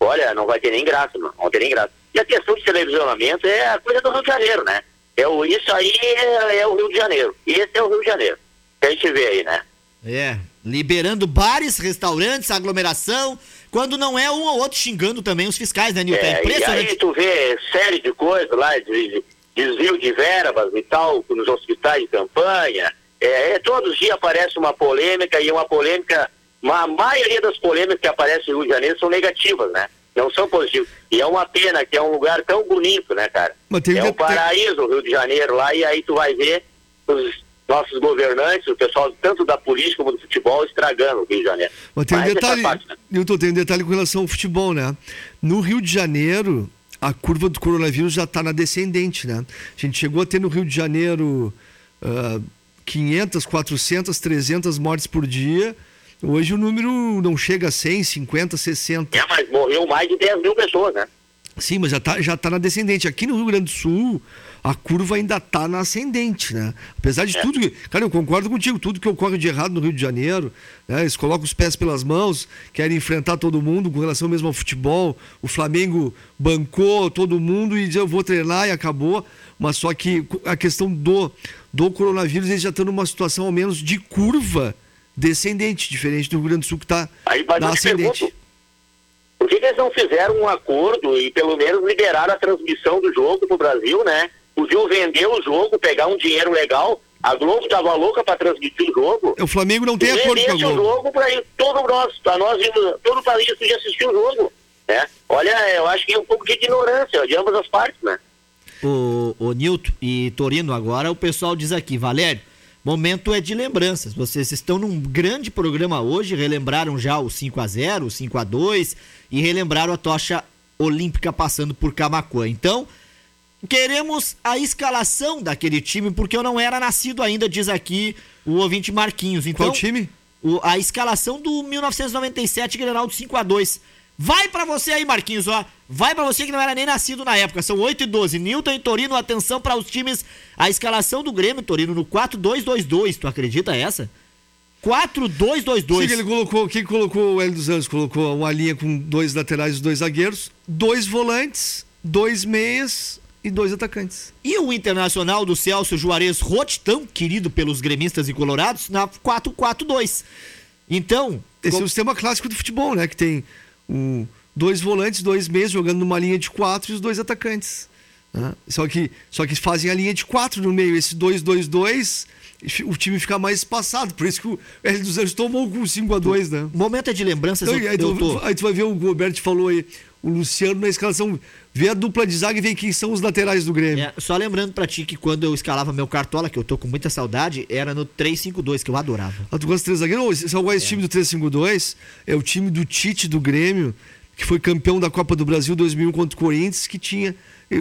olha, não vai ter nem graça, não, não ter nem graça. E a questão de televisionamento é a coisa do Rio de Janeiro, né? É o, isso aí é, é o Rio de Janeiro. Esse é o Rio de Janeiro. Que a gente vê aí, né? É, liberando bares, restaurantes, aglomeração, quando não é um ou outro xingando também os fiscais, né, Nilton? É, é e aí tu vê série de coisas lá, de, desvio de verbas e tal, nos hospitais de campanha. É, é, todos os dias aparece uma polêmica e uma polêmica, a maioria das polêmicas que aparecem no Rio de Janeiro são negativas, né? Não são positivos. E é uma pena que é um lugar tão bonito, né, cara? é um paraíso o Rio de Janeiro lá, e aí tu vai ver os nossos governantes, o pessoal tanto da política como do futebol, estragando o Rio de Janeiro. Mas tem um detalhe, parte, né? Newton, tem um detalhe com relação ao futebol, né? No Rio de Janeiro, a curva do coronavírus já está na descendente, né? A gente chegou a ter no Rio de Janeiro uh, 500, 400, 300 mortes por dia, Hoje o número não chega a 100, 50, 60. É, mas morreu mais de 10 mil pessoas, né? Sim, mas já está já tá na descendente. Aqui no Rio Grande do Sul, a curva ainda está na ascendente, né? Apesar de é. tudo. Cara, eu concordo contigo, tudo que ocorre de errado no Rio de Janeiro, né? Eles colocam os pés pelas mãos, querem enfrentar todo mundo com relação mesmo ao futebol. O Flamengo bancou todo mundo e disse, eu vou treinar e acabou. Mas só que a questão do, do coronavírus, eles já estão numa situação ao menos de curva descendente, diferente do Rio Grande do Sul que está na ascendente. Pergunto, por que, eles não fizeram um acordo e pelo menos liberaram a transmissão do jogo para o Brasil, né? Podiam vender o jogo, pegar um dinheiro legal. A Globo estava louca para transmitir o jogo. O Flamengo não tem acordo com a Globo. o jogo para todo nós, para nós, todo o país podia assistir o jogo. Né? Olha, eu acho que é um pouco de ignorância de ambas as partes, né? O, o Nilton e Torino, agora o pessoal diz aqui, Valério, Momento é de lembranças. Vocês estão num grande programa hoje, relembraram já o 5 a 0 o 5 a 2 e relembraram a tocha olímpica passando por Camacuã. Então, queremos a escalação daquele time, porque eu não era nascido ainda, diz aqui o ouvinte Marquinhos. Então, Qual time? O, a escalação do 1997 Grenal do 5 a 2 Vai para você aí, Marquinhos, ó. Vai para você que não era nem nascido na época. São 8 e 12. Newton e Torino, atenção para os times. A escalação do Grêmio, Torino, no 4-2-2-2. Tu acredita essa? 4-2-2-2. Sim, ele colocou, quem colocou o Hélio dos Anjos? Colocou uma linha com dois laterais e dois zagueiros, dois volantes, dois meias e dois atacantes. E o Internacional do Celso Juarez Roth, tão querido pelos gremistas e colorados, na 4-4-2. Então... Esse com... é o sistema clássico do futebol, né? Que tem um, dois volantes, dois meios jogando numa linha de quatro e os dois atacantes. Né? Só, que, só que fazem a linha de quatro no meio. Esse 2-2-2, o time fica mais espaçado. Por isso que o L dos Anjos tomou com 5x2, né? Momento é de lembranças. Então, eu, aí, tu, aí tu vai ver o Roberto falou aí, o Luciano na escalação. Vê a dupla de zaga e vê quem são os laterais do Grêmio. É, só lembrando pra ti que quando eu escalava meu cartola, que eu tô com muita saudade, era no 3-5-2, que eu adorava. Ah, tu gosta de três zagueiros? Não, esse, esse é. time do 3-5-2 é o time do Tite do Grêmio que foi campeão da Copa do Brasil 2001 contra o Corinthians, que tinha.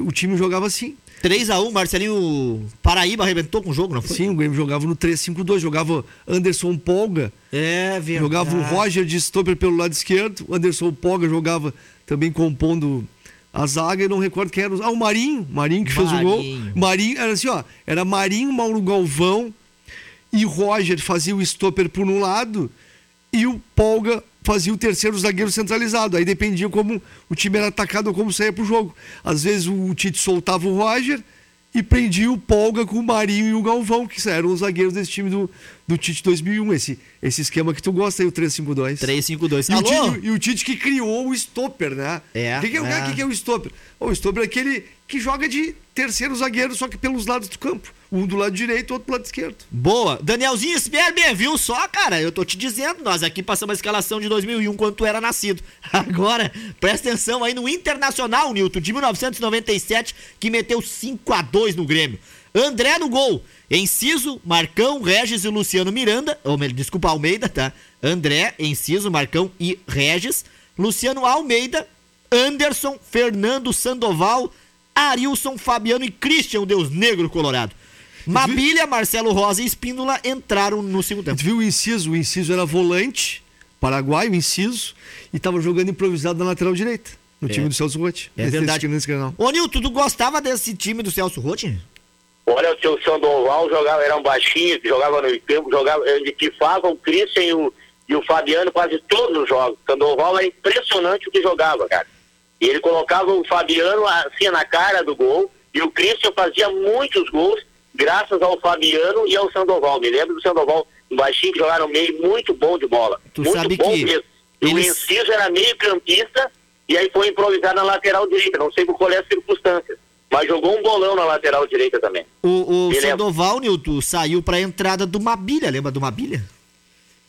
O time jogava assim. 3x1, Marcelinho Paraíba arrebentou com o jogo, não foi? Sim, o Grêmio jogava no 3-5-2, jogava Anderson Polga. É, verdade. Jogava o Roger de stopper pelo lado esquerdo, o Anderson Polga jogava também compondo a zaga, eu não recordo quem era. Ah, o Marinho, Marinho que Marinho. fez o gol. Marinho, era assim, ó, era Marinho, Mauro Galvão e Roger fazia o stopper por um lado e o Polga fazia o terceiro zagueiro centralizado. Aí dependia como o time era atacado ou como saía pro jogo. Às vezes o Tite soltava o Roger e prendia o Polga com o Marinho e o Galvão, que eram os zagueiros desse time do, do Tite 2001. Esse, esse esquema que tu gosta aí, o 352. 352. E o? Tite, e o Tite que criou o stopper, né? É, O que, que, é, o é. que que é o stopper? O stopper é aquele que joga de terceiro zagueiro, só que pelos lados do campo. Um do lado direito, outro do lado esquerdo. Boa. Danielzinho Sperber, viu só, cara? Eu tô te dizendo, nós aqui passamos a escalação de 2001 quando tu era nascido. Agora, presta atenção aí no Internacional, Nilton, de 1997, que meteu 5 a 2 no Grêmio. André no gol. Enciso, Marcão, Regis e Luciano Miranda. Ou, desculpa, Almeida, tá? André, Enciso, Marcão e Regis. Luciano Almeida, Anderson, Fernando Sandoval, Arilson, Fabiano e Christian, o Deus Negro Colorado. Mabilha, Marcelo Rosa e Espíndola entraram no segundo Tu tempo. viu o inciso? O inciso era volante, paraguaio, inciso, e tava jogando improvisado na lateral direita, no time do Celso Rotti. É Nesse- verdade. nesse canal. Ô, Nilton, tu gostava desse time do Celso Rotti? Olha, o seu Sandoval jogava, era um baixinho, que jogava no campo, jogava, ele tifava o Christian e o, e o Fabiano quase todos os jogos. Sandoval era impressionante o que jogava, cara. E ele colocava o Fabiano assim na cara do gol, e o Christian fazia muitos gols, graças ao Fabiano e ao Sandoval. Me lembro do Sandoval, um baixinho que jogava no meio, muito bom de bola. Tu muito sabe bom mesmo. E O eles- Enciso era meio campista, e aí foi improvisado na lateral direita, não sei por qual é a circunstância. Mas jogou um bolão na lateral direita também. O, o Me. Sandoval, Nilton, saiu pra entrada do Mabilha, lembra do Mabilha?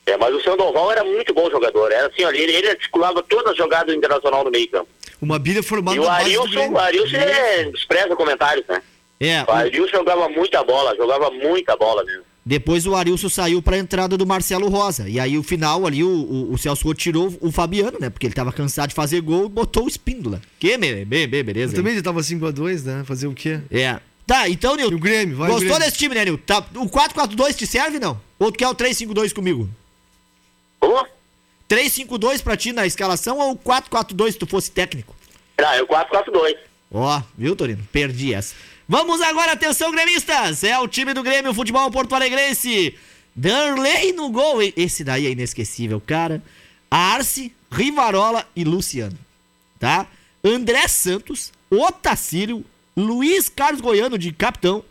É, mas o Sandoval era muito bom jogador. Era assim, olha, ele, ele articulava todas as jogadas do Internacional no meio campo. Uma bilha formada E o Arilson, o Arilson é, despreza comentários, né? É, O Arilson jogava muita bola, jogava muita bola mesmo. Depois o Arilson saiu pra entrada do Marcelo Rosa. E aí o final ali, o, o, o Celso Rotti tirou o Fabiano, né? Porque ele tava cansado de fazer gol e botou o Espíndola. Que, bem, bem, bem, beleza. Também já tava 5x2, né? Fazer o quê? É. Tá, então, Nilton. E o Grêmio, vai Gostou Grêmio. desse time, né, Nilton? Tá, o 4-4-2 te serve, não? Ou tu quer o 3-5-2 comigo? Como? 3-5-2 pra ti na escalação ou 4-4-2 se tu fosse técnico? Ah, é o 4-4-2. Ó, viu, Torino? Perdi essa. Vamos agora, atenção, gremistas! É o time do Grêmio Futebol Porto Alegrense. Darley no gol. Esse daí é inesquecível, cara. Arce, Rivarola e Luciano. Tá? André Santos, Otacílio, Luiz Carlos Goiano de capitão,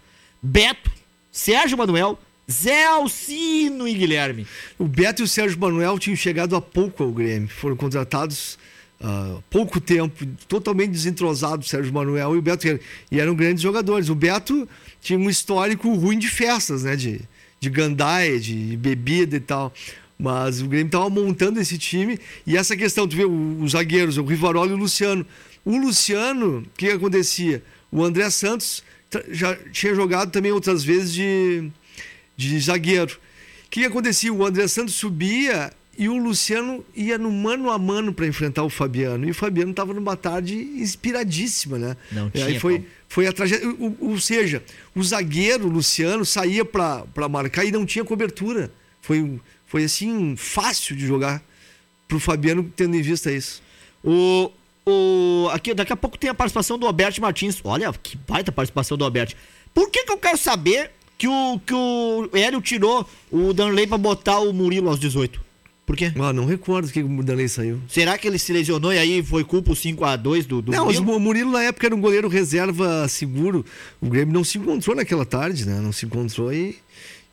Beto, Sérgio Manuel, Zé Alcino e Guilherme. O Beto e o Sérgio Manuel tinham chegado há pouco ao Grêmio. Foram contratados há pouco tempo, totalmente desentrosados, o Sérgio Manuel e o Beto. E eram grandes jogadores. O Beto tinha um histórico ruim de festas, né? De, de gandaia, de bebida e tal. Mas o Grêmio estava montando esse time. E essa questão, tu vê os zagueiros, o Rivarola e o Luciano. O Luciano, o que, acontecia? O André Santos já tinha jogado também outras vezes de, de zagueiro. O que, que acontecia? O André Santos subia e o Luciano ia no mano a mano para enfrentar o Fabiano. E o Fabiano estava numa tarde inspiradíssima, né? Não e tinha aí foi, como. foi a tragédia. Ou, seja, o zagueiro Luciano saía para marcar e não tinha cobertura. Foi, foi assim, fácil de jogar pro Fabiano, tendo em vista isso. O, o, aqui, daqui a pouco tem a participação do Alberto Martins. Olha, que baita participação do Alberto. Por que, que eu quero saber que o, que o Hélio tirou o Danley pra botar o Murilo aos 18? Por quê? Ah, não recordo que o Danley saiu. Será que ele se lesionou e aí foi culpa o 5x2 do, do Não, Murilo? o Murilo na época era um goleiro reserva seguro. O Grêmio não se encontrou naquela tarde, né? Não se encontrou e,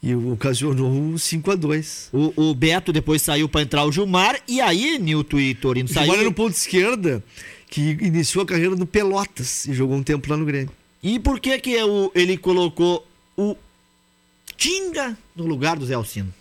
e ocasionou o 5 a 2 O, o Beto depois saiu pra entrar o Gilmar e aí Nilton e Torino O Gilmar era saíram. no ponto esquerda, que iniciou a carreira no Pelotas e jogou um tempo lá no Grêmio. E por que que o, ele colocou o Tinga no lugar do Zé Alcino?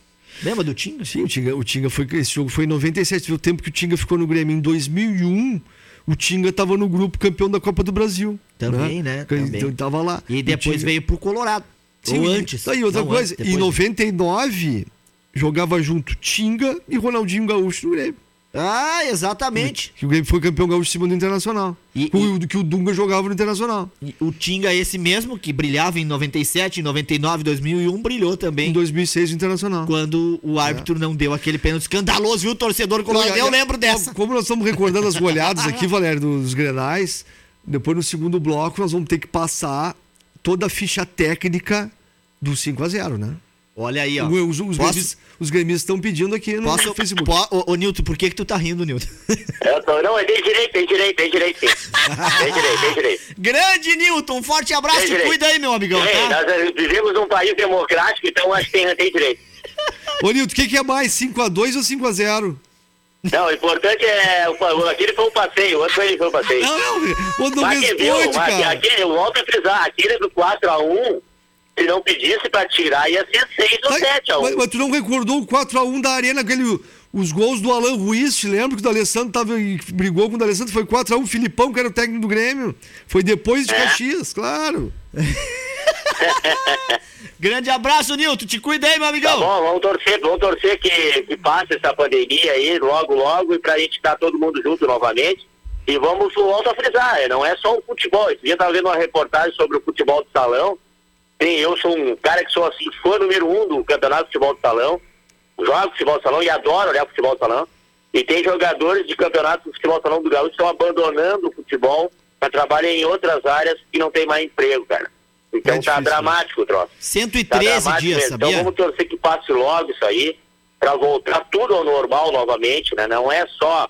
Lembra do Tinga? Sim, o Tinga, o Tinga foi. Esse jogo foi em 97, viu o tempo que o Tinga ficou no Grêmio. Em 2001, o Tinga estava no grupo campeão da Copa do Brasil. Também, né? Então Também. ele tava lá. E depois veio pro Colorado. Sim, Ou e- antes. Tá aí, outra Não, coisa. antes, em depois. 99, jogava junto Tinga e Ronaldinho Gaúcho no Grêmio. Ah, exatamente. Que o Grêmio foi campeão gaúcho em cima do Internacional. E- Que o- que o Dunga jogava no Internacional. E O Tinga esse mesmo, que brilhava em 97, em 99, 2001, brilhou também. Em 2006 no Internacional. Quando o árbitro não deu aquele pênalti escandaloso, viu, torcedor colorado? Eu lembro dessa. Como nós estamos recordando as goleadas aqui, Valério, dos Grenais, depois no segundo bloco nós vamos ter que passar toda a ficha técnica do 5 a 0 né? Olha aí, ó. Os, os, Posso- gremistas, os gremistas estão pedindo aqui no Posso, Facebook. po- ô, ô, Nilton, por que que tu tá rindo, Nilton? Eu tô, não, mas tem direito, tem direito, tem direito sim. Tem direito, tem direito. Grande Nilton, um forte abraço, te direito. cuida aí, meu amigão, Ei, tá? nós eh, vivemos num país democrático, então acho que tem, tem direito. Ô, Nilton, o que, que é mais? 5x2 ou 5x0? Não, o importante é. o- Aquele foi um passeio, o outro foi, foi um passeio. Não, não, não Mas que viu, responde, mas cara. aquele, eu volto a frisar, aquele do 4x1, se não pedisse pra tirar, ia ser 6 ou Mas, 7x1. mas- mas tu não recordou o 4x1 da Arena, aquele, os gols do Alan Ruiz, te lembra que o D'Alessandro tava, brigou com o D'Alessandro, foi 4x1, o Filipão, que era o técnico do Grêmio, foi depois de É. Caxias, claro. Grande abraço, Nilton, te cuida aí, meu Tá amigão. bom, vamos torcer, vamos torcer que, que passe essa pandemia aí logo, logo, e pra gente estar todo mundo junto novamente. E vamos, volto a frisar, não é só o futebol. Esse dia eu tava vendo uma reportagem sobre o futebol de salão. Tem, eu sou um cara que sou assim, fã número um do campeonato de futebol de salão. Jogo futebol de salão e adoro olhar futebol de salão. E tem jogadores de campeonato de futebol de salão do Gaúcho que estão abandonando o futebol para trabalhar em outras áreas que não tem mais emprego, cara. Então É tá difícil, dramático o troço. Tá 113 dramático dias, mesmo. Então sabia? vamos torcer que passe logo isso aí, para voltar tudo ao normal novamente, né? Não é só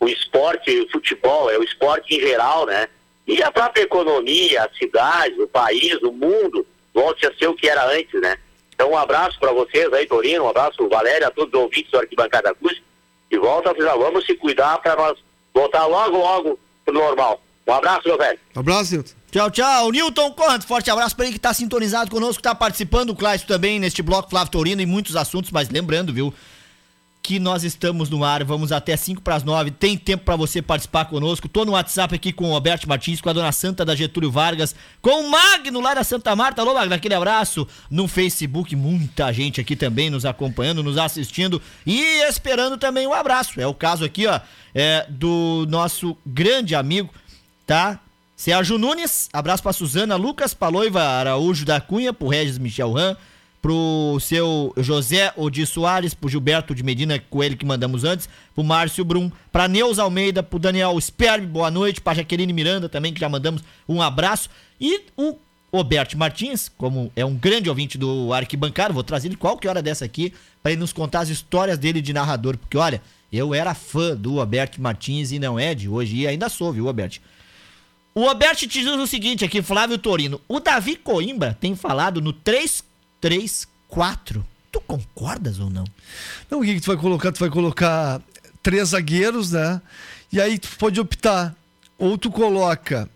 o esporte, o futebol, é o esporte em geral, né? E a própria economia, a cidade, o país, o mundo, volte a ser o que era antes, né? Então um abraço para vocês aí, Torino, um abraço, Valéria, a todos os ouvintes do Arquibancada Acústica, e volta a frisar, vamos se cuidar para nós voltar logo, logo pro normal. Um abraço, meu velho. Abraço, Nilton. Tchau, tchau. Nilton Conrad, forte abraço pra ele que tá sintonizado conosco, tá participando, o Clássico também, neste bloco Flávio Torino e muitos assuntos, mas lembrando, viu, que nós estamos no ar, vamos até 5 para as 9, tem tempo pra você participar conosco. Tô no WhatsApp aqui com o Roberto Martins, com a dona Santa da Getúlio Vargas, com o Magno lá da Santa Marta. Alô, Magno, aquele abraço. No Facebook, muita gente aqui também nos acompanhando, nos assistindo e esperando também um abraço. É o caso aqui, ó, é, do nosso grande amigo, tá? Sérgio Nunes, abraço pra Suzana, Lucas Paloiva Araújo da Cunha, pro Regis Michel Ram, pro seu José Odi Soares, pro Gilberto de Medina Coelho que mandamos antes, pro Márcio Brum, pra Neuza Almeida, pro Daniel Sperbe, boa noite, pra Jaqueline Miranda também, que já mandamos um abraço, e o Roberto Martins, como é um grande ouvinte do Arquibancada, vou trazer ele qualquer hora dessa aqui, pra ele nos contar as histórias dele de narrador, porque olha, eu era fã do Roberto Martins e não é de hoje, e ainda sou, viu, Roberto? O Roberto te diz o seguinte aqui, Flávio Torino. O Davi Coimbra tem falado no 3-3-4. Tu concordas ou não? Não, o que, que tu vai colocar? Tu vai colocar três zagueiros, né? E aí tu pode optar. Ou tu coloca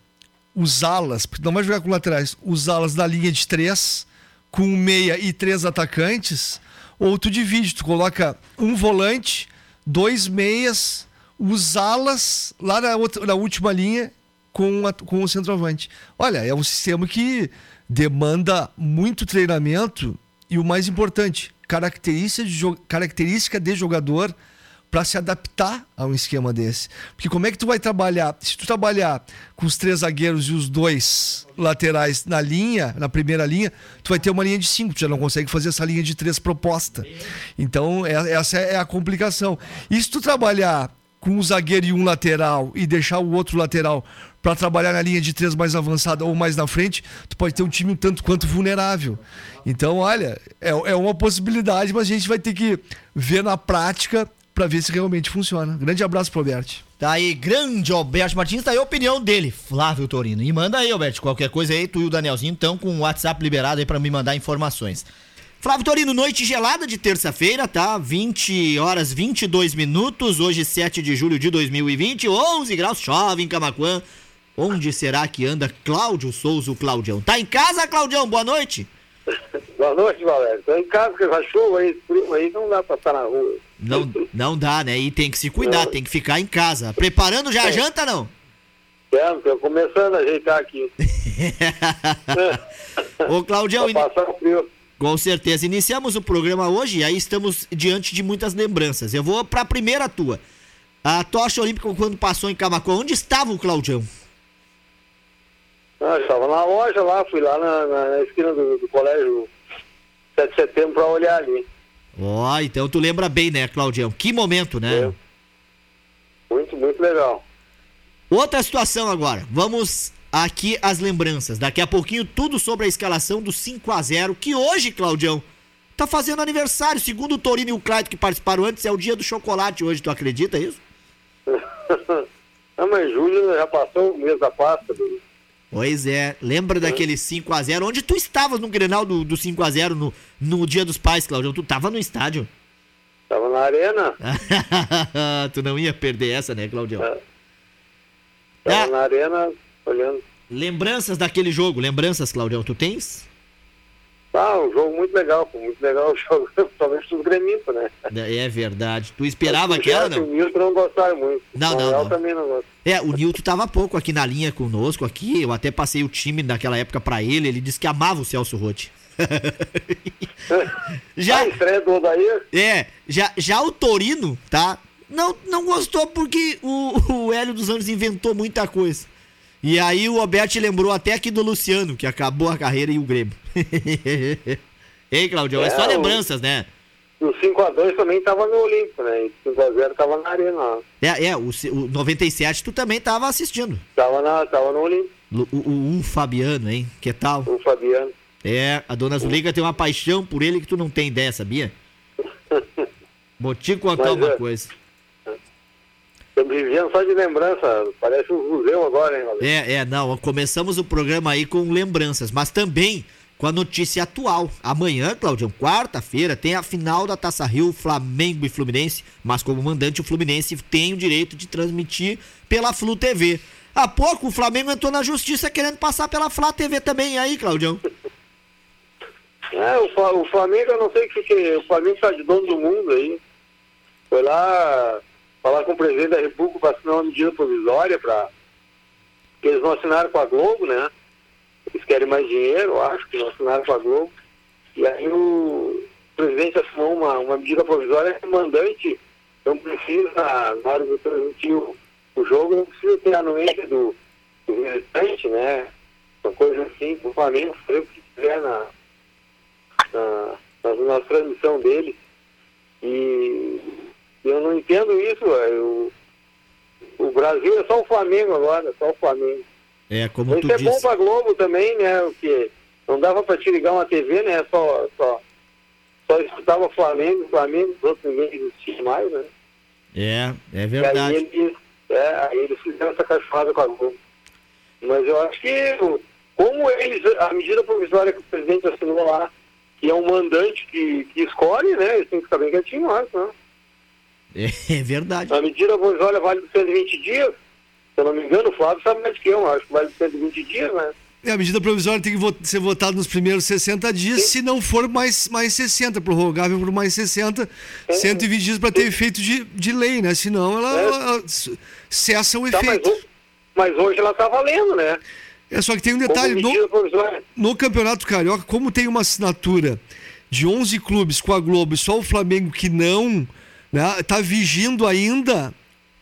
os alas, porque não vai jogar com laterais, os alas da linha de três, com um meia e três atacantes, ou tu divide, tu coloca um volante, dois meias, os alas lá na, outra- na última linha com, a- com o centroavante. Olha, é um sistema que demanda muito treinamento e o mais importante, característica de, característica de jogador para se adaptar a um esquema desse. Porque como é que tu vai trabalhar? Se tu trabalhar com os três zagueiros e os dois laterais na linha, na primeira linha, tu vai ter uma linha de cinco, tu já não consegue fazer essa linha de três proposta. Então, é- essa é a complicação. E se tu trabalhar com um zagueiro e um lateral e deixar o outro lateral para trabalhar na linha de três mais avançada ou mais na frente, tu pode ter um time um tanto quanto vulnerável. Então, olha, é, é uma possibilidade, mas a gente vai ter que ver na prática para ver se realmente funciona. Grande abraço pro Alberto. Tá aí, grande Alberto Martins, tá aí a opinião dele, Flávio Torino. E manda aí, Alberto, qualquer coisa aí, tu e o Danielzinho estão com o WhatsApp liberado aí pra me mandar informações. Flávio Torino, noite gelada de terça-feira, tá? 20 horas 22 minutos, hoje 7 de julho de 2020, 11 graus, chove em Camaquã. Onde será que anda Cláudio Souza, o Claudião? Tá em casa, Claudião? Boa noite. Boa noite, Valério. Tô em casa com essa chuva aí, frio aí, não dá pra estar na rua. Não, não dá, né? E tem que se cuidar, tem que ficar em casa. Preparando já a janta, não? Quero, tô começando a ajeitar aqui. Ô, Claudião, passar o frio. com certeza. Iniciamos o programa hoje e aí estamos diante de muitas lembranças. Eu vou pra primeira tua. A tocha olímpica, quando passou em Camacuã, onde estava o Claudião? Ah, eu estava na loja lá, fui lá na, na- na esquina do, do colégio 7 de setembro pra olhar ali. Ó, então tu lembra bem, né, Claudião? Que momento, né? É. Muito, muito legal. Outra situação agora. Vamos aqui às lembranças. Daqui a pouquinho tudo sobre a escalação do 5 a 0 que hoje, Claudião, tá fazendo aniversário. Segundo o Torino e o Clayton que participaram antes, é o dia do chocolate hoje. Tu acredita isso? Não, mas julho já passou o mês da do- Pois é, lembra daquele 5x0? Onde tu estavas no Grenal do, do 5x0 no, no Dia dos Pais, Claudio? Tu tava no estádio. Tava na arena. tu não ia perder essa, né, Claudio? É. Tava Ah. na arena olhando. Lembranças daquele jogo, lembranças, Claudião, tu tens? Ah, um jogo muito legal, muito legal o jogo, principalmente dos gremistas, né? É verdade. Tu esperava aquela, não? O Milton não gostaram muito. Não, não, não. também não gosta. É, o Nilton tava pouco aqui na linha conosco aqui. Eu até passei o time naquela época pra ele. Ele disse que amava o Celso Rotti. já, Odair, é, já, já o Torino, tá? Não, não gostou porque o, o Hélio dos Anos inventou muita coisa. E aí o Alberti lembrou até aqui do Luciano, que acabou a carreira e o Grêmio. Ei, Claudio, é, É, só o- lembranças, né? O 5x2 também tava no Olímpico, né? E o 5x0 tava na arena, ó. É, é o, o 97 tu também tava assistindo. Tava, na, tava no Olímpico, O, o, o Fabiano, hein? Que tal? o Fabiano. É, a dona Zuliga tem uma paixão por ele que tu não tem ideia, sabia? Vou te contar Mas uma é. coisa. Estamos vivendo só de lembrança, parece um museu agora, hein, Valeu? É, é, não, começamos o programa aí com lembranças, mas também com a notícia atual. Amanhã, Claudião, quarta-feira, tem a final da Taça Rio, Flamengo e Fluminense, mas como mandante o Fluminense tem o direito de transmitir pela Flu TV. Há pouco o Flamengo entrou na justiça querendo passar pela Flá TV também, e aí, Claudião? É, o, Fla- o Flamengo, eu não sei o que, que o Flamengo tá de dono do mundo aí. Foi lá falar com o presidente da República para assinar uma medida provisória para que eles não assinaram com a Globo, né? Eles querem mais dinheiro, eu acho, que não assinaram com a Globo. E aí o presidente assinou uma, uma medida provisória que o mandante não precisa, na hora de transmitir o, o jogo, não precisa ter a anuência do, do visitante, né? Uma coisa assim, o Flamengo fazer o que quiser na, na, na, na transmissão dele. E eu não entendo isso, o, o Brasil é só o Flamengo agora, é só o Flamengo. É, como tu Isso é bom disse. pra Globo também, né? Porque não dava pra te ligar uma TV, né? Só, só, só escutava Flamengo, Flamengo, os outros ninguém existia mais, né? É, é E aí verdade. eles, é, aí eles fizeram essa cachorrada com a Globo. Mas eu acho que, como eles, a medida provisória que o presidente assinou lá, que é um mandante que, que escolhe, né? Eles têm que ficar bem quietinho, acho, né? É, é verdade. A medida provisória vale de 120 dias. Se eu não me engano, o Flávio sabe mais que eu, acho que vale de 120 dias, né? É, a medida provisória tem que ser votada nos primeiros 60 dias, se não for mais, mais 60, prorrogável por mais 60, É. 120 dias para ter efeito de, de lei, né? Senão ela, É. ela cessa o Tá, mas, efeito. ho- mas hoje ela tá valendo, né? É só que tem um detalhe, no, no Campeonato Carioca, como tem uma assinatura de 11 clubes com a Globo e só o Flamengo que não, né, tá vigindo ainda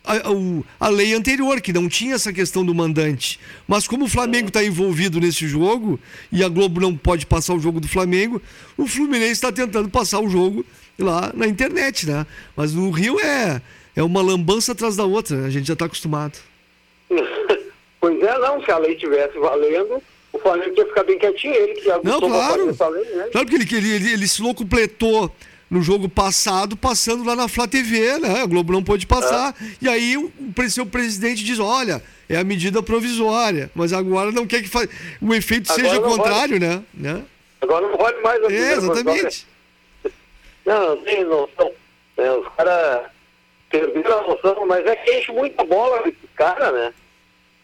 a, o- a lei anterior, que não tinha essa questão do mandante. Mas como o Flamengo está envolvido nesse jogo e a Globo não pode passar o jogo do Flamengo, o Fluminense está tentando passar o jogo lá na internet, né? Mas no Rio é, é uma lambança atrás da outra, a gente já está acostumado. pois é, não, se a lei tivesse valendo, o Flamengo ia ficar bem quietinho, ele que Não, claro. lei, né? Claro porque ele, ele, ele, ele se completou no jogo passado, passando lá na Flá TV, né? A Globo não pôde passar. E aí o, seu presidente diz: olha, é a medida provisória, mas agora não quer que fa... o efeito Agora seja o contrário, né? né? Agora não vale mais a É, medida exatamente. Não, não tem noção. É, os caras perderam a noção, mas é que enche muita bola desses caras, né?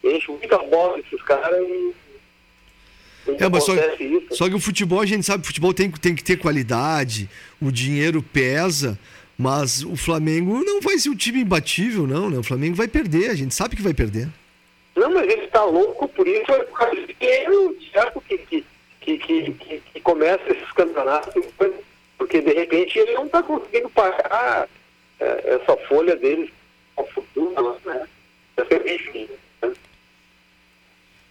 Enche muita bola desses caras e. É, mas só, só que o futebol, a gente sabe, o futebol tem, tem que ter qualidade, o dinheiro pesa, mas o Flamengo não vai ser um time imbatível, não, né? O Flamengo vai perder, a gente sabe que vai perder. Não, mas ele tá louco por isso, é por causa do dinheiro, certo? Que, que, que, que, que, começa esses campeonatos, porque de repente ele não tá conseguindo pagar é, essa folha deles ao futuro, né? Enfim, né?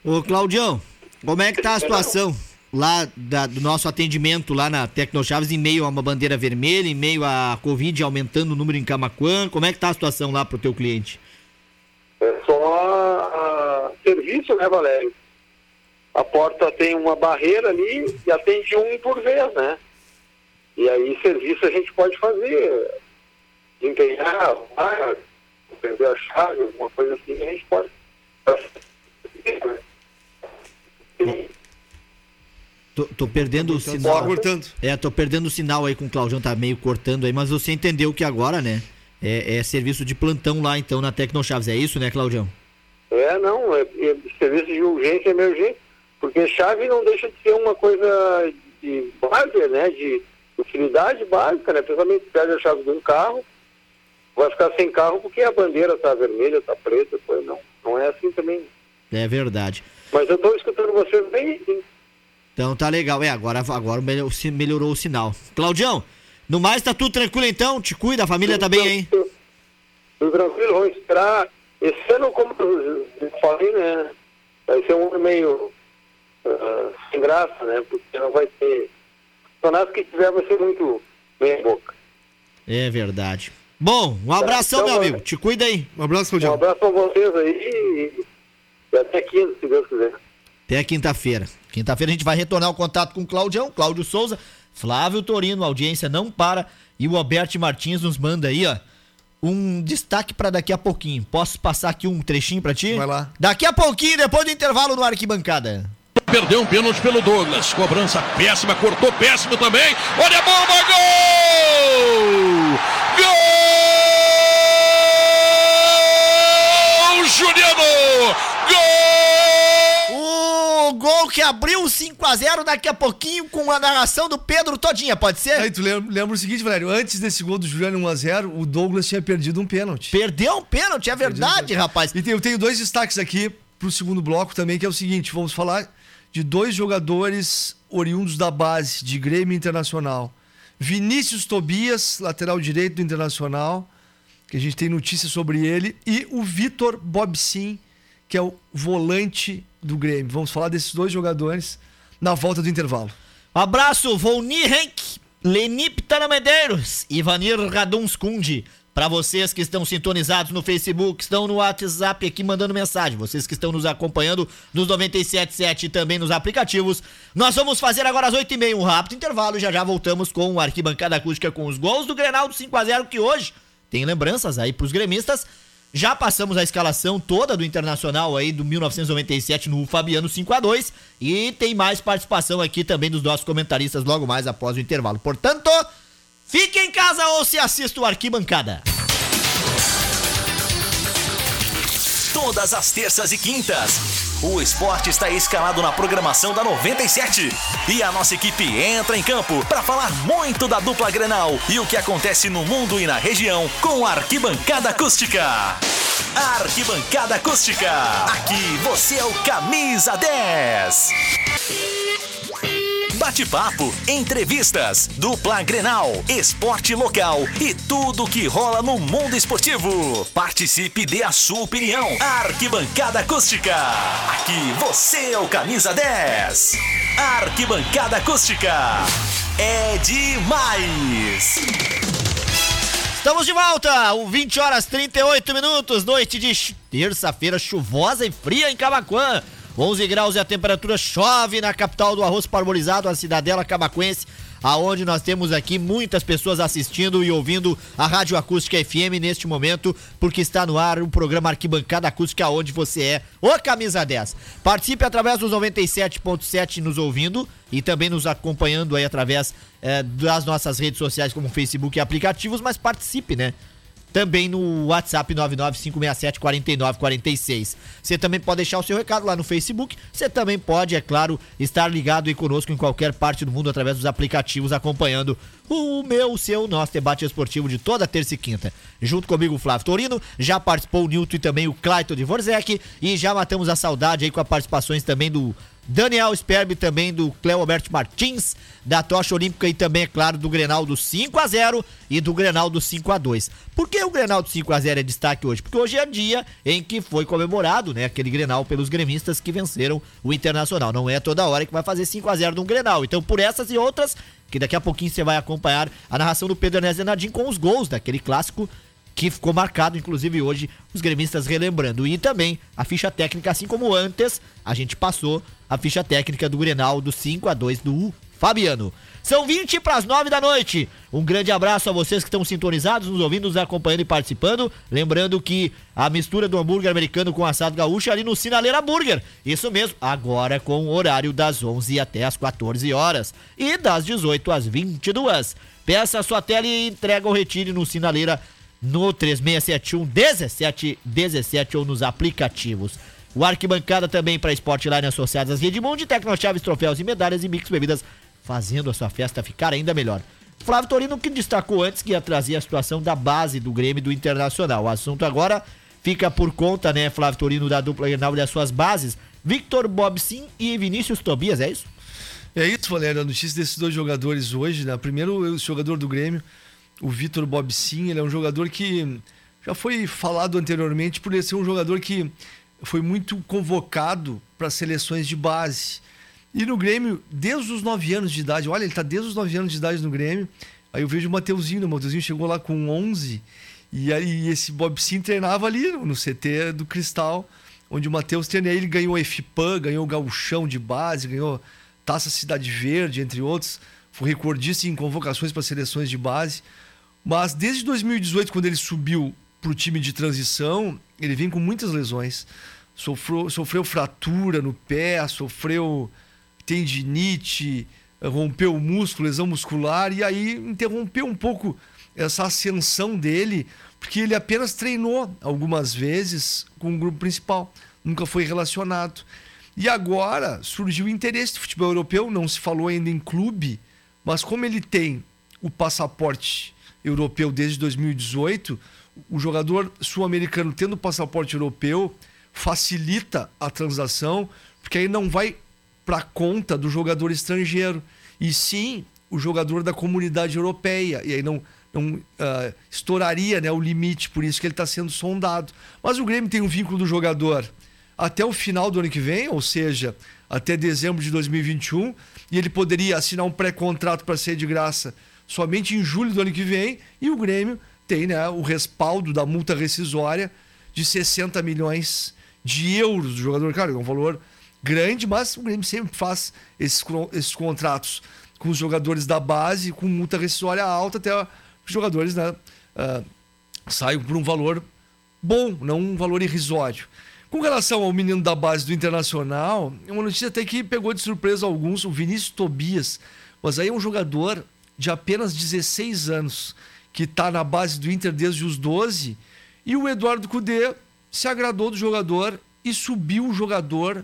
Ô, Claudião, como é que tá a situação lá da- do nosso atendimento lá na Tecnochaves em meio a uma bandeira vermelha, em meio à Covid aumentando o número em Camaquã? Como é que tá a situação lá pro teu cliente? É só a- serviço, né, Valério? A porta tem uma barreira ali e atende um por vez, né? E aí serviço a gente pode fazer, desempenhar, perder a chave, alguma coisa assim, a gente pode. Tô, tô perdendo o sinal. Tá cortando. É, tô perdendo o sinal aí com o Claudião, tá meio cortando aí, mas você entendeu que agora, né? É, é serviço de plantão lá, então, na Tecnochaves. É isso, né, Claudião? É, não, é, é serviço de urgência e emergência, porque chave não deixa de ser uma coisa de base, né? De utilidade básica, né? Principalmente se perde a chave de um carro, vai ficar sem carro porque a bandeira tá vermelha, tá preta, pois não. Não é assim também. É verdade. Mas eu tô escutando vocês bem. Então tá legal. É, agora, agora melhor- se melhorou o sinal. Claudião, no mais tá tudo tranquilo então? Te cuida, a família tá bem, hein? Tudo tranquilo, vamos esperar. Esse ano, como eu falei, né? Vai ser um ano meio ah, sem graça, né? Porque não vai ter. O campeonato que tiver vai ser muito meia boca. É verdade. Bom, um abração, Então, meu amigo. Te cuida aí. Um abraço, Um Claudião. abraço pra vocês aí e, e até quinta, se Deus quiser. Até quinta-feira. Quinta-feira a gente vai retornar o contato com o Claudião, Cláudio Souza, Flávio Torino, a audiência não para. E o Alberto Martins nos manda aí, ó, um destaque pra daqui a pouquinho. Posso passar aqui um trechinho pra ti? Vai lá. Daqui a pouquinho, depois do intervalo no Arquibancada. Perdeu um pênalti pelo Douglas. Cobrança péssima, cortou péssimo também. Olha a bomba, gol! Gol! Que abriu o 5x0 daqui a pouquinho com a narração do Pedro Todinha, pode ser? Aí tu lembra, lembra o seguinte, Valério, antes desse gol do Juliano 1x0, o Douglas tinha perdido um pênalti. Perdeu um pênalti, é verdade, rapaz. E eu tenho dois destaques aqui pro segundo bloco também, que é o seguinte: vamos falar de dois jogadores oriundos da base de Grêmio Internacional. Vinícius Tobias, lateral direito do Internacional, que a gente tem notícias sobre ele, e o Vitor Bobsin, que é o volante do Grêmio. Vamos falar desses dois jogadores na volta do intervalo. Um abraço, Volnir Henk, Lenip Medeiros, Ivanir Radunskundi. Pra vocês que estão sintonizados no Facebook, estão no WhatsApp aqui mandando mensagem, vocês que estão nos acompanhando nos 97.7 e também nos aplicativos, nós vamos fazer agora às 8h30 um rápido intervalo e já já voltamos com o Arquibancada Acústica com os gols do Grenal do 5x0 que hoje tem lembranças aí pros gremistas. Já passamos a escalação toda do Internacional aí do 1997 no Fabiano 5 a 2 e tem mais participação aqui também dos nossos comentaristas logo mais após o intervalo. Portanto, fique em casa ou se assista o Arquibancada. Todas as terças e quintas. O esporte está escalado na programação da 97. E a nossa equipe entra em campo para falar muito da dupla Grenal e o que acontece no mundo e na região com a Arquibancada Acústica. Arquibancada Acústica. Aqui você é o camisa 10. Bate-papo, entrevistas, dupla Grenal, esporte local e tudo que rola no mundo esportivo. Participe dê a sua opinião. Arquibancada Acústica. Aqui você é o camisa 10. Arquibancada Acústica. É demais. Estamos de volta, o 20 horas 38 minutos, noite de terça-feira chuvosa e fria em Camaquã. 11 graus e a temperatura chove na capital do arroz parbolizado, a cidadela camaquense, aonde nós temos aqui muitas pessoas assistindo e ouvindo a Rádio Acústica FM neste momento, porque está no ar o programa Arquibancada Acústica, onde você é o Camisa 10. Participe através dos 97.7 nos ouvindo e também nos acompanhando aí através eh, das nossas redes sociais como Facebook e aplicativos, mas participe, né? Também no WhatsApp 995674946. Você também pode deixar o seu recado lá no Facebook. Você também pode, é claro, estar ligado aí conosco em qualquer parte do mundo através dos aplicativos, acompanhando o meu, o seu, nosso debate esportivo de toda terça e quinta. Junto comigo, o Flávio Torino, já participou o Nilton e também o Clayton de Vorzec. E já matamos a saudade aí com as participações também do Daniel Sperbi, também do Cleo Alberto Martins, da Tocha Olímpica e também, é claro, do Grenal do 5 a 0 e do Grenal do 5 a 2 Por que o Grenal do 5 a 0 é destaque hoje? Porque hoje é dia em que foi comemorado, né, aquele Grenal pelos gremistas que venceram o Internacional. Não é toda hora que vai fazer 5 a 0 num Grenal. Então, por essas e outras, que daqui a pouquinho você vai acompanhar a narração do Pedro Ernesto Nadim com os gols daquele clássico que ficou marcado, inclusive hoje, os gremistas relembrando. E também a ficha técnica, assim como antes, a gente passou a ficha técnica do Grenal do 5 a 2 do Fabiano. São 20 para as 9 da noite. Um grande abraço a vocês que estão sintonizados, nos ouvindo, nos acompanhando e participando. Lembrando que a mistura do hambúrguer americano com assado gaúcho é ali no Sinaleira Burger. Isso mesmo, agora com o horário das 11 até as 14 horas e das 18 às 22. Peça a sua tela e entrega ou retire no Sinaleira no 3671 1717 ou nos aplicativos. O arquibancada também para Sportline associadas às Redmond, Tecnochaves, troféus e medalhas e mix bebidas fazendo a sua festa ficar ainda melhor. Flávio Torino que destacou antes que ia trazer a situação da base do Grêmio do Internacional. O assunto agora fica por conta, né, Flávio Torino, da dupla Grenal e das suas bases, Victor Bobsin e Vinícius Tobias, é isso? É isso, Valério, a notícia desses dois jogadores hoje, né? Primeiro, o jogador do Grêmio, o Vitor Bobsin, ele é um jogador que já foi falado anteriormente por ele ser um jogador que foi muito convocado para seleções de base. E no Grêmio, desde os 9 anos de idade, olha, ele está desde os 9 anos de idade no Grêmio. Aí eu vejo o Mateuzinho, né? o Mateuzinho chegou lá com 11. E aí esse Bob Sim treinava ali no CT do Cristal, onde o Matheus treinava. Ele ganhou a FIPAN, ganhou o Gauchão de base, ganhou Taça Cidade Verde, entre outros. Foi recordista em convocações para seleções de base. Mas desde 2018, quando ele subiu para o time de transição, ele vem com muitas lesões. Sofreu, sofreu fratura no pé, sofreu tendinite, rompeu o músculo, lesão muscular, e aí interrompeu um pouco essa ascensão dele, porque ele apenas treinou algumas vezes com o grupo principal, nunca foi relacionado. E agora surgiu o interesse do futebol europeu, não se falou ainda em clube, mas como ele tem o passaporte europeu desde 2018, o jogador sul-americano tendo passaporte europeu facilita a transação, porque aí não vai para conta do jogador estrangeiro, e sim o jogador da comunidade europeia. E aí não, não uh, estouraria né, o limite, por isso que ele está sendo sondado. Mas o Grêmio tem um vínculo do jogador até o final do ano que vem, ou seja, até dezembro de 2021, e ele poderia assinar um pré-contrato para ser de graça somente em julho do ano que vem, e o Grêmio tem né, o respaldo da multa rescisória de 60 milhões de euros do jogador. Cara, é um valor grande, mas o Grêmio sempre faz esses, esses contratos com os jogadores da base, com multa rescisória alta, até os jogadores né, uh, por um valor bom, não um valor irrisório. Com relação ao menino da base do Internacional, é uma notícia até que pegou de surpresa alguns, o Vinícius Tobias, mas aí é um jogador de apenas 16 anos, que está na base do Inter desde os 12, e o Eduardo Cudê se agradou do jogador e subiu o jogador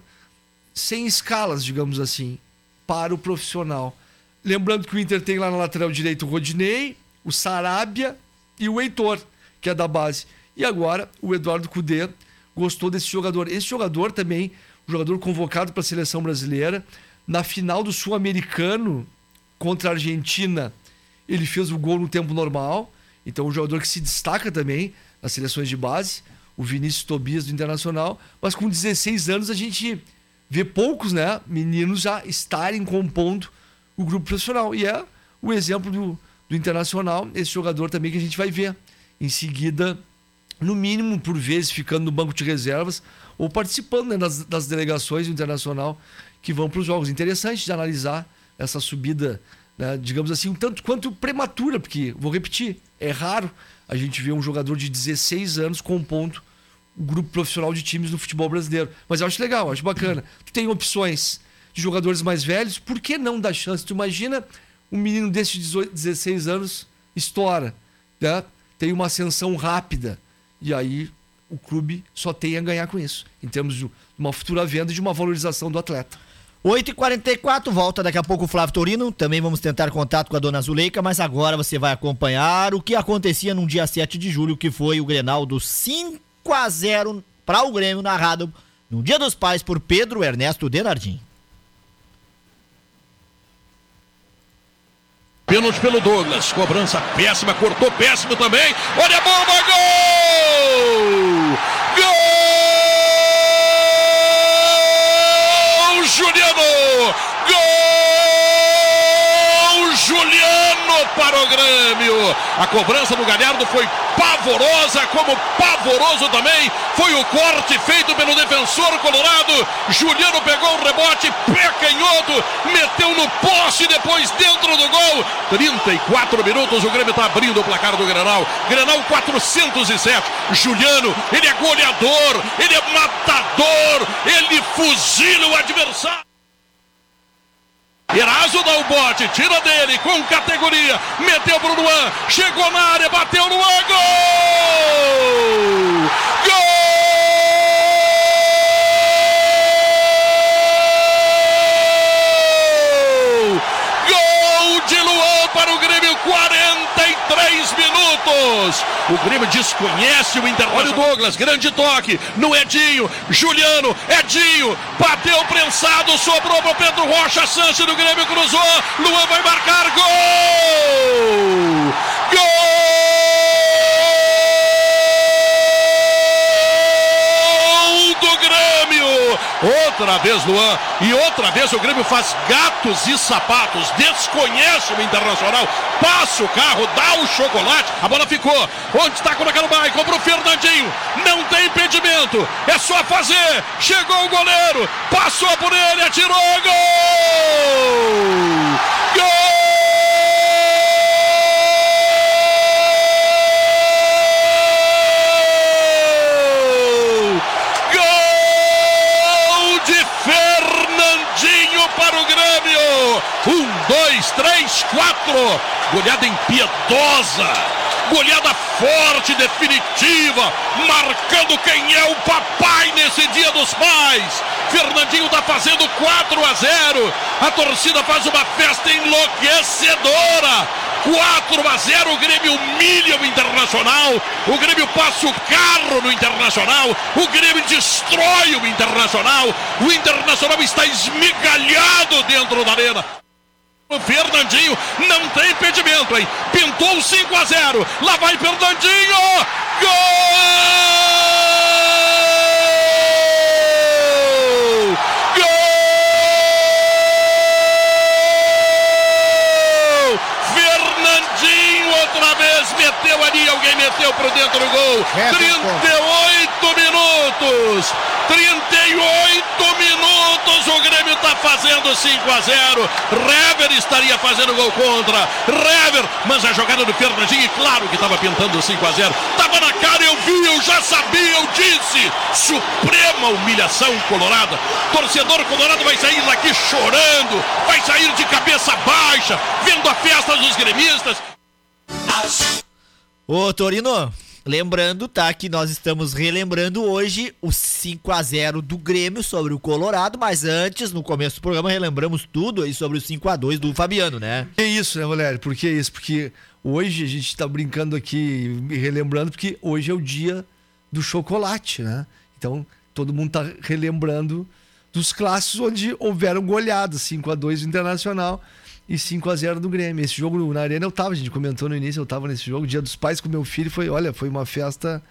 sem escalas, digamos assim, para o profissional. Lembrando que o Inter tem lá na lateral direito o Rodinei, o Sarabia e o Heitor, que é da base. E agora o Eduardo Cudê gostou desse jogador. Esse jogador também, um jogador convocado para a seleção brasileira, na final do Sul-Americano contra a Argentina, ele fez o gol no tempo normal. Então, um jogador que se destaca também nas seleções de base, o Vinícius Tobias do Internacional. Mas com 16 anos a gente vê poucos né, meninos já estarem compondo o grupo profissional. E é o exemplo do, do Internacional, esse jogador também que a gente vai ver em seguida, no mínimo por vezes ficando no banco de reservas ou participando né, das, das delegações do Internacional que vão para os jogos. Interessante de analisar essa subida, né, digamos assim, um tanto quanto prematura, porque, vou repetir, é raro a gente ver um jogador de 16 anos compondo o grupo profissional de times no futebol brasileiro. Mas eu acho legal, eu acho bacana. Tu tem opções de jogadores mais velhos, por que não dar chance? Tu imagina um menino desses 18, 16 anos estoura, né? tem uma ascensão rápida. E aí o clube só tem a ganhar com isso, em termos de uma futura venda e de uma valorização do atleta. 8h44, volta daqui a pouco o Flávio Torino. Também vamos tentar contato com a dona Zuleika, mas agora você vai acompanhar o que acontecia no dia 7 de julho, que foi o Grenal dos 5 a 0 para o Grêmio, narrado no Dia dos Pais por Pedro Ernesto Denardim. Pênalti pelo Douglas. Cobrança péssima, cortou péssimo também. Olha a bomba, gol! Juliano! Gol! Juliano para o Grêmio. A cobrança do Galhardo foi pavorosa, como pavoroso também foi o corte feito pelo defensor colorado. Juliano pegou o rebote, pé canhoto canhoto, meteu no poste, depois dentro do gol. 34 minutos, o Grêmio está abrindo o placar do Granal. Granal 407. Juliano, ele é goleador, ele é matador, ele fuzila o adversário. Eraso dá o bote, tira dele com categoria, meteu pro Luan, chegou na área, bateu no ângulo! 43 minutos. O Grêmio desconhece o Inter. Olha o Douglas, grande toque. No Edinho, Juliano, Edinho, bateu prensado, sobrou para Pedro Rocha, Sanches do Grêmio cruzou, Luan vai marcar. Gol! Gol Outra vez Luan e outra vez o Grêmio faz gatos e sapatos, desconhece o Internacional, passa o carro, dá o chocolate, a bola ficou. Onde está colocando o Maicon pro Fernandinho? Não tem impedimento, é só fazer. Chegou o goleiro, passou por ele, atirou, gol! Gol! Um, dois, três, quatro. Goleada impiedosa. Goleada forte, definitiva. Marcando quem é o papai nesse dia dos pais. Fernandinho está fazendo 4 a 0. A torcida faz uma festa enlouquecedora. 4 a 0, o Grêmio humilha o Internacional, o Grêmio passa o carro no Internacional, o Grêmio destrói o Internacional, o Internacional está esmigalhado dentro da arena. O Fernandinho não tem impedimento, hein? Pintou 5 a 0. Lá vai Fernandinho! Gol! Ali, alguém meteu pro dentro do gol. 38 minutos. 38 minutos, o Grêmio está fazendo 5 a 0. Rever estaria fazendo gol contra. Rever, mas a jogada do Fernandinho, e claro que estava pintando 5 a 0. Tava na cara, eu vi, eu já sabia, eu disse. Suprema humilhação colorada. Torcedor colorado vai sair daqui chorando, vai sair de cabeça baixa, vendo a festa dos gremistas. Ô, Torino, lembrando, tá, que nós estamos relembrando hoje o 5 a 0 do Grêmio sobre o Colorado, mas antes, no começo do programa, relembramos tudo aí sobre o 5 a 2 do Fabiano, né? Que isso, né, Valério? Por que isso? Porque hoje a gente tá brincando aqui e relembrando, porque hoje é o dia do chocolate, né? Então, todo mundo tá relembrando dos clássicos onde houveram goleadas, 5 a 2 do Internacional e 5 a 0 do Grêmio. Esse jogo na Arena eu tava, a gente comentou no início, eu tava nesse jogo, Dia dos Pais com meu filho, foi, olha, foi uma festa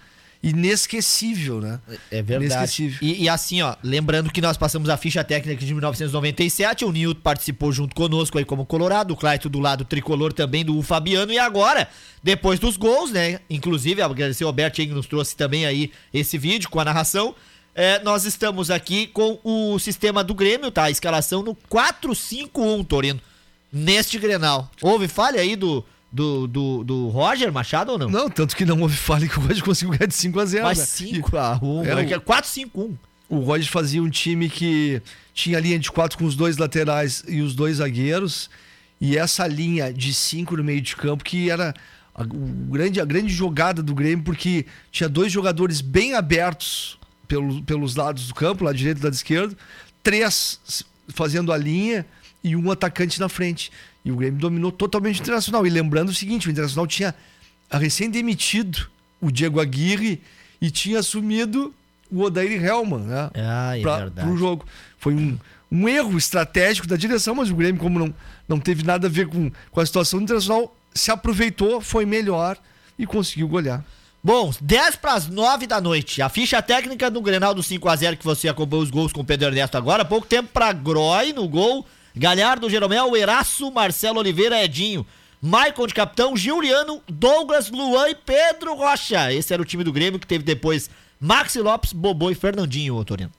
inesquecível, né? É verdade. E, e assim, ó, lembrando que nós passamos a ficha técnica de 1997, o Nilton participou junto conosco aí como Colorado, o Claito do lado tricolor também do Fabiano, e agora, depois dos gols, né? Inclusive, agradecer ao Alberto que nos trouxe também aí esse vídeo com a narração. É, nós estamos aqui com o sistema do Grêmio, tá? A escalação no 4-5-1, Torino. Neste Grenal. Houve falha aí do, do, do, do Roger Machado ou não? Não, tanto que não houve falha que o Roger conseguiu ganhar de 5 a 0 Mas né? 5 a 1 Era é, um- 4-5-1. O Roger fazia um time que tinha linha de quatro com os dois laterais e os dois zagueiros. E essa linha de cinco no meio de campo, que era a, grande, a grande jogada do Grêmio, porque tinha dois jogadores bem abertos pelo, pelos lados do campo, lado direito e lado esquerdo, três fazendo a linha e um atacante na frente. E o Grêmio dominou totalmente o Internacional. E lembrando o seguinte, o Internacional tinha recém-demitido o Diego Aguirre e tinha assumido o Odair Helman, né? Ah, é verdade. pro jogo. Foi um, um erro estratégico da direção, mas o Grêmio, como não, não teve nada a ver com, com a situação internacional, se aproveitou, foi melhor e conseguiu golear. Bom, 10 para as 9 da noite. A ficha técnica do Grenal do 5 a 0 que você acompanhou os gols com o Pedro Ernesto agora. Pouco tempo para Groy no gol. Galhardo, Jeromel, Eraço, Marcelo Oliveira, Edinho. Maicon de capitão, Juliano, Douglas, Luan e Pedro Rocha. Esse era o time do Grêmio que teve depois Maxi Lopes, Bobô e Fernandinho, ô Torino.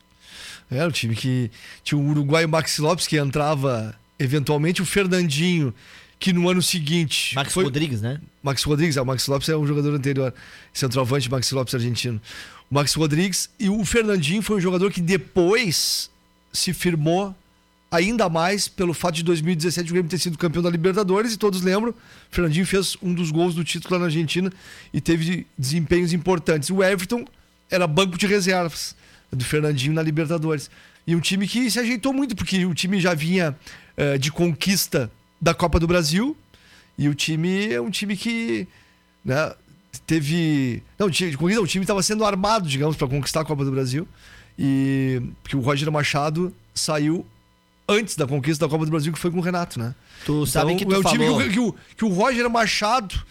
É, o time que tinha o uruguaio Maxi Lopes, que entrava eventualmente, o Fernandinho, que no ano seguinte. Max foi... Rodrigues, né? Max Rodrigues, é, o Max Lopes é um jogador anterior, centroavante Max Lopes argentino. O Max Rodrigues e o Fernandinho foi um jogador que depois se firmou ainda mais pelo fato de 2017 o Grêmio ter sido campeão da Libertadores e todos lembram, Fernandinho fez um dos gols do título lá na Argentina e teve desempenhos importantes. O Everton era banco de reservas do Fernandinho na Libertadores. E um time que se ajeitou muito, porque o time já vinha uh, de conquista da Copa do Brasil e o time é um time que né, teve. Não, de corrida, o time estava sendo armado, digamos, para conquistar a Copa do Brasil. E porque o Roger Machado saiu antes da conquista da Copa do Brasil, que foi com o Renato, né? Tu então, sabe que tu é o time falou... que, que, o, que o Roger Machado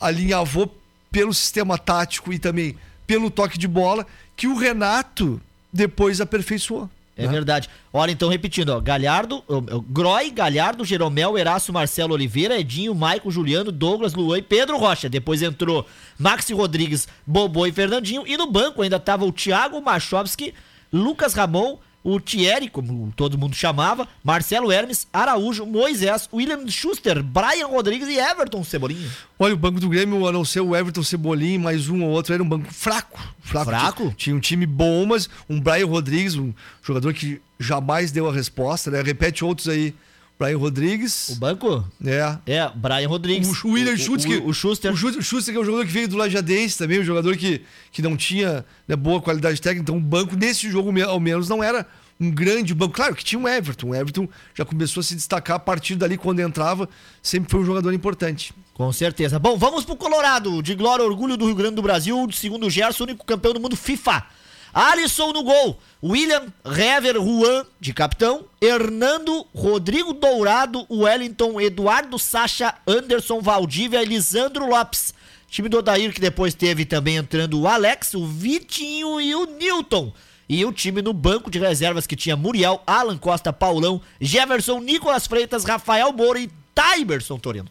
alinhavou pelo sistema tático e também pelo toque de bola, que o Renato depois aperfeiçoou. É né? verdade. Olha, então, repetindo, ó, Galhardo, Groy, Galhardo, Jeromel, Eraço, Marcelo Oliveira, Edinho, Maico, Juliano, Douglas, Luan e Pedro Rocha. Depois entrou Maxi Rodrigues, Bobô e Fernandinho. E no banco ainda tava o Thiago Machovski, Lucas Ramon, o Thierry, como todo mundo chamava, Marcelo Hermes, Araújo, Moisés, William Schuster, Brian Rodrigues e Everton Cebolinha. Olha, o banco do Grêmio, a não ser o Everton Cebolinha, mais um ou outro, era um banco fraco. Fraco? fraco? Tinha, tinha, um time bom, mas um Brian Rodrigues, um jogador que jamais deu a resposta, né? Repete outros aí. Brian Rodrigues. O banco? É. É, Brian Rodrigues. O William Schuster. O, o, o, Schuster. O Schuster, que é um jogador que veio do Lajadense também, um jogador que, que não tinha né, boa qualidade técnica. Então o banco, nesse jogo ao menos, não era um grande banco. Claro que tinha um Everton. O Everton já começou a se destacar a partir dali, quando entrava, sempre foi um jogador importante. Com certeza. Bom, vamos pro Colorado. De glória, orgulho do Rio Grande do Brasil, segundo o Gerson, único campeão do mundo FIFA. Alisson no gol. William Rever Juan de capitão. Hernando Rodrigo Dourado, Wellington, Eduardo Sacha, Anderson Valdívia, Elisandro Lopes. Time do Odair que depois teve também entrando o Alex, o Vitinho e o Newton. E o time no banco de reservas que tinha Muriel, Alan Costa, Paulão, Jefferson, Nicolas Freitas, Rafael Moura e Tyberson Torino.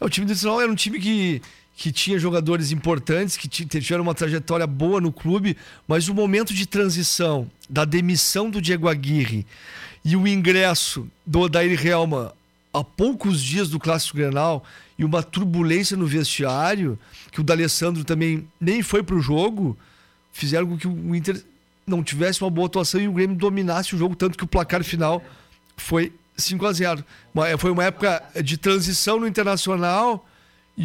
É, o time do Nacional era um time que que tinha jogadores importantes, que tiveram uma trajetória boa no clube, mas o momento de transição da demissão do Diego Aguirre e o ingresso do Odair Helma a poucos dias do Clássico Grenal e uma turbulência no vestiário, que o D'Alessandro também nem foi para o jogo, fizeram com que o Inter não tivesse uma boa atuação e o Grêmio dominasse o jogo, tanto que o placar final foi 5 a 0 Foi uma época de transição no Internacional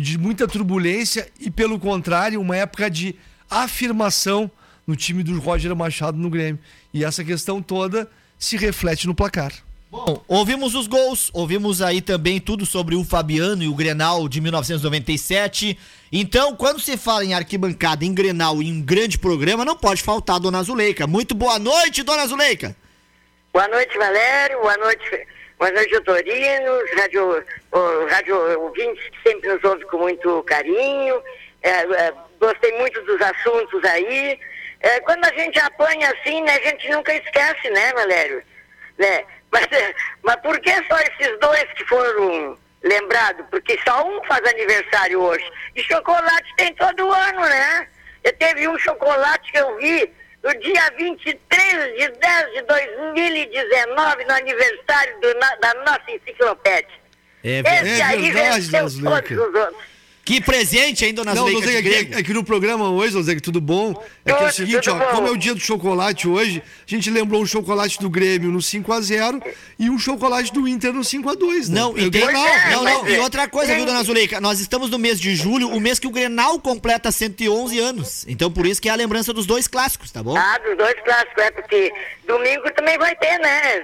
de muita turbulência e, pelo contrário, uma época de afirmação no time do Roger Machado no Grêmio. E essa questão toda se reflete no placar. Bom, ouvimos os gols, ouvimos aí também tudo sobre o Fabiano e o Grenal de 1997. Então, quando se fala em arquibancada, em Grenal e em grande programa, não pode faltar a Dona Zuleika. Muito boa noite, Dona Zuleika. Boa noite, Valério. Boa noite, Boa noite, Torino, rádio, rádio ouvintes que sempre nos ouve com muito carinho. É, é, gostei muito dos assuntos aí. É, quando a gente apanha assim, né, a gente nunca esquece, né, Valério? Né? Mas, mas por que só esses dois que foram lembrados? Porque só um faz aniversário hoje. E chocolate tem todo ano, né? Eu teve um chocolate que eu vi no dia 23 de 10 de 2019, no aniversário do, da nossa enciclopédia. É, Esse é aí verdade, todos os outros. Que presente, hein, dona Não, Zuleika, Não, é, é que no programa hoje, Zé, tudo bom? É que é o seguinte, ó, como é o dia do chocolate hoje, a gente lembrou um chocolate do Grêmio no 5x0 e um chocolate do Inter no 5x2, né? Não, e tem, é, não, não, e outra coisa, viu, dona Zuleika? Nós estamos no mês de julho, o mês que o Grenal completa 111 anos. Então, por isso que é a lembrança dos dois clássicos, tá bom? Ah, dos dois clássicos, é porque domingo também vai ter, né?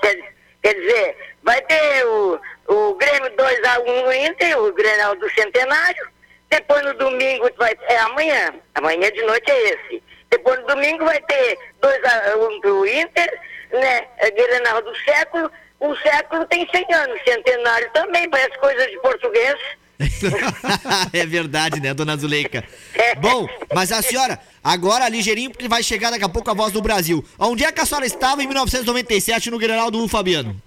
Quer, quer dizer, vai ter o o Grêmio 2x1 no Inter, o Grenal do Centenário. Depois no domingo vai é amanhã, amanhã de noite é esse. Depois no domingo vai ter 2x1 do Inter, né? É Grenal do século. O século tem 100 anos, centenário também, parece coisa de português. é verdade, né, dona Zuleika? É. Bom, mas a senhora, agora ligeirinho, porque vai chegar daqui a pouco a voz do Brasil. Onde é que a senhora estava em 1997 no Grenal do Fabiano?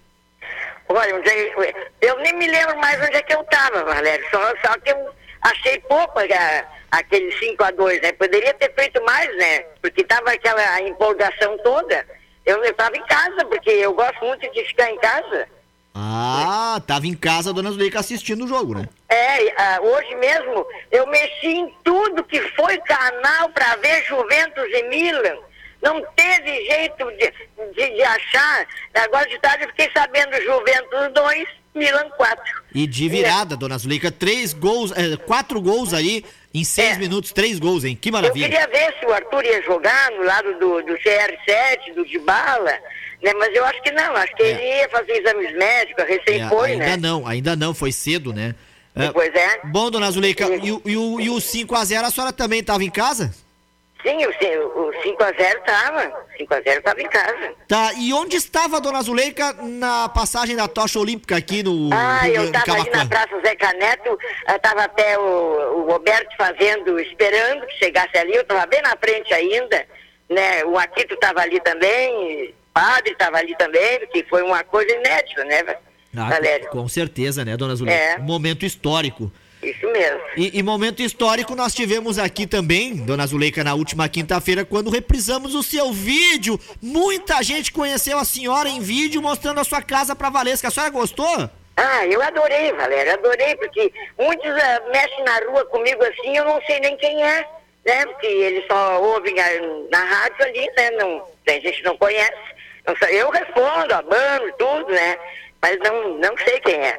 Olha, é, eu nem me lembro mais onde é que eu estava, Valério. Só, só que eu achei pouco a, aquele 5 a 2 né? Poderia ter feito mais, né? Porque tava aquela empolgação toda. Eu estava em casa, porque eu gosto muito de ficar em casa. Ah, tava em casa a dona Zuleika assistindo o jogo, né? É, hoje mesmo eu mexi em tudo que foi canal para ver Juventus e Milan. Não teve jeito de, de, de achar. Agora de tarde eu fiquei sabendo Juventus 2, Milan 4. E de virada, dona Zuleika, três gols, é, quatro gols aí em seis É. minutos, três gols, hein? Que Eu maravilha. queria ver se o Arthur ia jogar no lado do, do CR7, do Dibala, né? Mas eu acho que não, acho que ele ia fazer exames médicos, recém É, foi, ainda né? não, ainda não, foi cedo, né? É, Pois é. Bom, dona Zuleika, e, o- e o, e o 5x0 a senhora também estava em casa? Sim, o, o 5x0 tava. 5x0 tava em casa. Tá, e onde estava a dona Zuleika na passagem da tocha olímpica aqui no Ah, Rio eu estava ali na? Praça Zé Caneto, estava até o, o Roberto fazendo, esperando que chegasse ali, eu estava bem na frente ainda, né? O Aquito estava ali também, o padre estava ali também, que foi uma coisa inédita, né, Ah, Valério? com certeza, né, dona Zuleika? É. Um momento histórico. Isso mesmo. E, e momento histórico nós tivemos aqui também, dona Zuleika, na última quinta-feira, quando reprisamos o seu vídeo. Muita gente conheceu a senhora em vídeo mostrando a sua casa pra Valesca. A senhora gostou? Ah, eu adorei, Valéria, adorei, porque muitos ah, mexem na rua comigo assim, eu não sei nem quem é, né? Porque eles só ouvem na rádio ali, né? Não, tem gente que não conhece. Não sei, eu respondo, abano, tudo, né? Mas não, não sei quem é.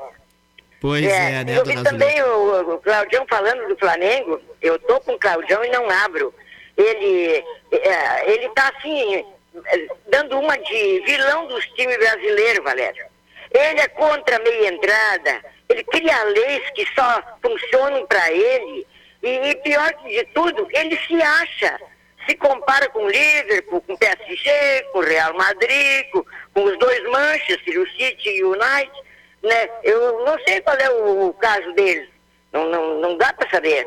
Pois é, né, eu vi também o, o Claudião falando do Flamengo. Eu tô com o Claudião e não abro. Ele, é, ele tá assim, é, dando uma de vilão dos times brasileiros, Valério. Ele é contra a meia entrada. Ele cria leis que só funcionam para ele. E, e pior de tudo, ele se acha. Se compara com o Liverpool, com o PSG, com o Real Madrid, com, com os dois Manchester, o City e o United né? Eu não sei qual é o, o caso deles. Não, não, não dá pra saber.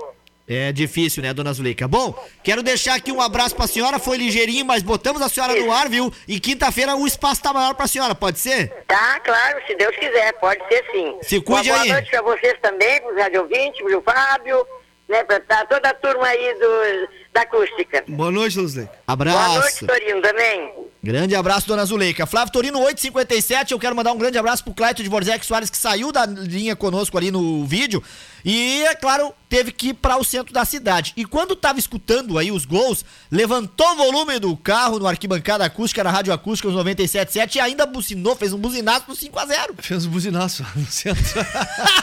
É difícil, né, dona Zuleika? Bom, quero deixar aqui um abraço pra senhora. Foi ligeirinho, mas botamos a senhora no ar, viu? E quinta-feira o espaço tá maior pra senhora, pode ser? Tá, claro, se Deus quiser, pode ser sim. Se cuide boa aí. noite pra vocês também, pros rádio ouvintes, pro Fábio, né? Pra toda a turma aí do, da acústica. Boa noite, Luzileika. Abraço. Boa noite, Torino, também. Grande abraço, dona Zuleika. Flávio Torino, 857. Eu quero mandar um grande abraço pro Cleito de Borzec Soares, que saiu da linha conosco ali no vídeo. E, é claro, teve que ir para o centro da cidade. E quando tava escutando aí os gols, levantou o volume do carro no arquibancada acústica, na rádio acústica, os 97.7, e ainda buzinou, fez um buzinaço no 5x0. Fez um buzinaço no centro.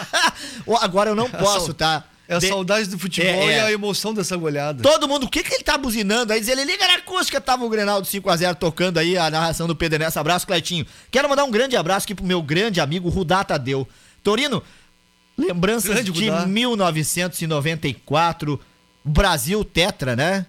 Agora eu não posso, tá? É a De- saudade do futebol É, é. e a emoção dessa goleada. Todo mundo, o que que ele tá buzinando? Aí diz ele, liga na acústica, tava o Grenal do 5x0 tocando aí a narração do Pedro Nessa. Abraço, Cleitinho. Quero mandar um grande abraço aqui pro meu grande amigo Rudá Tadeu. Torino, lembranças Grande de Rudá. 1994, Brasil Tetra, né?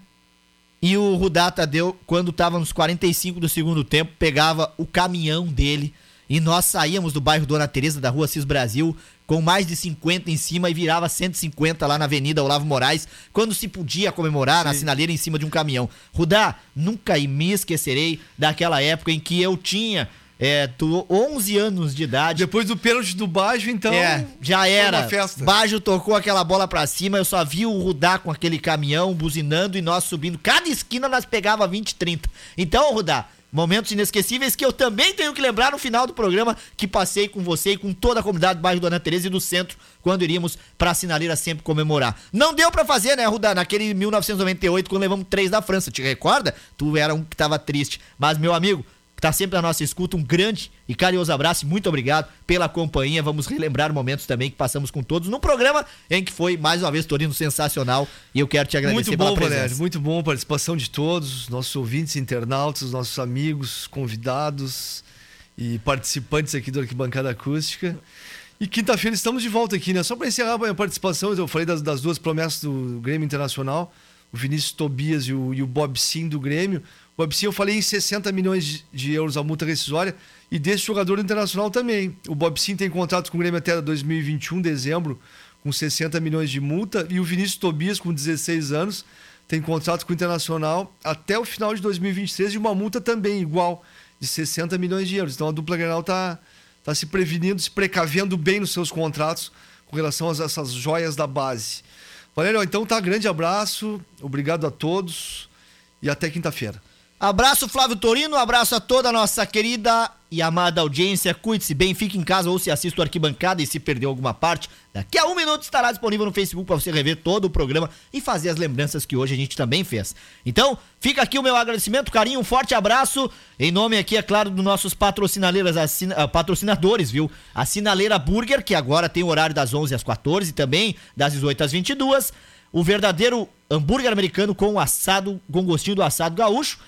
E o Rudá Tadeu, quando tava nos 45 do segundo tempo, pegava o caminhão dele e nós saíamos do bairro Dona Teresa da rua Cis Brasil com mais de 50 em cima e virava 150 lá na Avenida Olavo Moraes, quando se podia comemorar na sinaleira em cima de um caminhão. Rudá, nunca me esquecerei daquela época em que eu tinha é, tu- 11 anos de idade. Depois do pênalti do Bajo, então. É, já era. festa. Bajo tocou aquela bola pra cima, eu só vi o Rudá com aquele caminhão buzinando e nós subindo. Cada esquina nós pegava 20, 30. Então, Rudá, momentos inesquecíveis que eu também tenho que lembrar no final do programa que passei com você e com toda a comunidade do bairro Dona Teresa e do centro quando iríamos pra sinaleira sempre comemorar. Não deu pra fazer, né, Rudá, naquele 1998 quando levamos três da França, te recorda? Tu era um que tava triste. Mas, meu amigo, que tá sempre na nossa escuta. Um grande e carinhoso abraço e muito obrigado pela companhia. Vamos relembrar momentos também que passamos com todos no programa em que foi, mais uma vez, Torino sensacional. E eu quero te agradecer Muito pela bom, presença. Valério. Muito bom a participação de todos, nossos ouvintes, internautas, nossos amigos, convidados e participantes aqui do Arquibancada Acústica. E quinta-feira estamos de volta aqui, né? Só para encerrar a minha participação, eu falei das, das duas promessas do Grêmio Internacional, o Vinícius Tobias e o, e o Bob Sim do Grêmio. O Sim eu falei em 60 milhões de, euros a multa rescisória e desse jogador internacional também. O Bob Sim tem contrato com o Grêmio até 2021, dezembro, com 60 milhões de multa e o Vinícius Tobias, com 16 anos, tem contrato com o Internacional até o final de 2023 e uma multa também igual, de 60 milhões de euros. Então a dupla Grenal está tá se prevenindo, se precavendo bem nos seus contratos com relação a essas joias da base. Valério, então tá, grande abraço, obrigado a todos e até quinta-feira. Abraço, Flávio Torino. Abraço a toda a nossa querida e amada audiência. Cuide-se bem, fique em casa ou se assista o arquibancada e se perdeu alguma parte, daqui a um minuto estará disponível no Facebook para você rever todo o programa e fazer as lembranças que hoje a gente também fez. Então, fica aqui o meu agradecimento, carinho, um forte abraço. Em nome aqui, é claro, dos nossos patrocinadores, assina, uh, patrocinadores, viu? A Sinaleira Burger, que agora tem o horário das 11 às 14 e também das 18 às 22. O verdadeiro hambúrguer americano com assado, com gostinho do assado gaúcho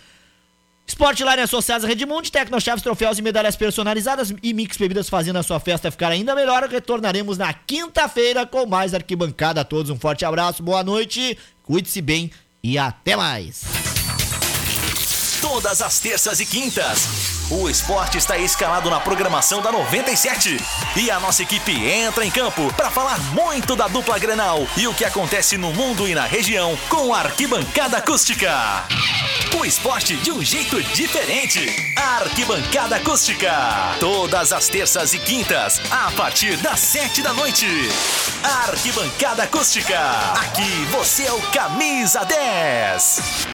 Sportline Associados Redmond, Tecnochaves, troféus e medalhas personalizadas e Mix Bebidas fazendo a sua festa ficar ainda melhor. Retornaremos na quinta-feira com mais arquibancada a todos. Um forte abraço, boa noite, cuide-se bem e até mais. Todas as terças e quintas, o esporte está escalado na programação da 97. E a nossa equipe entra em campo para falar muito da dupla Grenal e o que acontece no mundo e na região com a arquibancada acústica. O esporte de um jeito diferente. Arquibancada Acústica. Todas as terças e quintas, a partir das sete da noite. Arquibancada Acústica. Aqui você é o camisa 10.